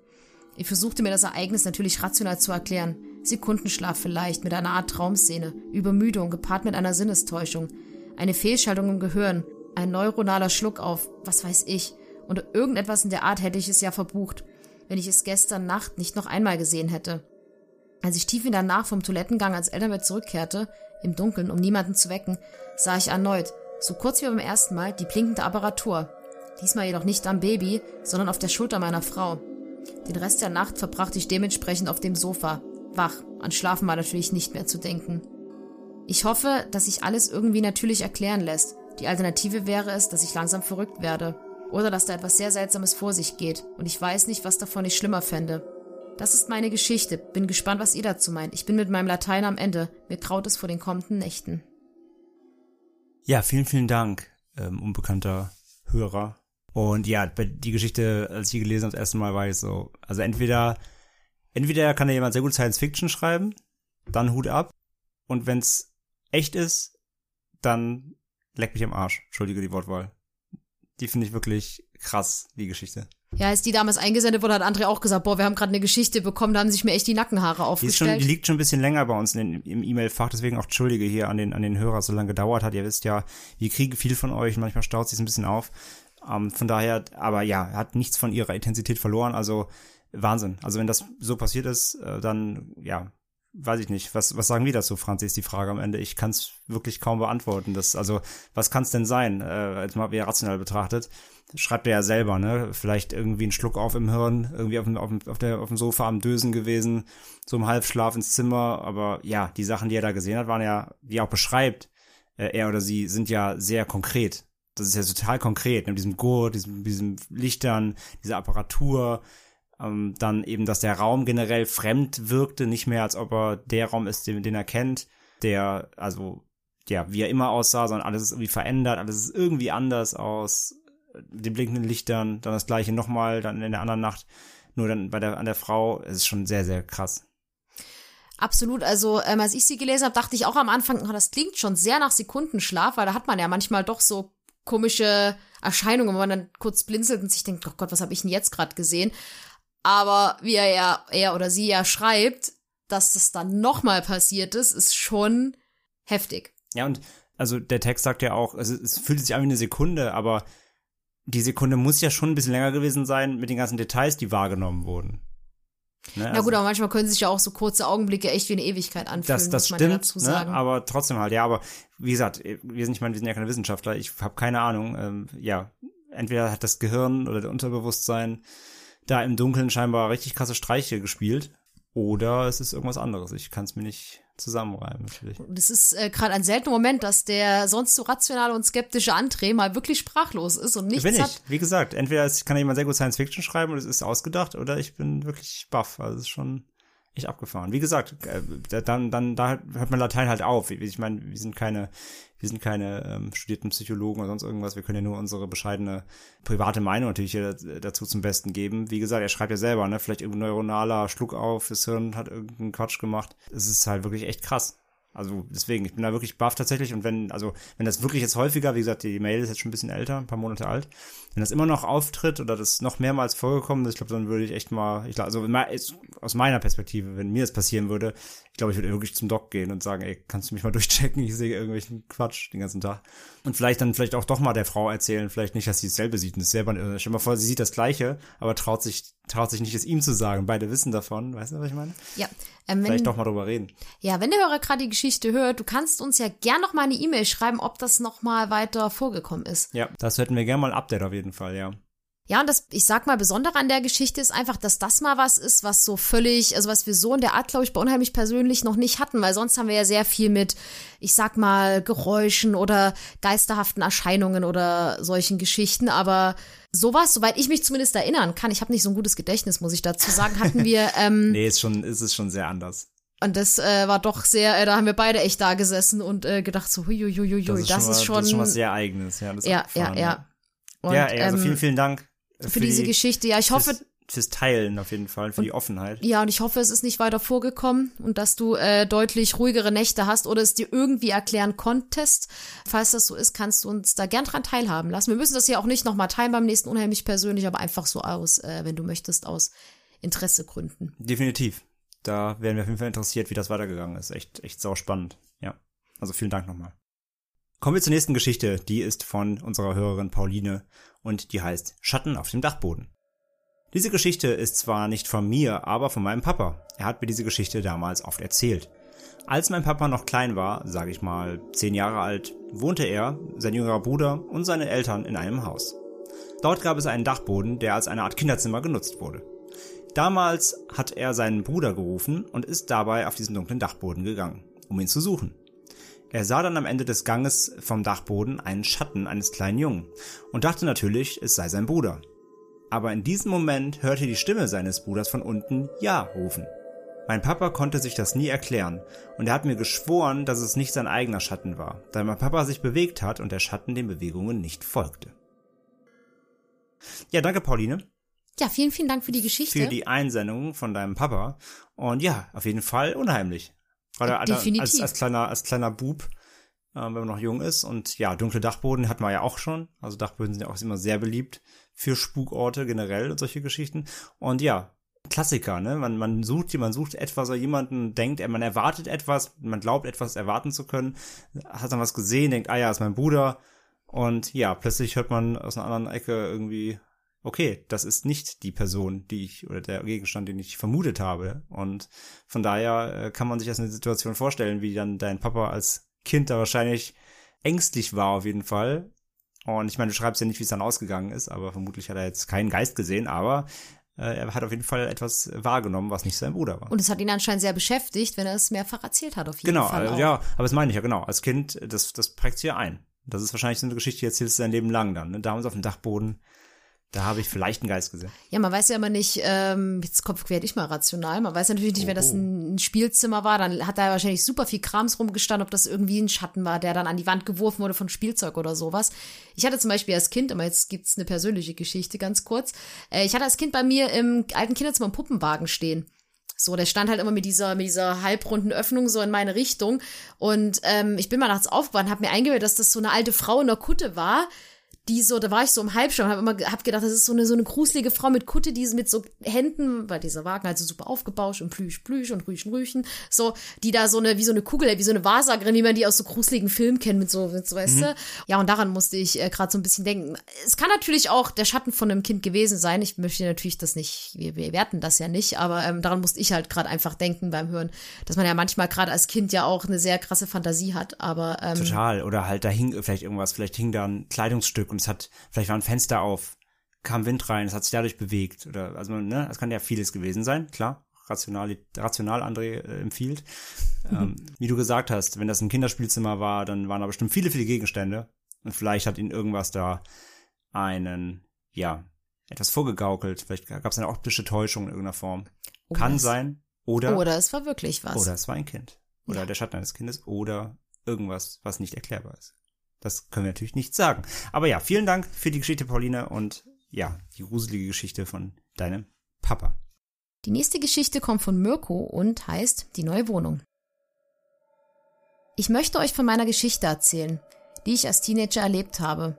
Speaker 1: Ich versuchte mir das Ereignis natürlich rational zu erklären. Sekundenschlaf vielleicht, mit einer Art Traumszene, Übermüdung gepaart mit einer Sinnestäuschung, eine Fehlschaltung im Gehirn, ein neuronaler Schluck auf, was weiß ich, und irgendetwas in der Art hätte ich es ja verbucht, wenn ich es gestern Nacht nicht noch einmal gesehen hätte. Als ich tief in der Nacht vom Toilettengang ans Elternbett zurückkehrte, im Dunkeln, um niemanden zu wecken, sah ich erneut, so kurz wie beim ersten Mal, die blinkende Apparatur. Diesmal jedoch nicht am Baby, sondern auf der Schulter meiner Frau. Den Rest der Nacht verbrachte ich dementsprechend auf dem Sofa. Wach, an Schlafen war natürlich nicht mehr zu denken. Ich hoffe, dass sich alles irgendwie natürlich erklären lässt. Die Alternative wäre es, dass ich langsam verrückt werde. Oder dass da etwas sehr Seltsames vor sich geht und ich weiß nicht, was davon ich schlimmer fände. Das ist meine Geschichte. Bin gespannt, was ihr dazu meint. Ich bin mit meinem Latein am Ende. Mir traut es vor den kommenden Nächten.
Speaker 2: Ja, vielen, vielen Dank, ähm, unbekannter Hörer. Und ja, die Geschichte, als ich die gelesen habe, das erste Mal war ich so, also entweder, entweder kann da jemand sehr gut Science Fiction schreiben, dann Hut ab. Und wenn's echt ist, dann leck mich am Arsch. Entschuldige die Wortwahl. Die finde ich wirklich krass, die Geschichte.
Speaker 1: Ja, als die damals eingesendet wurde, hat André auch gesagt, boah, wir haben gerade eine Geschichte bekommen, da haben sich mir echt die Nackenhaare aufgestellt.
Speaker 2: Die, schon, die liegt schon ein bisschen länger bei uns in, im E-Mail-Fach, deswegen auch Entschuldige hier an den, an den Hörer, so lange gedauert hat. Ihr wisst ja, wir kriegen viel von euch, manchmal staut sich ein bisschen auf. Ähm, von daher, aber ja, hat nichts von ihrer Intensität verloren. Also Wahnsinn. Also wenn das so passiert ist, äh, dann ja, weiß ich nicht. Was, was sagen wir dazu, Franzi, ist die Frage am Ende. Ich kann es wirklich kaum beantworten. Das, also, was kann es denn sein, äh, jetzt mal wie rational betrachtet? Schreibt er ja selber, ne? Vielleicht irgendwie ein Schluck auf im Hirn, irgendwie auf dem, auf dem, auf der, auf dem Sofa am Dösen gewesen, so im Halbschlaf ins Zimmer. Aber ja, die Sachen, die er da gesehen hat, waren ja, wie er auch beschreibt, äh, er oder sie, sind ja sehr konkret. Das ist ja total konkret, ne? mit diesem Gurt, diesem, diesem Lichtern, dieser Apparatur, ähm, dann eben, dass der Raum generell fremd wirkte, nicht mehr als ob er der Raum ist, den, den er kennt, der, also, ja, wie er immer aussah, sondern alles ist irgendwie verändert, alles ist irgendwie anders aus, mit den blinkenden Lichtern, dann das gleiche nochmal, dann in der anderen Nacht, nur dann bei der, an der Frau, es ist schon sehr, sehr krass.
Speaker 1: Absolut, also ähm, als ich sie gelesen habe, dachte ich auch am Anfang, oh, das klingt schon sehr nach Sekundenschlaf, weil da hat man ja manchmal doch so komische Erscheinungen, wo man dann kurz blinzelt und sich denkt, oh Gott, was habe ich denn jetzt gerade gesehen? Aber wie er ja, er oder sie ja schreibt, dass das dann nochmal passiert ist, ist schon heftig.
Speaker 2: Ja, und also der Text sagt ja auch, also es fühlt sich an wie eine Sekunde, aber die Sekunde muss ja schon ein bisschen länger gewesen sein mit den ganzen Details, die wahrgenommen wurden.
Speaker 1: Ne? Na also, gut, aber manchmal können sich ja auch so kurze Augenblicke echt wie eine Ewigkeit anfühlen.
Speaker 2: Das, das stimmt, ja ne? aber trotzdem halt, ja, aber wie gesagt, wir sind, ich meine, wir sind ja keine Wissenschaftler, ich habe keine Ahnung, ähm, ja, entweder hat das Gehirn oder der Unterbewusstsein da im Dunkeln scheinbar richtig krasse Streiche gespielt. Oder es ist irgendwas anderes. Ich kann es mir nicht zusammenreimen, natürlich.
Speaker 1: Das ist äh, gerade ein seltener Moment, dass der sonst so rationale und skeptische André mal wirklich sprachlos ist und nichts
Speaker 2: bin ich.
Speaker 1: hat.
Speaker 2: Wie gesagt, entweder kann jemand sehr gut Science Fiction schreiben und es ist ausgedacht, oder ich bin wirklich baff. Also es ist schon echt abgefahren. Wie gesagt, äh, dann, dann, da hört man Latein halt auf. Ich meine, wir sind keine, wir sind keine ähm, studierten Psychologen oder sonst irgendwas. Wir können ja nur unsere bescheidene private Meinung natürlich hier dazu zum Besten geben. Wie gesagt, er schreibt ja selber, ne? Vielleicht irgendein neuronaler Schluck auf, das Hirn hat irgendeinen Quatsch gemacht. Es ist halt wirklich echt krass. Also deswegen, ich bin da wirklich baff tatsächlich und wenn, also wenn das wirklich jetzt häufiger, wie gesagt, die Mail ist jetzt schon ein bisschen älter, ein paar Monate alt, wenn das immer noch auftritt oder das noch mehrmals vorgekommen ist, ich glaube, dann würde ich echt mal, ich glaube, also aus meiner Perspektive, wenn mir das passieren würde, ich glaube, ich würde wirklich zum Doc gehen und sagen, ey, kannst du mich mal durchchecken? Ich sehe irgendwelchen Quatsch den ganzen Tag. Und vielleicht dann vielleicht auch doch mal der Frau erzählen, vielleicht nicht, dass sie dasselbe sieht und es selber, äh, stell mal vor, sie sieht das Gleiche, aber traut sich, traut sich nicht, es ihm zu sagen. Beide wissen davon, weißt du, was ich meine?
Speaker 1: Ja.
Speaker 2: Ähm, wenn, vielleicht doch mal drüber reden.
Speaker 1: Ja, wenn der Hörer gerade die Geschichte hört, du kannst uns ja gern noch mal eine E-Mail schreiben, ob das noch mal weiter vorgekommen ist.
Speaker 2: Ja, das hätten wir gern mal ein Update auf jeden Fall, ja.
Speaker 1: Ja, und das, ich sag mal, Besondere an der Geschichte ist einfach, dass das mal was ist, was so völlig, also was wir so in der Art, glaube ich, bei unheimlich persönlich noch nicht hatten, weil sonst haben wir ja sehr viel mit, ich sag mal, Geräuschen oder geisterhaften Erscheinungen oder solchen Geschichten, aber sowas, soweit ich mich zumindest erinnern kann, ich habe nicht so ein gutes Gedächtnis, muss ich dazu sagen, hatten wir. Ähm,
Speaker 2: nee, ist schon, ist es schon sehr anders.
Speaker 1: Und das äh, war doch sehr, äh, da haben wir beide echt da gesessen und äh, gedacht so, huiuiuiui, das, ist, das schon, ist schon, das
Speaker 2: ist schon was sehr eigenes, ja. Das
Speaker 1: ja, ja, ja.
Speaker 2: Und, ja, ey, also vielen, ähm, vielen Dank
Speaker 1: für, für diese die, Geschichte. Ja, ich hoffe.
Speaker 2: Fürs, fürs Teilen auf jeden Fall, für und, die Offenheit.
Speaker 1: Ja, und ich hoffe, es ist nicht weiter vorgekommen und dass du äh, deutlich ruhigere Nächte hast oder es dir irgendwie erklären konntest. Falls das so ist, kannst du uns da gern dran teilhaben lassen. Wir müssen das ja auch nicht nochmal teilen beim nächsten unheimlich persönlich, aber einfach so aus, äh, wenn du möchtest, aus Interessegründen.
Speaker 2: Definitiv. Da werden wir auf jeden Fall interessiert, wie das weitergegangen ist. Echt, echt sau spannend. Ja. Also vielen Dank nochmal. Kommen wir zur nächsten Geschichte. Die ist von unserer Hörerin Pauline und die heißt Schatten auf dem Dachboden. Diese Geschichte ist zwar nicht von mir, aber von meinem Papa. Er hat mir diese Geschichte damals oft erzählt. Als mein Papa noch klein war, sage ich mal zehn Jahre alt, wohnte er, sein jüngerer Bruder und seine Eltern in einem Haus. Dort gab es einen Dachboden, der als eine Art Kinderzimmer genutzt wurde. Damals hat er seinen Bruder gerufen und ist dabei auf diesen dunklen Dachboden gegangen, um ihn zu suchen. Er sah dann am Ende des Ganges vom Dachboden einen Schatten eines kleinen Jungen und dachte natürlich, es sei sein Bruder. Aber in diesem Moment hörte die Stimme seines Bruders von unten Ja rufen. Mein Papa konnte sich das nie erklären und er hat mir geschworen, dass es nicht sein eigener Schatten war, da mein Papa sich bewegt hat und der Schatten den Bewegungen nicht folgte. Ja, danke Pauline.
Speaker 1: Ja, vielen, vielen Dank für die Geschichte.
Speaker 2: Für die Einsendung von deinem Papa. Und ja, auf jeden Fall unheimlich. Gerade
Speaker 1: Definitiv.
Speaker 2: Als, als, kleiner, als kleiner Bub, äh, wenn man noch jung ist. Und ja, dunkle Dachboden hatten wir ja auch schon. Also Dachböden sind ja auch immer sehr beliebt für Spukorte generell und solche Geschichten. Und ja, Klassiker, ne? Man, man sucht, man sucht etwas oder jemanden denkt, man erwartet etwas, man glaubt etwas erwarten zu können, hat dann was gesehen, denkt, ah ja, ist mein Bruder. Und ja, plötzlich hört man aus einer anderen Ecke irgendwie okay, das ist nicht die Person, die ich oder der Gegenstand, den ich vermutet habe. Und von daher äh, kann man sich das eine Situation vorstellen, wie dann dein Papa als Kind da wahrscheinlich ängstlich war auf jeden Fall. Und ich meine, du schreibst ja nicht, wie es dann ausgegangen ist, aber vermutlich hat er jetzt keinen Geist gesehen, aber äh, er hat auf jeden Fall etwas wahrgenommen, was nicht sein Bruder war.
Speaker 1: Und es hat ihn anscheinend sehr beschäftigt, wenn er es mehrfach erzählt hat, auf jeden
Speaker 2: genau,
Speaker 1: Fall.
Speaker 2: Genau, ja, aber das meine ich ja genau. Als Kind, das, das prägt sich ja ein. Das ist wahrscheinlich so eine Geschichte, die erzählst du dein Leben lang dann. Ne? Damals auf dem Dachboden da habe ich vielleicht einen Geist gesehen.
Speaker 1: Ja, man weiß ja immer nicht, ähm, jetzt Kopf quer ich mal rational, man weiß natürlich nicht,
Speaker 2: Oh,
Speaker 1: wenn das
Speaker 2: oh.
Speaker 1: ein, ein Spielzimmer war, dann hat da wahrscheinlich super viel Krams rumgestanden, ob das irgendwie ein Schatten war, der dann an die Wand geworfen wurde von Spielzeug oder sowas. Ich hatte zum Beispiel als Kind, aber jetzt gibt's eine persönliche Geschichte, ganz kurz. Äh, ich hatte als Kind bei mir im alten Kinderzimmer einen Puppenwagen stehen. So, der stand halt immer mit dieser, mit dieser halbrunden Öffnung so in meine Richtung. Und ähm, ich bin mal nachts aufgewacht und habe mir eingebildet, dass das so eine alte Frau in der Kutte war, die so, da war ich so im Halbschirm, habe immer hab gedacht, das ist so eine so eine gruselige Frau mit Kutte, die mit so Händen, weil dieser Wagen halt so super aufgebauscht und plüsch plüsch und rüchen rüchen, so, die da so eine wie so eine Kugel, wie so eine Wahrsagerin, wie man die aus so gruseligen Filmen kennt mit so, mit so weißt du? Ja, und daran musste ich äh, gerade so ein bisschen denken. Es kann natürlich auch der Schatten von einem Kind gewesen sein. Ich möchte natürlich das nicht, wir, wir werten das ja nicht, aber ähm, daran musste ich halt gerade einfach denken beim Hören, dass man ja manchmal gerade als Kind ja auch eine sehr krasse Fantasie hat, aber ähm,
Speaker 2: Total. Oder halt da hing vielleicht irgendwas, vielleicht hing da ein Kleidungsstück und es hat, vielleicht war ein Fenster auf, kam Wind rein, es hat sich dadurch bewegt. Oder also ne, das kann ja vieles gewesen sein, klar. Rational, rational André äh, empfiehlt. ähm, wie du gesagt hast, wenn das ein Kinderspielzimmer war, dann waren da bestimmt viele, viele Gegenstände. Und vielleicht hat ihn irgendwas da einen, ja, etwas vorgegaukelt. Vielleicht gab es eine optische Täuschung in irgendeiner Form. Kann
Speaker 1: das-
Speaker 2: sein. Oder,
Speaker 1: oder es war wirklich was.
Speaker 2: oder es war ein Kind. Oder
Speaker 1: Ja.
Speaker 2: der Schatten eines Kindes. Oder irgendwas, was nicht erklärbar ist. Das können wir natürlich nicht sagen. Aber ja, vielen Dank für die Geschichte, Pauline, und ja, die gruselige Geschichte von deinem Papa.
Speaker 1: Die nächste Geschichte kommt von Mirko und heißt Die neue Wohnung. Ich möchte euch von meiner Geschichte erzählen, die ich als Teenager erlebt habe.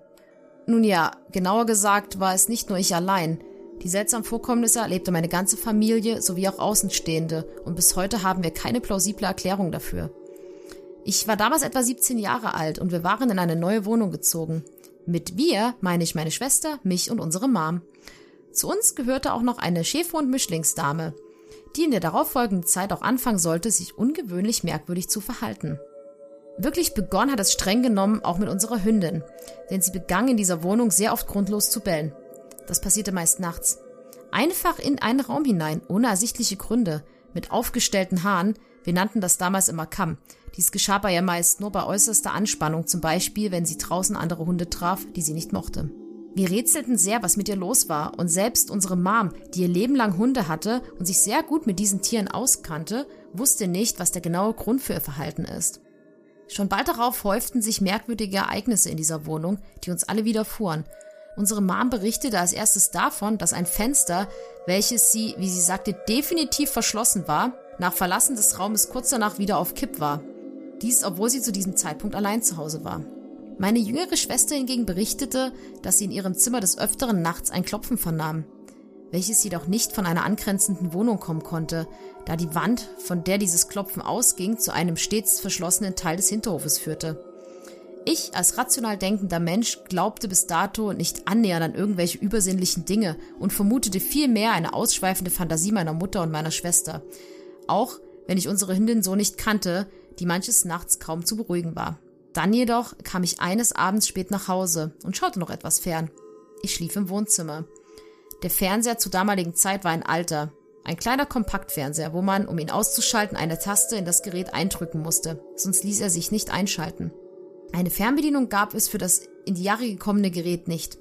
Speaker 1: Nun ja, genauer gesagt war es nicht nur ich allein. Die seltsamen Vorkommnisse erlebte meine ganze Familie sowie auch Außenstehende und bis heute haben wir keine plausible Erklärung dafür. Ich war damals etwa 17 Jahre alt und wir waren in eine neue Wohnung gezogen. Mit wir meine ich meine Schwester, mich und unsere Mom. Zu uns gehörte auch noch eine Schäfer- und Mischlingsdame, die in der darauffolgenden Zeit auch anfangen sollte, sich ungewöhnlich merkwürdig zu verhalten. Wirklich begonnen hat es streng genommen auch mit unserer Hündin, denn sie begann in dieser Wohnung sehr oft grundlos zu bellen. Das passierte meist nachts. Einfach in einen Raum hinein, ohne ersichtliche Gründe, mit aufgestellten Haaren, wir nannten das damals immer Kamm. Dies geschah aber ja meist nur bei äußerster Anspannung, zum Beispiel, wenn sie draußen andere Hunde traf, die sie nicht mochte. Wir rätselten sehr, was mit ihr los war, und selbst unsere Mom, die ihr Leben lang Hunde hatte und sich sehr gut mit diesen Tieren auskannte, wusste nicht, was der genaue Grund für ihr Verhalten ist. Schon bald darauf häuften sich merkwürdige Ereignisse in dieser Wohnung, die uns alle widerfuhren. Unsere Mom berichtete als erstes davon, dass ein Fenster, welches sie, wie sie sagte, definitiv verschlossen war, nach Verlassen des Raumes kurz danach wieder auf Kipp war. Dies, obwohl sie zu diesem Zeitpunkt allein zu Hause war. Meine jüngere Schwester hingegen berichtete, dass sie in ihrem Zimmer des Öfteren nachts ein Klopfen vernahm, welches jedoch nicht von einer angrenzenden Wohnung kommen konnte, da die Wand, von der dieses Klopfen ausging, zu einem stets verschlossenen Teil des Hinterhofes führte. Ich als rational denkender Mensch glaubte bis dato nicht annähernd an irgendwelche übersinnlichen Dinge und vermutete vielmehr eine ausschweifende Fantasie meiner Mutter und meiner Schwester. Auch wenn ich unsere Hündin so nicht kannte, die manches Nachts kaum zu beruhigen war. Dann jedoch kam ich eines Abends spät nach Hause und schaute noch etwas fern. Ich schlief im Wohnzimmer. Der Fernseher zur damaligen Zeit war ein alter, ein kleiner Kompaktfernseher, wo man, um ihn auszuschalten, eine Taste in das Gerät eindrücken musste, sonst ließ er sich nicht einschalten. Eine Fernbedienung gab es für das in die Jahre gekommene Gerät nicht.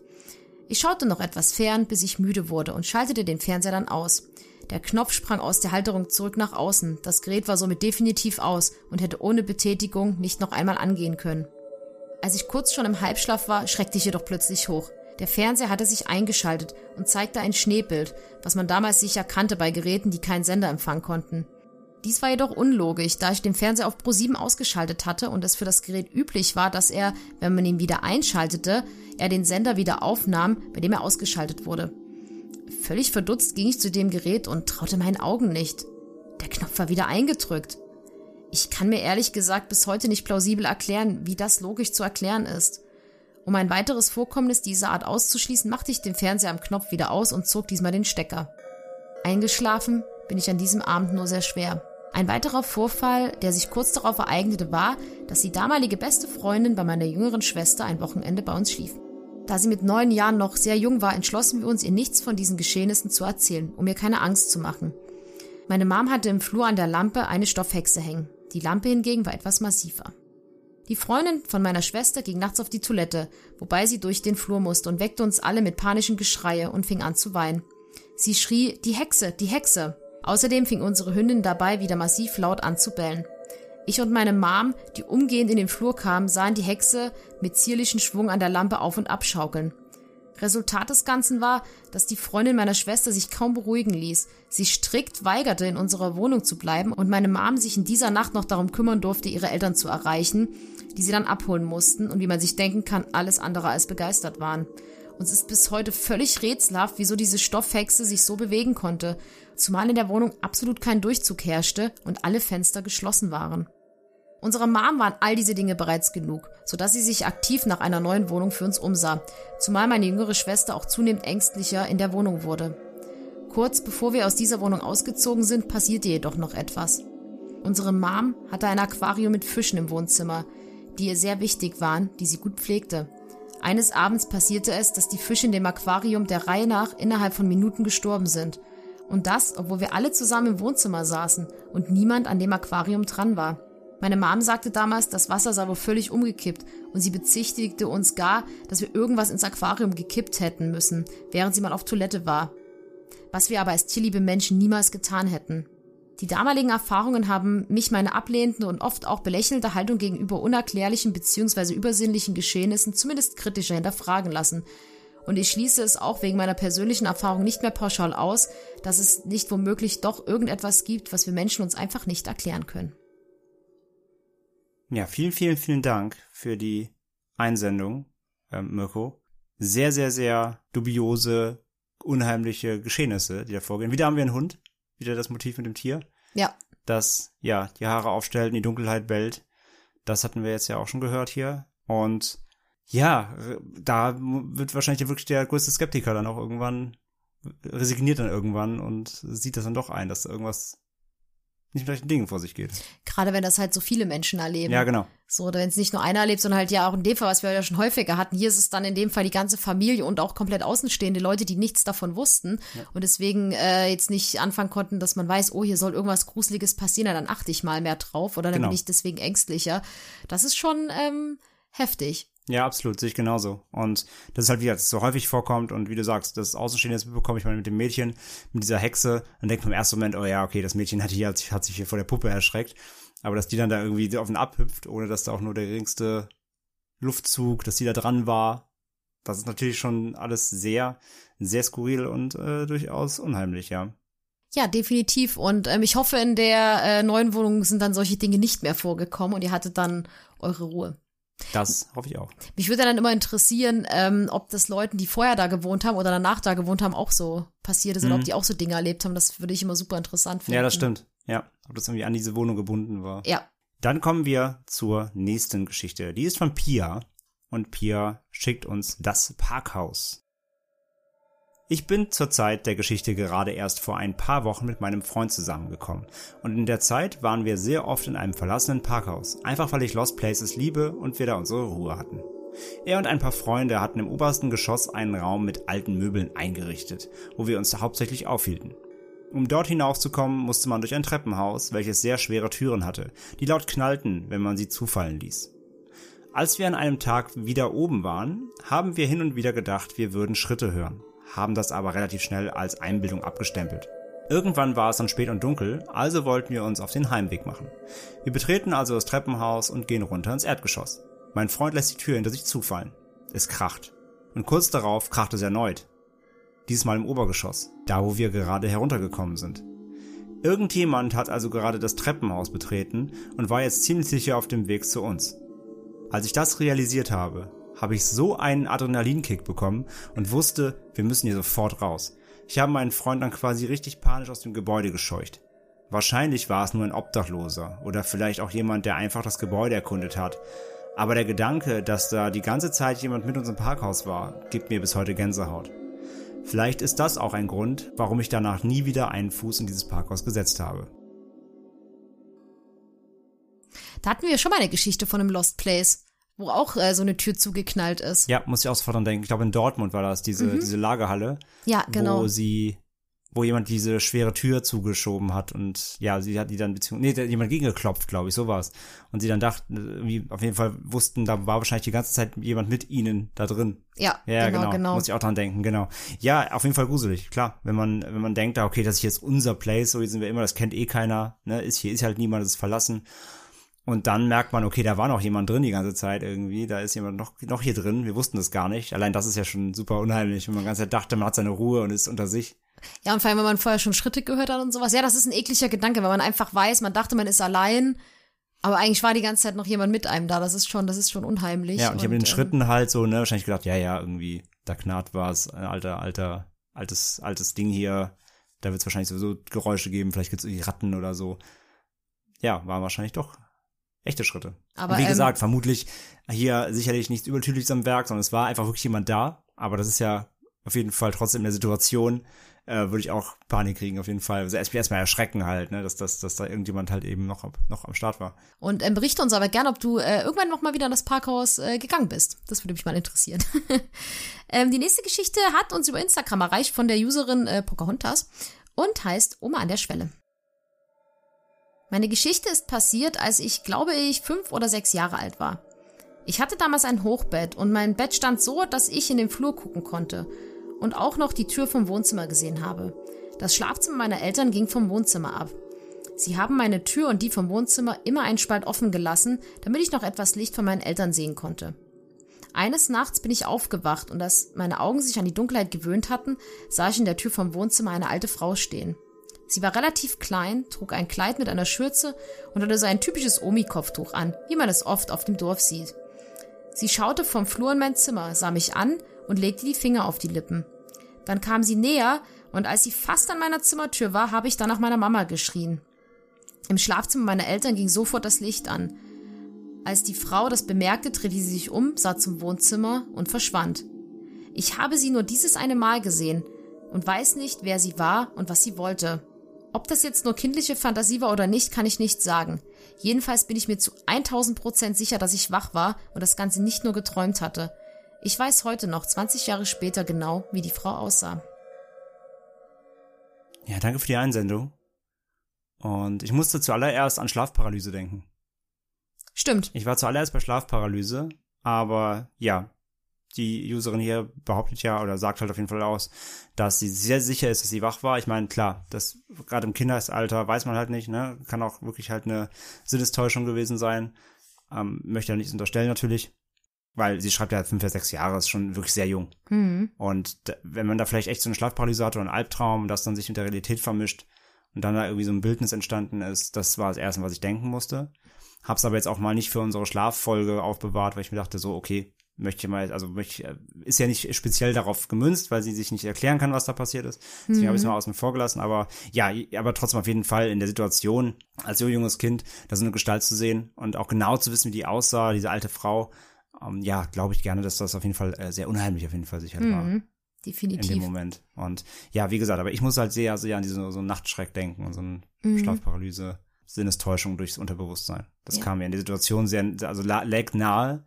Speaker 1: Ich schaute noch etwas fern, bis ich müde wurde und schaltete den Fernseher dann aus. Der Knopf sprang aus der Halterung zurück nach außen. Das Gerät war somit definitiv aus und hätte ohne Betätigung nicht noch einmal angehen können. Als ich kurz schon im Halbschlaf war, schreckte ich jedoch plötzlich hoch. Der Fernseher hatte sich eingeschaltet und zeigte ein Schneebild, was man damals sicher kannte bei Geräten, die keinen Sender empfangen konnten. Dies war jedoch unlogisch, da ich den Fernseher auf Pro 7 ausgeschaltet hatte und es für das Gerät üblich war, dass er, wenn man ihn wieder einschaltete, er den Sender wieder aufnahm, bei dem er ausgeschaltet wurde. Völlig verdutzt ging ich zu dem Gerät und traute meinen Augen nicht. Der Knopf war wieder eingedrückt. Ich kann mir ehrlich gesagt bis heute nicht plausibel erklären, wie das logisch zu erklären ist. Um ein weiteres Vorkommnis dieser Art auszuschließen, machte ich den Fernseher am Knopf wieder aus und zog diesmal den Stecker. Eingeschlafen bin ich an diesem Abend nur sehr schwer. Ein weiterer Vorfall, der sich kurz darauf ereignete, war, dass die damalige beste Freundin bei meiner jüngeren Schwester ein Wochenende bei uns schlief. Da sie mit neun Jahren noch sehr jung war, entschlossen wir uns, ihr nichts von diesen Geschehnissen zu erzählen, um ihr keine Angst zu machen. Meine Mom hatte im Flur an der Lampe eine Stoffhexe hängen. Die Lampe hingegen war etwas massiver. Die Freundin von meiner Schwester ging nachts auf die Toilette, wobei sie durch den Flur musste und weckte uns alle mit panischen Geschreie und fing an zu weinen. Sie schrie, die Hexe, die Hexe. Außerdem fing unsere Hündin dabei wieder massiv laut an zu bellen. Ich und meine Mom, die umgehend in den Flur kamen, sahen die Hexe mit zierlichen Schwung an der Lampe auf und abschaukeln. Resultat des Ganzen war, dass die Freundin meiner Schwester sich kaum beruhigen ließ, sie strikt weigerte, in unserer Wohnung zu bleiben und meine Mom sich in dieser Nacht noch darum kümmern durfte, ihre Eltern zu erreichen, die sie dann abholen mussten und wie man sich denken kann, alles andere als begeistert waren. Uns ist bis heute völlig rätselhaft, wieso diese Stoffhexe sich so bewegen konnte, zumal in der Wohnung absolut kein Durchzug herrschte und alle Fenster geschlossen waren. Unserer Mom waren all diese Dinge bereits genug, sodass sie sich aktiv nach einer neuen Wohnung für uns umsah, zumal meine jüngere Schwester auch zunehmend ängstlicher in der Wohnung wurde. Kurz bevor wir aus dieser Wohnung ausgezogen sind, passierte jedoch noch etwas. Unsere Mom hatte ein Aquarium mit Fischen im Wohnzimmer, die ihr sehr wichtig waren, die sie gut pflegte. Eines Abends passierte es, dass die Fische in dem Aquarium der Reihe nach innerhalb von Minuten gestorben sind. Und das, obwohl wir alle zusammen im Wohnzimmer saßen und niemand an dem Aquarium dran war. Meine Mom sagte damals, das Wasser sei wohl völlig umgekippt und sie bezichtigte uns gar, dass wir irgendwas ins Aquarium gekippt hätten müssen, während sie mal auf Toilette war. Was wir aber als tierliebe Menschen niemals getan hätten. Die damaligen Erfahrungen haben mich meine ablehnende und oft auch belächelnde Haltung gegenüber unerklärlichen bzw. übersinnlichen Geschehnissen zumindest kritischer hinterfragen lassen. Und ich schließe es auch wegen meiner persönlichen Erfahrung nicht mehr pauschal aus, dass es nicht womöglich doch irgendetwas gibt, was wir Menschen uns einfach nicht erklären können.
Speaker 2: Ja, vielen, vielen, vielen Dank für die Einsendung, ähm, Mirko. Sehr, sehr, sehr dubiose, unheimliche Geschehnisse, die da vorgehen. Wieder haben wir einen Hund. Wieder das Motiv mit dem Tier.
Speaker 1: Ja.
Speaker 2: Das, ja, die Haare aufstellt, in die Dunkelheit bellt. Das hatten wir jetzt ja auch schon gehört hier. Und ja, da wird wahrscheinlich wirklich der größte Skeptiker dann auch irgendwann resigniert dann irgendwann und sieht das dann doch ein, dass da irgendwas nicht mit rechten Dingen vor sich geht.
Speaker 1: Gerade wenn das halt so viele Menschen erleben.
Speaker 2: Ja, genau.
Speaker 1: So, oder wenn es nicht nur einer erlebt, sondern halt ja auch in dem Fall, was wir ja schon häufiger hatten. Hier ist es dann in dem Fall die ganze Familie und auch komplett außenstehende Leute, die nichts davon wussten ja. und deswegen äh, jetzt nicht anfangen konnten, dass man weiß, oh, hier soll irgendwas Gruseliges passieren, dann achte ich mal mehr drauf oder dann genau. bin ich deswegen ängstlicher. Das ist schon ähm, heftig.
Speaker 2: Ja, absolut, sehe ich genauso. Und das ist halt, wie das so häufig vorkommt und wie du sagst, das Außenstehende bekomme ich mal mit dem Mädchen, mit dieser Hexe, dann denkt man im ersten Moment, oh ja, okay, das Mädchen hat, hier, hat sich hier vor der Puppe erschreckt. Aber dass die dann da irgendwie auf und ab hüpft, ohne dass da auch nur der geringste Luftzug, dass die da dran war, das ist natürlich schon alles sehr, sehr skurril und äh, durchaus unheimlich, ja.
Speaker 1: Ja, definitiv. Und ähm, ich hoffe, in der äh, neuen Wohnung sind dann solche Dinge nicht mehr vorgekommen und ihr hattet dann eure Ruhe.
Speaker 2: Das hoffe ich auch.
Speaker 1: Mich würde dann immer interessieren, ähm, ob das Leuten, die vorher da gewohnt haben oder danach da gewohnt haben, auch so passiert ist mhm. oder ob die auch so Dinge erlebt haben. Das würde ich immer super interessant finden.
Speaker 2: Ja, das stimmt. Ja, ob das irgendwie an diese Wohnung gebunden war.
Speaker 1: Ja.
Speaker 2: Dann kommen wir zur nächsten Geschichte. Die ist von Pia und Pia schickt uns das Parkhaus. Ich bin zur Zeit der Geschichte gerade erst vor ein paar Wochen mit meinem Freund zusammengekommen. Und in der Zeit waren wir sehr oft in einem verlassenen Parkhaus, einfach weil ich Lost Places liebe und wir da unsere Ruhe hatten. Er und ein paar Freunde hatten im obersten Geschoss einen Raum mit alten Möbeln eingerichtet, wo wir uns hauptsächlich aufhielten. Um dort hinaufzukommen, musste man durch ein Treppenhaus, welches sehr schwere Türen hatte, die laut knallten, wenn man sie zufallen ließ. Als wir an einem Tag wieder oben waren, haben wir hin und wieder gedacht, wir würden Schritte hören haben das aber relativ schnell als Einbildung abgestempelt. Irgendwann war es dann spät und dunkel, also wollten wir uns auf den Heimweg machen. Wir betreten also das Treppenhaus und gehen runter ins Erdgeschoss. Mein Freund lässt die Tür hinter sich zufallen. Es kracht. Und kurz darauf kracht es erneut. Diesmal im Obergeschoss, da wo wir gerade heruntergekommen sind. Irgendjemand hat also gerade das Treppenhaus betreten und war jetzt ziemlich sicher auf dem Weg zu uns. Als ich das realisiert habe, habe ich so einen Adrenalinkick bekommen und wusste, wir müssen hier sofort raus. Ich habe meinen Freund dann quasi richtig panisch aus dem Gebäude gescheucht. Wahrscheinlich war es nur ein Obdachloser oder vielleicht auch jemand, der einfach das Gebäude erkundet hat. Aber der Gedanke, dass da die ganze Zeit jemand mit uns im Parkhaus war, gibt mir bis heute Gänsehaut. Vielleicht ist das auch ein Grund, warum ich danach nie wieder einen Fuß in dieses Parkhaus gesetzt habe.
Speaker 1: Da hatten wir schon mal eine Geschichte von einem Lost Place, wo auch äh, so eine Tür zugeknallt ist.
Speaker 2: Ja, muss ich auch sofort dran denken. Ich glaube, in Dortmund war das, diese,
Speaker 1: Mhm.
Speaker 2: diese Lagerhalle,
Speaker 1: Ja, genau.
Speaker 2: wo sie, wo jemand diese schwere Tür zugeschoben hat und ja, sie hat die dann beziehungsweise, nee, jemand gegengeklopft, glaube ich, so war's. Und sie dann dachten, irgendwie, auf jeden Fall wussten, da war wahrscheinlich die ganze Zeit jemand mit ihnen da drin.
Speaker 1: ja,
Speaker 2: Ja,
Speaker 1: genau,
Speaker 2: genau,
Speaker 1: genau.
Speaker 2: Muss ich auch dran denken, genau. Ja, auf jeden Fall gruselig, klar. Wenn man, wenn man denkt, okay, das ist jetzt unser Place, so hier sind wir immer, das kennt eh keiner, ne, ist hier ist halt niemand, das ist verlassen. Und dann merkt man, okay, da war noch jemand drin die ganze Zeit irgendwie, da ist jemand noch, noch hier drin, wir wussten das gar nicht. Allein das ist ja schon super unheimlich, wenn man die ganze Zeit dachte, man hat seine Ruhe und ist unter sich.
Speaker 1: Ja, und vor allem, wenn man vorher schon Schritte gehört hat und sowas. Ja, das ist ein ekliger Gedanke, wenn man einfach weiß, man dachte, man ist allein, aber eigentlich war die ganze Zeit noch jemand mit einem da. Das ist schon, das ist schon unheimlich.
Speaker 2: Ja, und ich habe in den
Speaker 1: ähm,
Speaker 2: Schritten halt so, ne, wahrscheinlich gedacht, ja, ja, irgendwie, da knarrt was, ein alter, alter, altes, altes Ding hier, da wird es wahrscheinlich sowieso Geräusche geben, vielleicht gibt's irgendwie Ratten oder so. Ja, waren wahrscheinlich doch echte Schritte.
Speaker 1: Aber,
Speaker 2: und wie
Speaker 1: ähm,
Speaker 2: gesagt, vermutlich hier sicherlich nichts Übertürliches am Werk, sondern es war einfach wirklich jemand da, aber das ist ja auf jeden Fall trotzdem in der Situation, äh, würde ich auch Panik kriegen, auf jeden Fall. Also erst erstmal erschrecken halt, ne, dass, dass, dass da irgendjemand halt eben noch, noch am Start war.
Speaker 1: Und ähm, berichte uns aber gern, ob du äh, irgendwann noch mal wieder in das Parkhaus äh, gegangen bist. Das würde mich mal interessieren. ähm, die nächste Geschichte hat uns über Instagram erreicht von der Userin äh, Pocahontas und heißt Oma an der Schwelle. Meine Geschichte ist passiert, als ich, glaube ich, fünf oder sechs Jahre alt war. Ich hatte damals ein Hochbett und mein Bett stand so, dass ich in den Flur gucken konnte und auch noch die Tür vom Wohnzimmer gesehen habe. Das Schlafzimmer meiner Eltern ging vom Wohnzimmer ab. Sie haben meine Tür und die vom Wohnzimmer immer einen Spalt offen gelassen, damit ich noch etwas Licht von meinen Eltern sehen konnte. Eines Nachts bin ich aufgewacht und als meine Augen sich an die Dunkelheit gewöhnt hatten, sah ich in der Tür vom Wohnzimmer eine alte Frau stehen. Sie war relativ klein, trug ein Kleid mit einer Schürze und hatte so ein typisches Omi-Kopftuch an, wie man es oft auf dem Dorf sieht. Sie schaute vom Flur in mein Zimmer, sah mich an und legte die Finger auf die Lippen. Dann kam sie näher und als sie fast an meiner Zimmertür war, habe ich dann nach meiner Mama geschrien. Im Schlafzimmer meiner Eltern ging sofort das Licht an. Als die Frau das bemerkte, drehte sie sich um, sah zum Wohnzimmer und verschwand. Ich habe sie nur dieses eine Mal gesehen und weiß nicht, wer sie war und was sie wollte. Ob das jetzt nur kindliche Fantasie war oder nicht, kann ich nicht sagen. Jedenfalls bin ich mir zu 1000 Prozent sicher, dass ich wach war und das Ganze nicht nur geträumt hatte. Ich weiß heute noch, 20 Jahre später genau, wie die Frau aussah.
Speaker 2: Ja, danke für die Einsendung. Und ich musste zuallererst an Schlafparalyse denken.
Speaker 1: Stimmt.
Speaker 2: Ich war zuallererst bei Schlafparalyse, aber ja, die Userin hier behauptet ja oder sagt halt auf jeden Fall aus, dass sie sehr sicher ist, dass sie wach war. Ich meine, klar, das gerade im Kindesalter weiß man halt nicht, ne? Kann auch wirklich halt eine Sinnestäuschung gewesen sein. Ähm, möchte ja nichts unterstellen natürlich, weil sie schreibt ja fünf, sechs Jahre, ist schon wirklich sehr jung.
Speaker 1: Mhm.
Speaker 2: Und da, wenn man da vielleicht echt so eine Schlafparalyse hatte oder einen Albtraum, das dann sich mit der Realität vermischt und dann da irgendwie so ein Bildnis entstanden ist, das war das Erste, was ich denken musste. Hab's aber jetzt auch mal nicht für unsere Schlaffolge aufbewahrt, weil ich mir dachte so, okay, möchte ich mal, also möchte, ist ja nicht speziell darauf gemünzt, weil sie sich nicht erklären kann, was da passiert ist. Deswegen habe ich es mal außen vor gelassen. Aber ja, aber trotzdem auf jeden Fall in der Situation, als so junges Kind, da so eine Gestalt zu sehen und auch genau zu wissen, wie die aussah, diese alte Frau, ähm, ja, glaube ich gerne, dass das auf jeden Fall äh, sehr unheimlich auf jeden Fall sicher war
Speaker 1: Mhm.
Speaker 2: in dem
Speaker 1: Definitiv.
Speaker 2: Moment. Und ja, wie gesagt, aber ich muss halt sehr, sehr an diese so einen Nachtschreck denken und so eine
Speaker 1: Mhm.
Speaker 2: Schlafparalyse, Sinnestäuschung durchs Unterbewusstsein. Das
Speaker 1: Ja.
Speaker 2: kam mir in der Situation sehr, also la- lag nahe.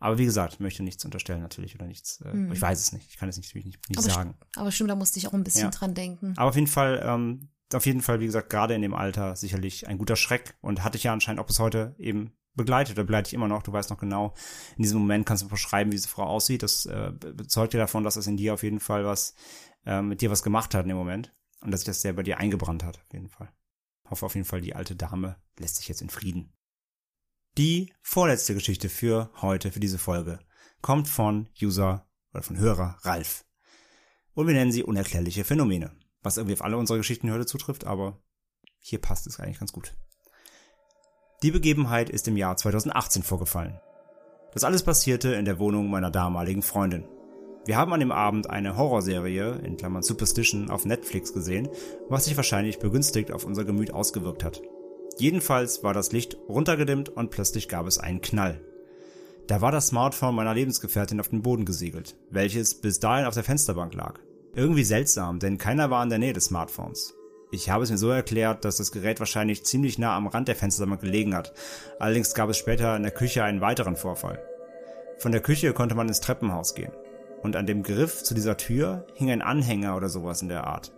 Speaker 2: Aber wie gesagt, möchte nichts unterstellen natürlich oder nichts. Äh, Ich weiß es nicht. Ich kann es nicht, natürlich nicht, nicht
Speaker 1: Mhm. aber,
Speaker 2: sagen.
Speaker 1: aber stimmt, da musste ich auch ein bisschen
Speaker 2: Ja.
Speaker 1: dran denken.
Speaker 2: Aber auf jeden Fall, ähm, auf jeden Fall, wie gesagt, gerade in dem Alter sicherlich ein guter Schreck und hatte ich ja anscheinend auch bis heute eben begleitet oder begleite ich immer noch. Du weißt noch genau, in diesem Moment kannst du beschreiben, wie diese Frau aussieht. Das äh, be- bezeugt dir davon, dass das in dir auf jeden Fall was, äh, mit dir was gemacht hat in dem Moment und dass sich das sehr bei dir eingebrannt hat, auf jeden Fall. Hoffe auf jeden Fall, die alte Dame lässt sich jetzt in Frieden. Die vorletzte Geschichte für heute, für diese Folge, kommt von User oder von Hörer Ralf. Und wir nennen sie unerklärliche Phänomene. Was irgendwie auf alle unsere Geschichten heute zutrifft, aber hier passt es eigentlich ganz gut. Die Begebenheit ist im Jahr 2018 vorgefallen. Das alles passierte in der Wohnung meiner damaligen Freundin. Wir haben an dem Abend eine Horrorserie, in Klammern Superstition, auf Netflix gesehen, was sich wahrscheinlich begünstigt auf unser Gemüt ausgewirkt hat. Jedenfalls war das Licht runtergedimmt und plötzlich gab es einen Knall. Da war das Smartphone meiner Lebensgefährtin auf den Boden gesiegelt, welches bis dahin auf der Fensterbank lag. Irgendwie seltsam, denn keiner war in der Nähe des Smartphones. Ich habe es mir so erklärt, dass das Gerät wahrscheinlich ziemlich nah am Rand der Fensterbank gelegen hat. Allerdings gab es später in der Küche einen weiteren Vorfall. Von der Küche konnte man ins Treppenhaus gehen. Und an dem Griff zu dieser Tür hing ein Anhänger oder sowas in der Art.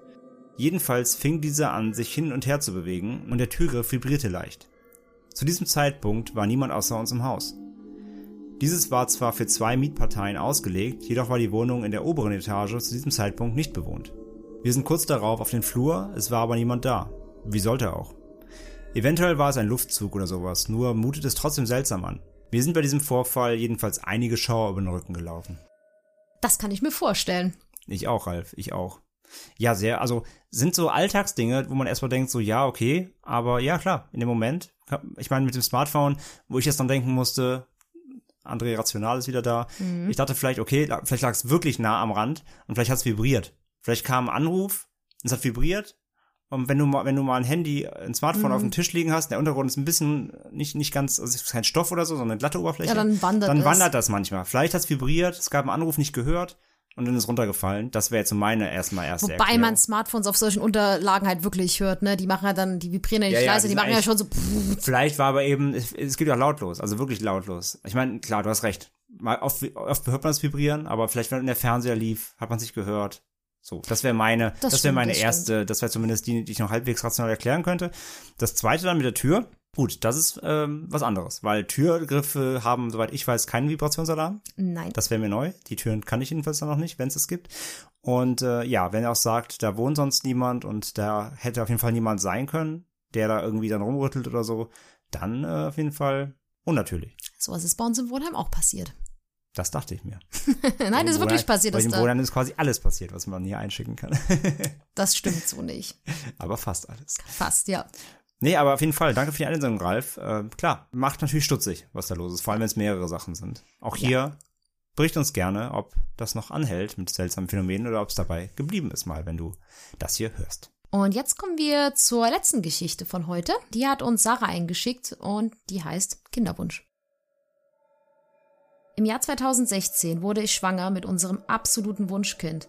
Speaker 2: Jedenfalls fing dieser an, sich hin und her zu bewegen und der Türgriff vibrierte leicht. Zu diesem Zeitpunkt war niemand außer uns im Haus. Dieses war zwar für zwei Mietparteien ausgelegt, jedoch war die Wohnung in der oberen Etage zu diesem Zeitpunkt nicht bewohnt. Wir sind kurz darauf auf den Flur, es war aber niemand da. Wie sollte auch? Eventuell war es ein Luftzug oder sowas, nur mutet es trotzdem seltsam an. Mir sind bei diesem Vorfall jedenfalls einige Schauer über den Rücken gelaufen.
Speaker 1: Das kann ich mir vorstellen.
Speaker 2: Ich auch, Ralf, ich auch. Ja, sehr, also sind so Alltagsdinge, wo man erstmal denkt, so ja, okay, aber ja, klar, in dem Moment, ich meine, mit dem Smartphone, wo ich jetzt dann denken musste, André Rational ist wieder da. Mhm. Ich dachte vielleicht, okay, vielleicht lag es wirklich nah am Rand und vielleicht hat es vibriert. Vielleicht kam ein Anruf, es hat vibriert. Und wenn du mal, wenn du mal ein Handy, ein Smartphone mhm. auf dem Tisch liegen hast, der Untergrund ist ein bisschen nicht, nicht ganz, also es ist kein Stoff oder so, sondern eine glatte Oberfläche. Ja,
Speaker 1: dann wandert
Speaker 2: Dann wandert das manchmal. Vielleicht hat es vibriert, es gab einen Anruf nicht gehört und dann ist runtergefallen. Das wäre jetzt so meine erstmal erste
Speaker 1: Wobei Erklärung. man Smartphones auf solchen Unterlagen halt wirklich hört, ne? Die machen ja dann, die vibrieren ja nicht ja, leise, ja, die machen ja schon so.
Speaker 2: Vielleicht war aber eben, es, es geht ja lautlos, also wirklich lautlos. Ich meine, klar, du hast recht. Mal oft, oft hört man das vibrieren, aber vielleicht, wenn der Fernseher lief, hat man sich gehört. So, das wäre meine, das, das wäre meine das erste, stimmt. das wäre zumindest die, die ich noch halbwegs rational erklären könnte. Das zweite dann mit der Tür. Gut, das ist ähm, was anderes, weil Türgriffe haben, soweit ich weiß, keinen Vibrationsalarm.
Speaker 1: Nein.
Speaker 2: Das wäre mir neu. Die Türen kann ich jedenfalls noch nicht, wenn es es gibt. Und äh, ja, wenn er auch sagt, da wohnt sonst niemand und da hätte auf jeden Fall niemand sein können, der da irgendwie dann rumrüttelt oder so, dann äh, auf jeden Fall unnatürlich.
Speaker 1: So was ist bei uns im Wohnheim auch passiert.
Speaker 2: Das dachte ich mir.
Speaker 1: Nein, das ist wirklich passiert.
Speaker 2: Bei dem Wohnheim ist quasi alles passiert, was man hier einschicken kann.
Speaker 1: das stimmt so nicht.
Speaker 2: Aber fast alles.
Speaker 1: Fast, ja.
Speaker 2: Nee, aber auf jeden Fall, danke für die Einsendung, Ralf. Äh, klar, macht natürlich stutzig, was da los ist, vor allem wenn es mehrere Sachen sind. Auch hier ja. bericht uns gerne, ob das noch anhält mit seltsamen Phänomenen oder ob es dabei geblieben ist mal, wenn du das hier hörst.
Speaker 1: Und jetzt kommen wir zur letzten Geschichte von heute. Die hat uns Sarah eingeschickt und die heißt Kinderwunsch. Im Jahr 2016 wurde ich schwanger mit unserem absoluten Wunschkind.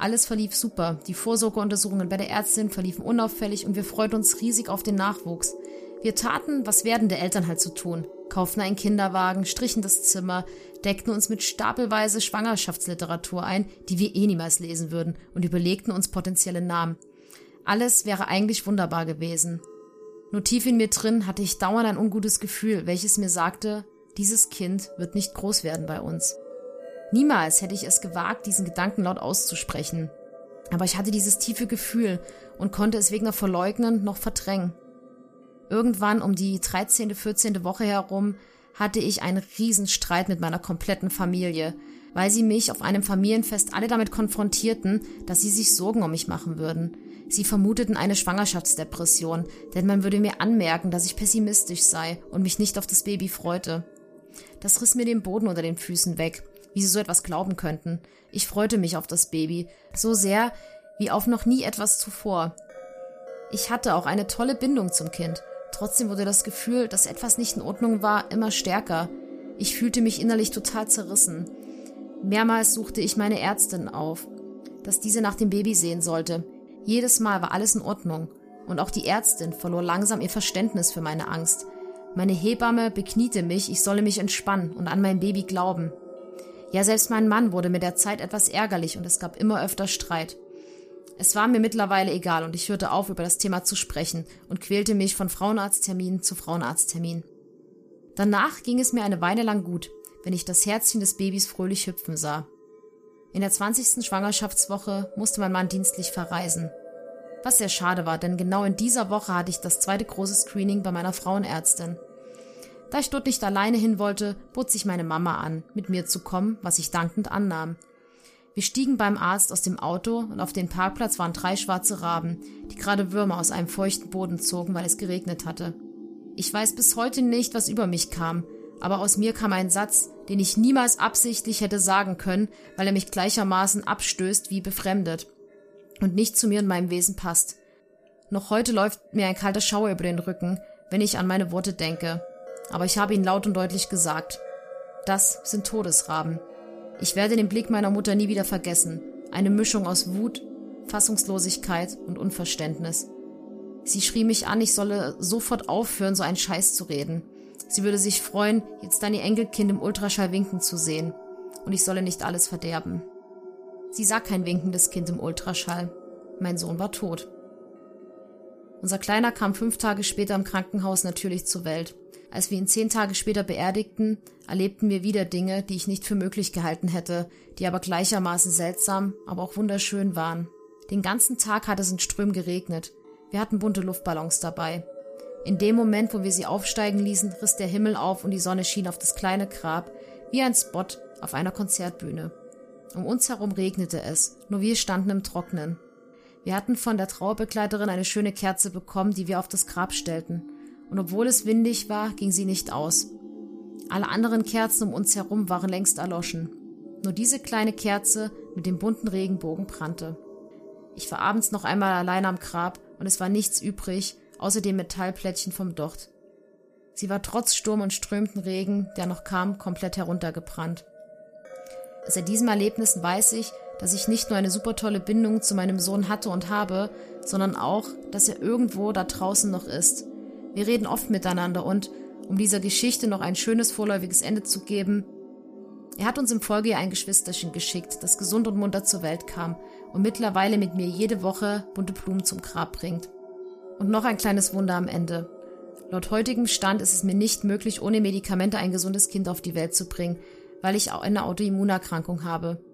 Speaker 1: Alles verlief super. Die Vorsorgeuntersuchungen bei der Ärztin verliefen unauffällig und wir freuten uns riesig auf den Nachwuchs. Wir taten, was werdende Eltern halt so tun. Kauften einen Kinderwagen, strichen das Zimmer, deckten uns mit stapelweise Schwangerschaftsliteratur ein, die wir eh niemals lesen würden, und überlegten uns potenzielle Namen. Alles wäre eigentlich wunderbar gewesen. Nur tief in mir drin hatte ich dauernd ein ungutes Gefühl, welches mir sagte, dieses Kind wird nicht groß werden bei uns. Niemals hätte ich es gewagt, diesen Gedanken laut auszusprechen. Aber ich hatte dieses tiefe Gefühl und konnte es weder verleugnen noch verdrängen. Irgendwann um die 13., 14. Woche herum hatte ich einen Riesenstreit mit meiner kompletten Familie, weil sie mich auf einem Familienfest alle damit konfrontierten, dass sie sich Sorgen um mich machen würden. Sie vermuteten eine Schwangerschaftsdepression, denn man würde mir anmerken, dass ich pessimistisch sei und mich nicht auf das Baby freute. Das riss mir den Boden unter den Füßen weg wie sie so etwas glauben könnten. Ich freute mich auf das Baby, so sehr wie auf noch nie etwas zuvor. Ich hatte auch eine tolle Bindung zum Kind. Trotzdem wurde das Gefühl, dass etwas nicht in Ordnung war, immer stärker. Ich fühlte mich innerlich total zerrissen. Mehrmals suchte ich meine Ärztin auf, dass diese nach dem Baby sehen sollte. Jedes Mal war alles in Ordnung. Und auch die Ärztin verlor langsam ihr Verständnis für meine Angst. Meine Hebamme bekniete mich, ich solle mich entspannen und an mein Baby glauben. Ja, selbst mein Mann wurde mit der Zeit etwas ärgerlich und es gab immer öfter Streit. Es war mir mittlerweile egal und ich hörte auf, über das Thema zu sprechen und quälte mich von Frauenarzttermin zu Frauenarzttermin. Danach ging es mir eine Weile lang gut, wenn ich das Herzchen des Babys fröhlich hüpfen sah. In der 20. Schwangerschaftswoche musste mein Mann dienstlich verreisen. Was sehr schade war, denn genau in dieser Woche hatte ich das zweite große Screening bei meiner Frauenärztin. Da ich dort nicht alleine hin wollte, bot sich meine Mama an, mit mir zu kommen, was ich dankend annahm. Wir stiegen beim Arzt aus dem Auto und auf dem Parkplatz waren drei schwarze Raben, die gerade Würmer aus einem feuchten Boden zogen, weil es geregnet hatte. Ich weiß bis heute nicht, was über mich kam, aber aus mir kam ein Satz, den ich niemals absichtlich hätte sagen können, weil er mich gleichermaßen abstößt wie befremdet und nicht zu mir und meinem Wesen passt. Noch heute läuft mir ein kalter Schauer über den Rücken, wenn ich an meine Worte denke aber ich habe ihn laut und deutlich gesagt. Das sind Todesraben. Ich werde den Blick meiner Mutter nie wieder vergessen. Eine Mischung aus Wut, Fassungslosigkeit und Unverständnis. Sie schrie mich an, ich solle sofort aufhören, so einen Scheiß zu reden. Sie würde sich freuen, jetzt dein Enkelkind im Ultraschall winken zu sehen. Und ich solle nicht alles verderben. Sie sah kein winkendes Kind im Ultraschall. Mein Sohn war tot. Unser Kleiner kam fünf Tage später im Krankenhaus natürlich zur Welt. Als wir ihn zehn Tage später beerdigten, erlebten wir wieder Dinge, die ich nicht für möglich gehalten hätte, die aber gleichermaßen seltsam, aber auch wunderschön waren. Den ganzen Tag hat es in Strömen geregnet. Wir hatten bunte Luftballons dabei. In dem Moment, wo wir sie aufsteigen ließen, riss der Himmel auf und die Sonne schien auf das kleine Grab, wie ein Spot auf einer Konzertbühne. Um uns herum regnete es, nur wir standen im Trocknen. Wir hatten von der Trauerbegleiterin eine schöne Kerze bekommen, die wir auf das Grab stellten. Und obwohl es windig war, ging sie nicht aus. Alle anderen Kerzen um uns herum waren längst erloschen. Nur diese kleine Kerze mit dem bunten Regenbogen brannte. Ich war abends noch einmal allein am Grab und es war nichts übrig, außer dem Metallplättchen vom Docht. Sie war trotz Sturm und strömten Regen, der noch kam, komplett heruntergebrannt. Seit diesem Erlebnis weiß ich, dass ich nicht nur eine super tolle Bindung zu meinem Sohn hatte und habe, sondern auch, dass er irgendwo da draußen noch ist. Wir reden oft miteinander und, um dieser Geschichte noch ein schönes vorläufiges Ende zu geben, er hat uns im Folgejahr ein Geschwisterchen geschickt, das gesund und munter zur Welt kam und mittlerweile mit mir jede Woche bunte Blumen zum Grab bringt. Und noch ein kleines Wunder am Ende. Laut heutigem Stand ist es mir nicht möglich, ohne Medikamente ein gesundes Kind auf die Welt zu bringen, weil ich auch eine Autoimmunerkrankung habe.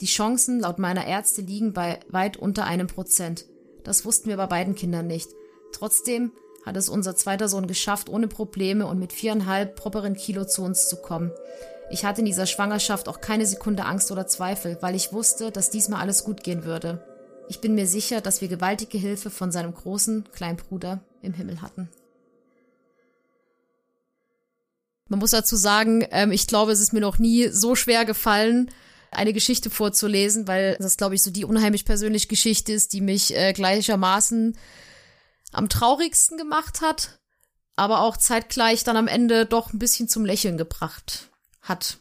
Speaker 1: Die Chancen laut meiner Ärzte liegen bei weit unter einem Prozent. Das wussten wir bei beiden Kindern nicht. Trotzdem hat es unser zweiter Sohn geschafft, ohne Probleme und mit viereinhalb properen Kilo zu uns zu kommen. Ich hatte in dieser Schwangerschaft auch keine Sekunde Angst oder Zweifel, weil ich wusste, dass diesmal alles gut gehen würde. Ich bin mir sicher, dass wir gewaltige Hilfe von seinem großen Kleinbruder im Himmel hatten. Man muss dazu sagen, ähm, ich glaube, es ist mir noch nie so schwer gefallen, eine Geschichte vorzulesen, weil das, glaube ich, so die unheimlich persönliche Geschichte ist, die mich äh, gleichermaßen am traurigsten gemacht hat, aber auch zeitgleich dann am Ende doch ein bisschen zum Lächeln gebracht hat.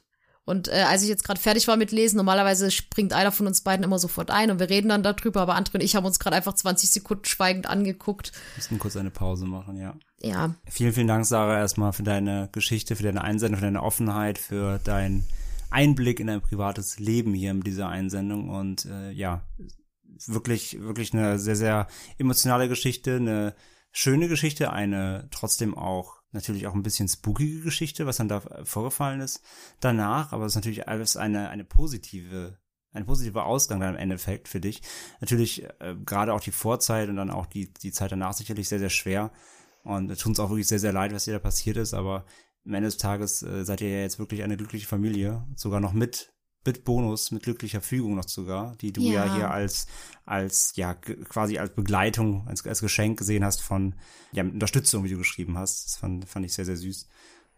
Speaker 1: Und äh, als ich jetzt gerade fertig war mit Lesen, normalerweise springt einer von uns beiden immer sofort ein und wir reden dann darüber, aber Andre und ich haben uns gerade einfach 20 Sekunden schweigend angeguckt.
Speaker 2: Wir müssen kurz eine Pause machen, ja.
Speaker 1: Ja.
Speaker 2: Vielen, vielen Dank, Sarah, erstmal für deine Geschichte, für deine Einsendung, für deine Offenheit, für dein Einblick in dein privates Leben hier mit dieser Einsendung und äh, ja, wirklich, wirklich eine sehr, sehr emotionale Geschichte, eine schöne Geschichte, eine trotzdem auch natürlich auch ein bisschen spookige Geschichte, was dann da vorgefallen ist danach, aber es ist natürlich alles eine, eine positive, ein positiver Ausgang dann im Endeffekt für dich. Natürlich äh, gerade auch die Vorzeit und dann auch die, die Zeit danach sicherlich sehr, sehr schwer und es tut uns auch wirklich sehr, sehr leid, was dir da passiert ist, aber am Ende des Tages äh, seid ihr ja jetzt wirklich eine glückliche Familie, sogar noch mit mit Bonus, mit glücklicher Fügung noch sogar, die du ja, ja hier als, als, ja, quasi als Begleitung, als, als Geschenk gesehen hast von, ja, mit Unterstützung, wie du geschrieben hast. Das fand, fand ich sehr, sehr süß.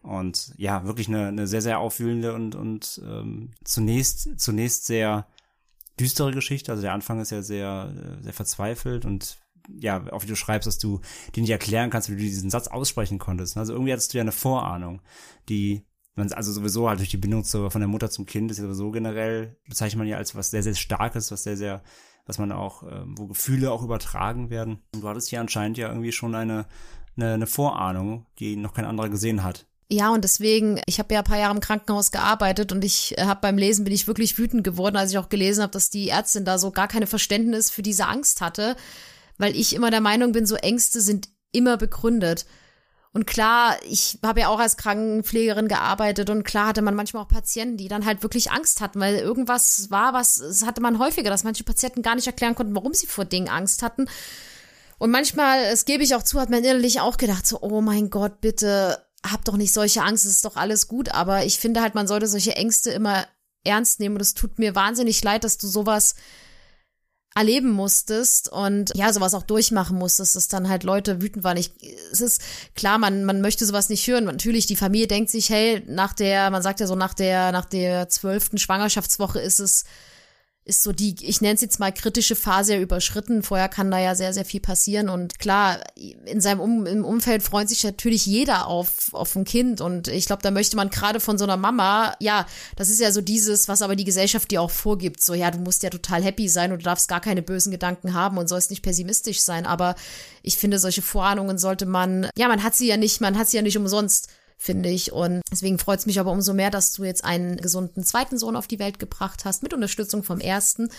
Speaker 2: Und ja, wirklich eine, eine sehr, sehr aufwühlende und, und ähm, zunächst, zunächst sehr düstere Geschichte. Also der Anfang ist ja sehr, sehr verzweifelt und ja, auch wie du schreibst, dass du dir nicht erklären kannst, wie du diesen Satz aussprechen konntest. Also irgendwie hattest du ja eine Vorahnung, die also sowieso halt durch die Bindung zu, von der Mutter zum Kind ist ja sowieso generell, bezeichnet man ja als was sehr, sehr Starkes, was sehr, sehr, was man auch, äh, wo Gefühle auch übertragen werden. Und du hattest hier anscheinend ja irgendwie schon eine, eine, eine Vorahnung, die noch kein anderer gesehen hat.
Speaker 1: Ja, und deswegen, ich habe ja ein paar Jahre im Krankenhaus gearbeitet und ich äh, habe beim Lesen bin ich wirklich wütend geworden, als ich auch gelesen habe, dass die Ärztin da so gar keine Verständnis für diese Angst hatte, weil ich immer der Meinung bin, so Ängste sind immer begründet. Und klar, ich habe ja auch als Krankenpflegerin gearbeitet und klar hatte man manchmal auch Patienten, die dann halt wirklich Angst hatten, weil irgendwas war, was das hatte man häufiger, dass manche Patienten gar nicht erklären konnten, warum sie vor Dingen Angst hatten. Und manchmal, es gebe ich auch zu, hat man innerlich auch gedacht, so, oh mein Gott, bitte hab doch nicht solche Angst, es ist doch alles gut. Aber ich finde halt, man sollte solche Ängste immer ernst nehmen und es tut mir wahnsinnig leid, dass du sowas erleben musstest und ja, sowas auch durchmachen musstest, dass dann halt Leute wütend waren. Ich, es ist klar, man, man möchte sowas nicht hören. Natürlich, die Familie denkt sich, hey, nach der, man sagt ja so, nach der, nach der zwölften Schwangerschaftswoche ist es ist so die, ich nenne es jetzt mal kritische Phase überschritten. Vorher kann da ja sehr, sehr viel passieren. Und klar, in seinem um im Umfeld freut sich natürlich jeder auf, auf ein Kind. Und ich glaube, da möchte man gerade von so einer Mama, ja, das ist ja so dieses, was aber die Gesellschaft dir auch vorgibt. So, ja, du musst ja total happy sein und du darfst gar keine bösen Gedanken haben und sollst nicht pessimistisch sein. Aber ich finde, solche Vorahnungen sollte man, ja, man hat sie ja nicht, man hat sie ja nicht umsonst finde ich. Und deswegen freut es mich aber umso mehr, dass du jetzt einen gesunden zweiten Sohn auf die Welt gebracht hast, mit Unterstützung vom ersten.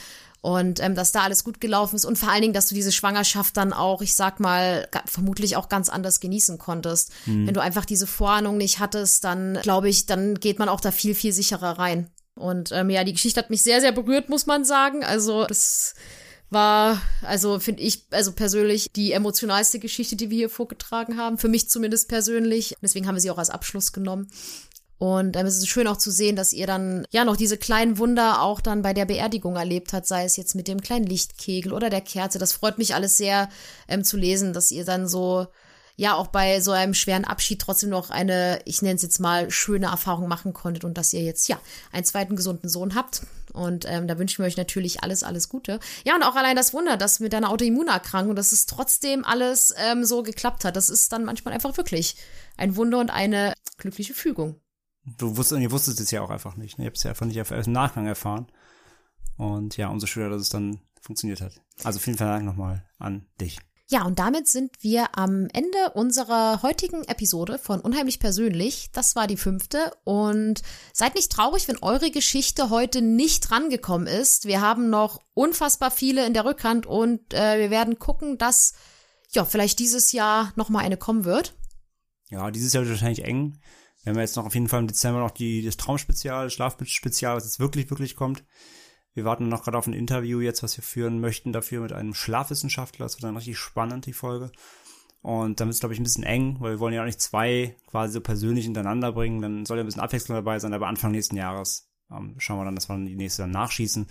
Speaker 1: Und ähm, dass da alles gut gelaufen ist und vor allen Dingen, dass du diese Schwangerschaft dann auch, ich sag mal, vermutlich auch ganz anders genießen konntest. Mhm. Wenn du einfach diese Vorahnung nicht hattest, dann glaube ich, dann geht man auch da viel, viel sicherer rein. Und ähm, ja, die Geschichte hat mich sehr, sehr berührt, muss man sagen. Also das war, also finde ich, also persönlich die emotionalste Geschichte, die wir hier vorgetragen haben. Für mich zumindest persönlich. Deswegen haben wir sie auch als Abschluss genommen. Und ähm, es ist schön auch zu sehen, dass ihr dann ja noch diese kleinen Wunder auch dann bei der Beerdigung erlebt hat, sei es jetzt mit dem kleinen Lichtkegel oder der Kerze. Das freut mich alles sehr ähm, zu lesen, dass ihr dann so ja auch bei so einem schweren Abschied trotzdem noch eine, ich nenne es jetzt mal, schöne Erfahrung machen konntet und dass ihr jetzt ja einen zweiten gesunden Sohn habt. Und ähm, da wünschen wir euch natürlich alles, alles Gute. Ja, und auch allein das Wunder, dass mit deiner Autoimmunerkrankung, dass es trotzdem alles ähm, so geklappt hat. Das ist dann manchmal einfach wirklich ein Wunder und eine glückliche Fügung.
Speaker 2: Du wusstest, ihr wusstet es ja auch einfach nicht. Ne? Ihr habt es ja einfach nicht erst im Nachgang erfahren. Und ja, umso schöner, dass es dann funktioniert hat. Also vielen Dank nochmal an dich.
Speaker 1: Ja, und damit sind wir am Ende unserer heutigen Episode von Unheimlich Persönlich. Das war die fünfte. Und seid nicht traurig, wenn eure Geschichte heute nicht rangekommen ist. Wir haben noch unfassbar viele in der Rückhand und äh, wir werden gucken, dass ja vielleicht dieses Jahr noch mal eine kommen wird.
Speaker 2: Ja, dieses Jahr wird wahrscheinlich eng. Wir haben jetzt noch auf jeden Fall im Dezember noch die, das Traumspezial, Schlafspezial, was jetzt wirklich, wirklich kommt. Wir warten noch gerade auf ein Interview jetzt, was wir führen möchten dafür mit einem Schlafwissenschaftler. Das wird dann richtig spannend, die Folge. Und dann wird es, glaube ich, ein bisschen eng, weil wir wollen ja auch nicht zwei quasi so persönlich hintereinander bringen. Dann soll ja ein bisschen Abwechslung dabei sein, aber Anfang nächsten Jahres ähm, schauen wir dann, dass wir dann die nächste dann nachschießen.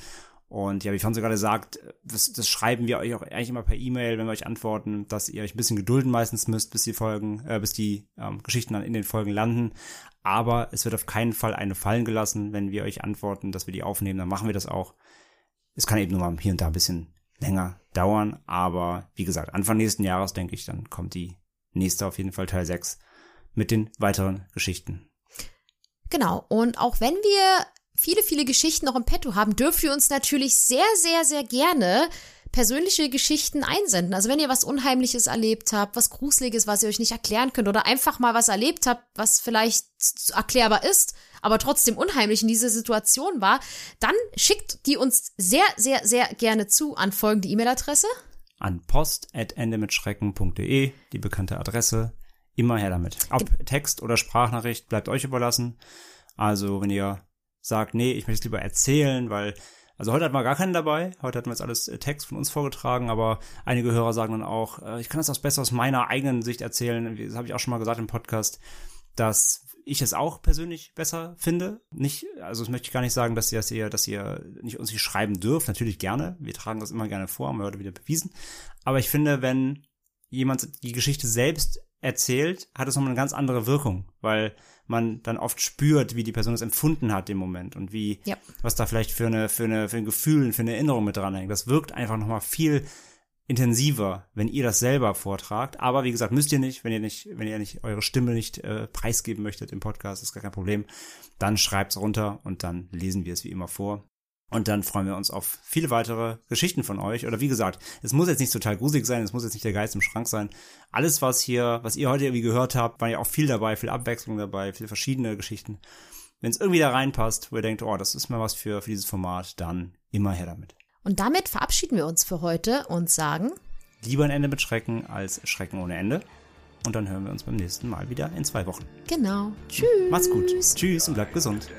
Speaker 2: Und ja, wie Franz gerade sagt, das, das schreiben wir euch auch eigentlich immer per E-Mail, wenn wir euch antworten, dass ihr euch ein bisschen gedulden meistens müsst, bis die Folgen, äh, bis die ähm, Geschichten dann in den Folgen landen. Aber es wird auf keinen Fall eine fallen gelassen, wenn wir euch antworten, dass wir die aufnehmen, dann machen wir das auch. Es kann eben nur mal hier und da ein bisschen länger dauern, aber wie gesagt, Anfang nächsten Jahres, denke ich, dann kommt die nächste auf jeden Fall Teil 6 mit den weiteren Geschichten.
Speaker 1: Genau, und auch wenn wir viele, viele Geschichten noch im Petto haben, dürft ihr uns natürlich sehr, sehr, sehr gerne persönliche Geschichten einsenden. Also wenn ihr was Unheimliches erlebt habt, was Gruseliges, was ihr euch nicht erklären könnt oder einfach mal was erlebt habt, was vielleicht erklärbar ist, aber trotzdem unheimlich in dieser Situation war, dann schickt die uns sehr, sehr, sehr gerne zu an folgende E-Mail-Adresse.
Speaker 2: An post.endemitschrecken.de, die bekannte Adresse. Immer her damit. Ob Text oder Sprachnachricht bleibt euch überlassen. Also wenn ihr sagt, nee, ich möchte es lieber erzählen, weil also heute hatten wir gar keinen dabei. Heute hatten wir jetzt alles äh, Text von uns vorgetragen, aber einige Hörer sagen dann auch, äh, ich kann das auch besser aus meiner eigenen Sicht erzählen. Das habe ich auch schon mal gesagt im Podcast, dass ich es auch persönlich besser finde. Nicht, also das möchte ich gar nicht sagen, dass ihr, dass ihr, dass ihr nicht uns nicht schreiben dürft. Natürlich gerne. Wir tragen das immer gerne vor, haben wir heute wieder bewiesen. Aber ich finde, wenn jemand die Geschichte selbst erzählt, hat es nochmal eine ganz andere Wirkung, weil man dann oft spürt, wie die Person es empfunden hat im Moment und wie, ja. was da vielleicht für eine, für eine, für ein Gefühl, für eine Erinnerung mit dranhängt. Das wirkt einfach nochmal viel intensiver, wenn ihr das selber vortragt. Aber wie gesagt, müsst ihr nicht, wenn ihr nicht, wenn ihr nicht eure Stimme nicht äh, preisgeben möchtet im Podcast, ist gar kein Problem. Dann schreibt's runter und dann lesen wir es wie immer vor. Und dann freuen wir uns auf viele weitere Geschichten von euch. Oder wie gesagt, es muss jetzt nicht total gruselig sein, es muss jetzt nicht der Geist im Schrank sein. Alles, was hier, was ihr heute irgendwie gehört habt, war ja auch viel dabei, viel Abwechslung dabei, viele verschiedene Geschichten. Wenn es irgendwie da reinpasst, wo ihr denkt, oh, das ist mal was für, für dieses Format, dann immer her damit.
Speaker 1: Und damit verabschieden wir uns für heute und sagen,
Speaker 2: lieber ein Ende mit Schrecken als Schrecken ohne Ende. Und dann hören wir uns beim nächsten Mal wieder in zwei Wochen.
Speaker 1: Genau.
Speaker 2: Tschüss. Macht's gut. Tschüss und bleibt gesund.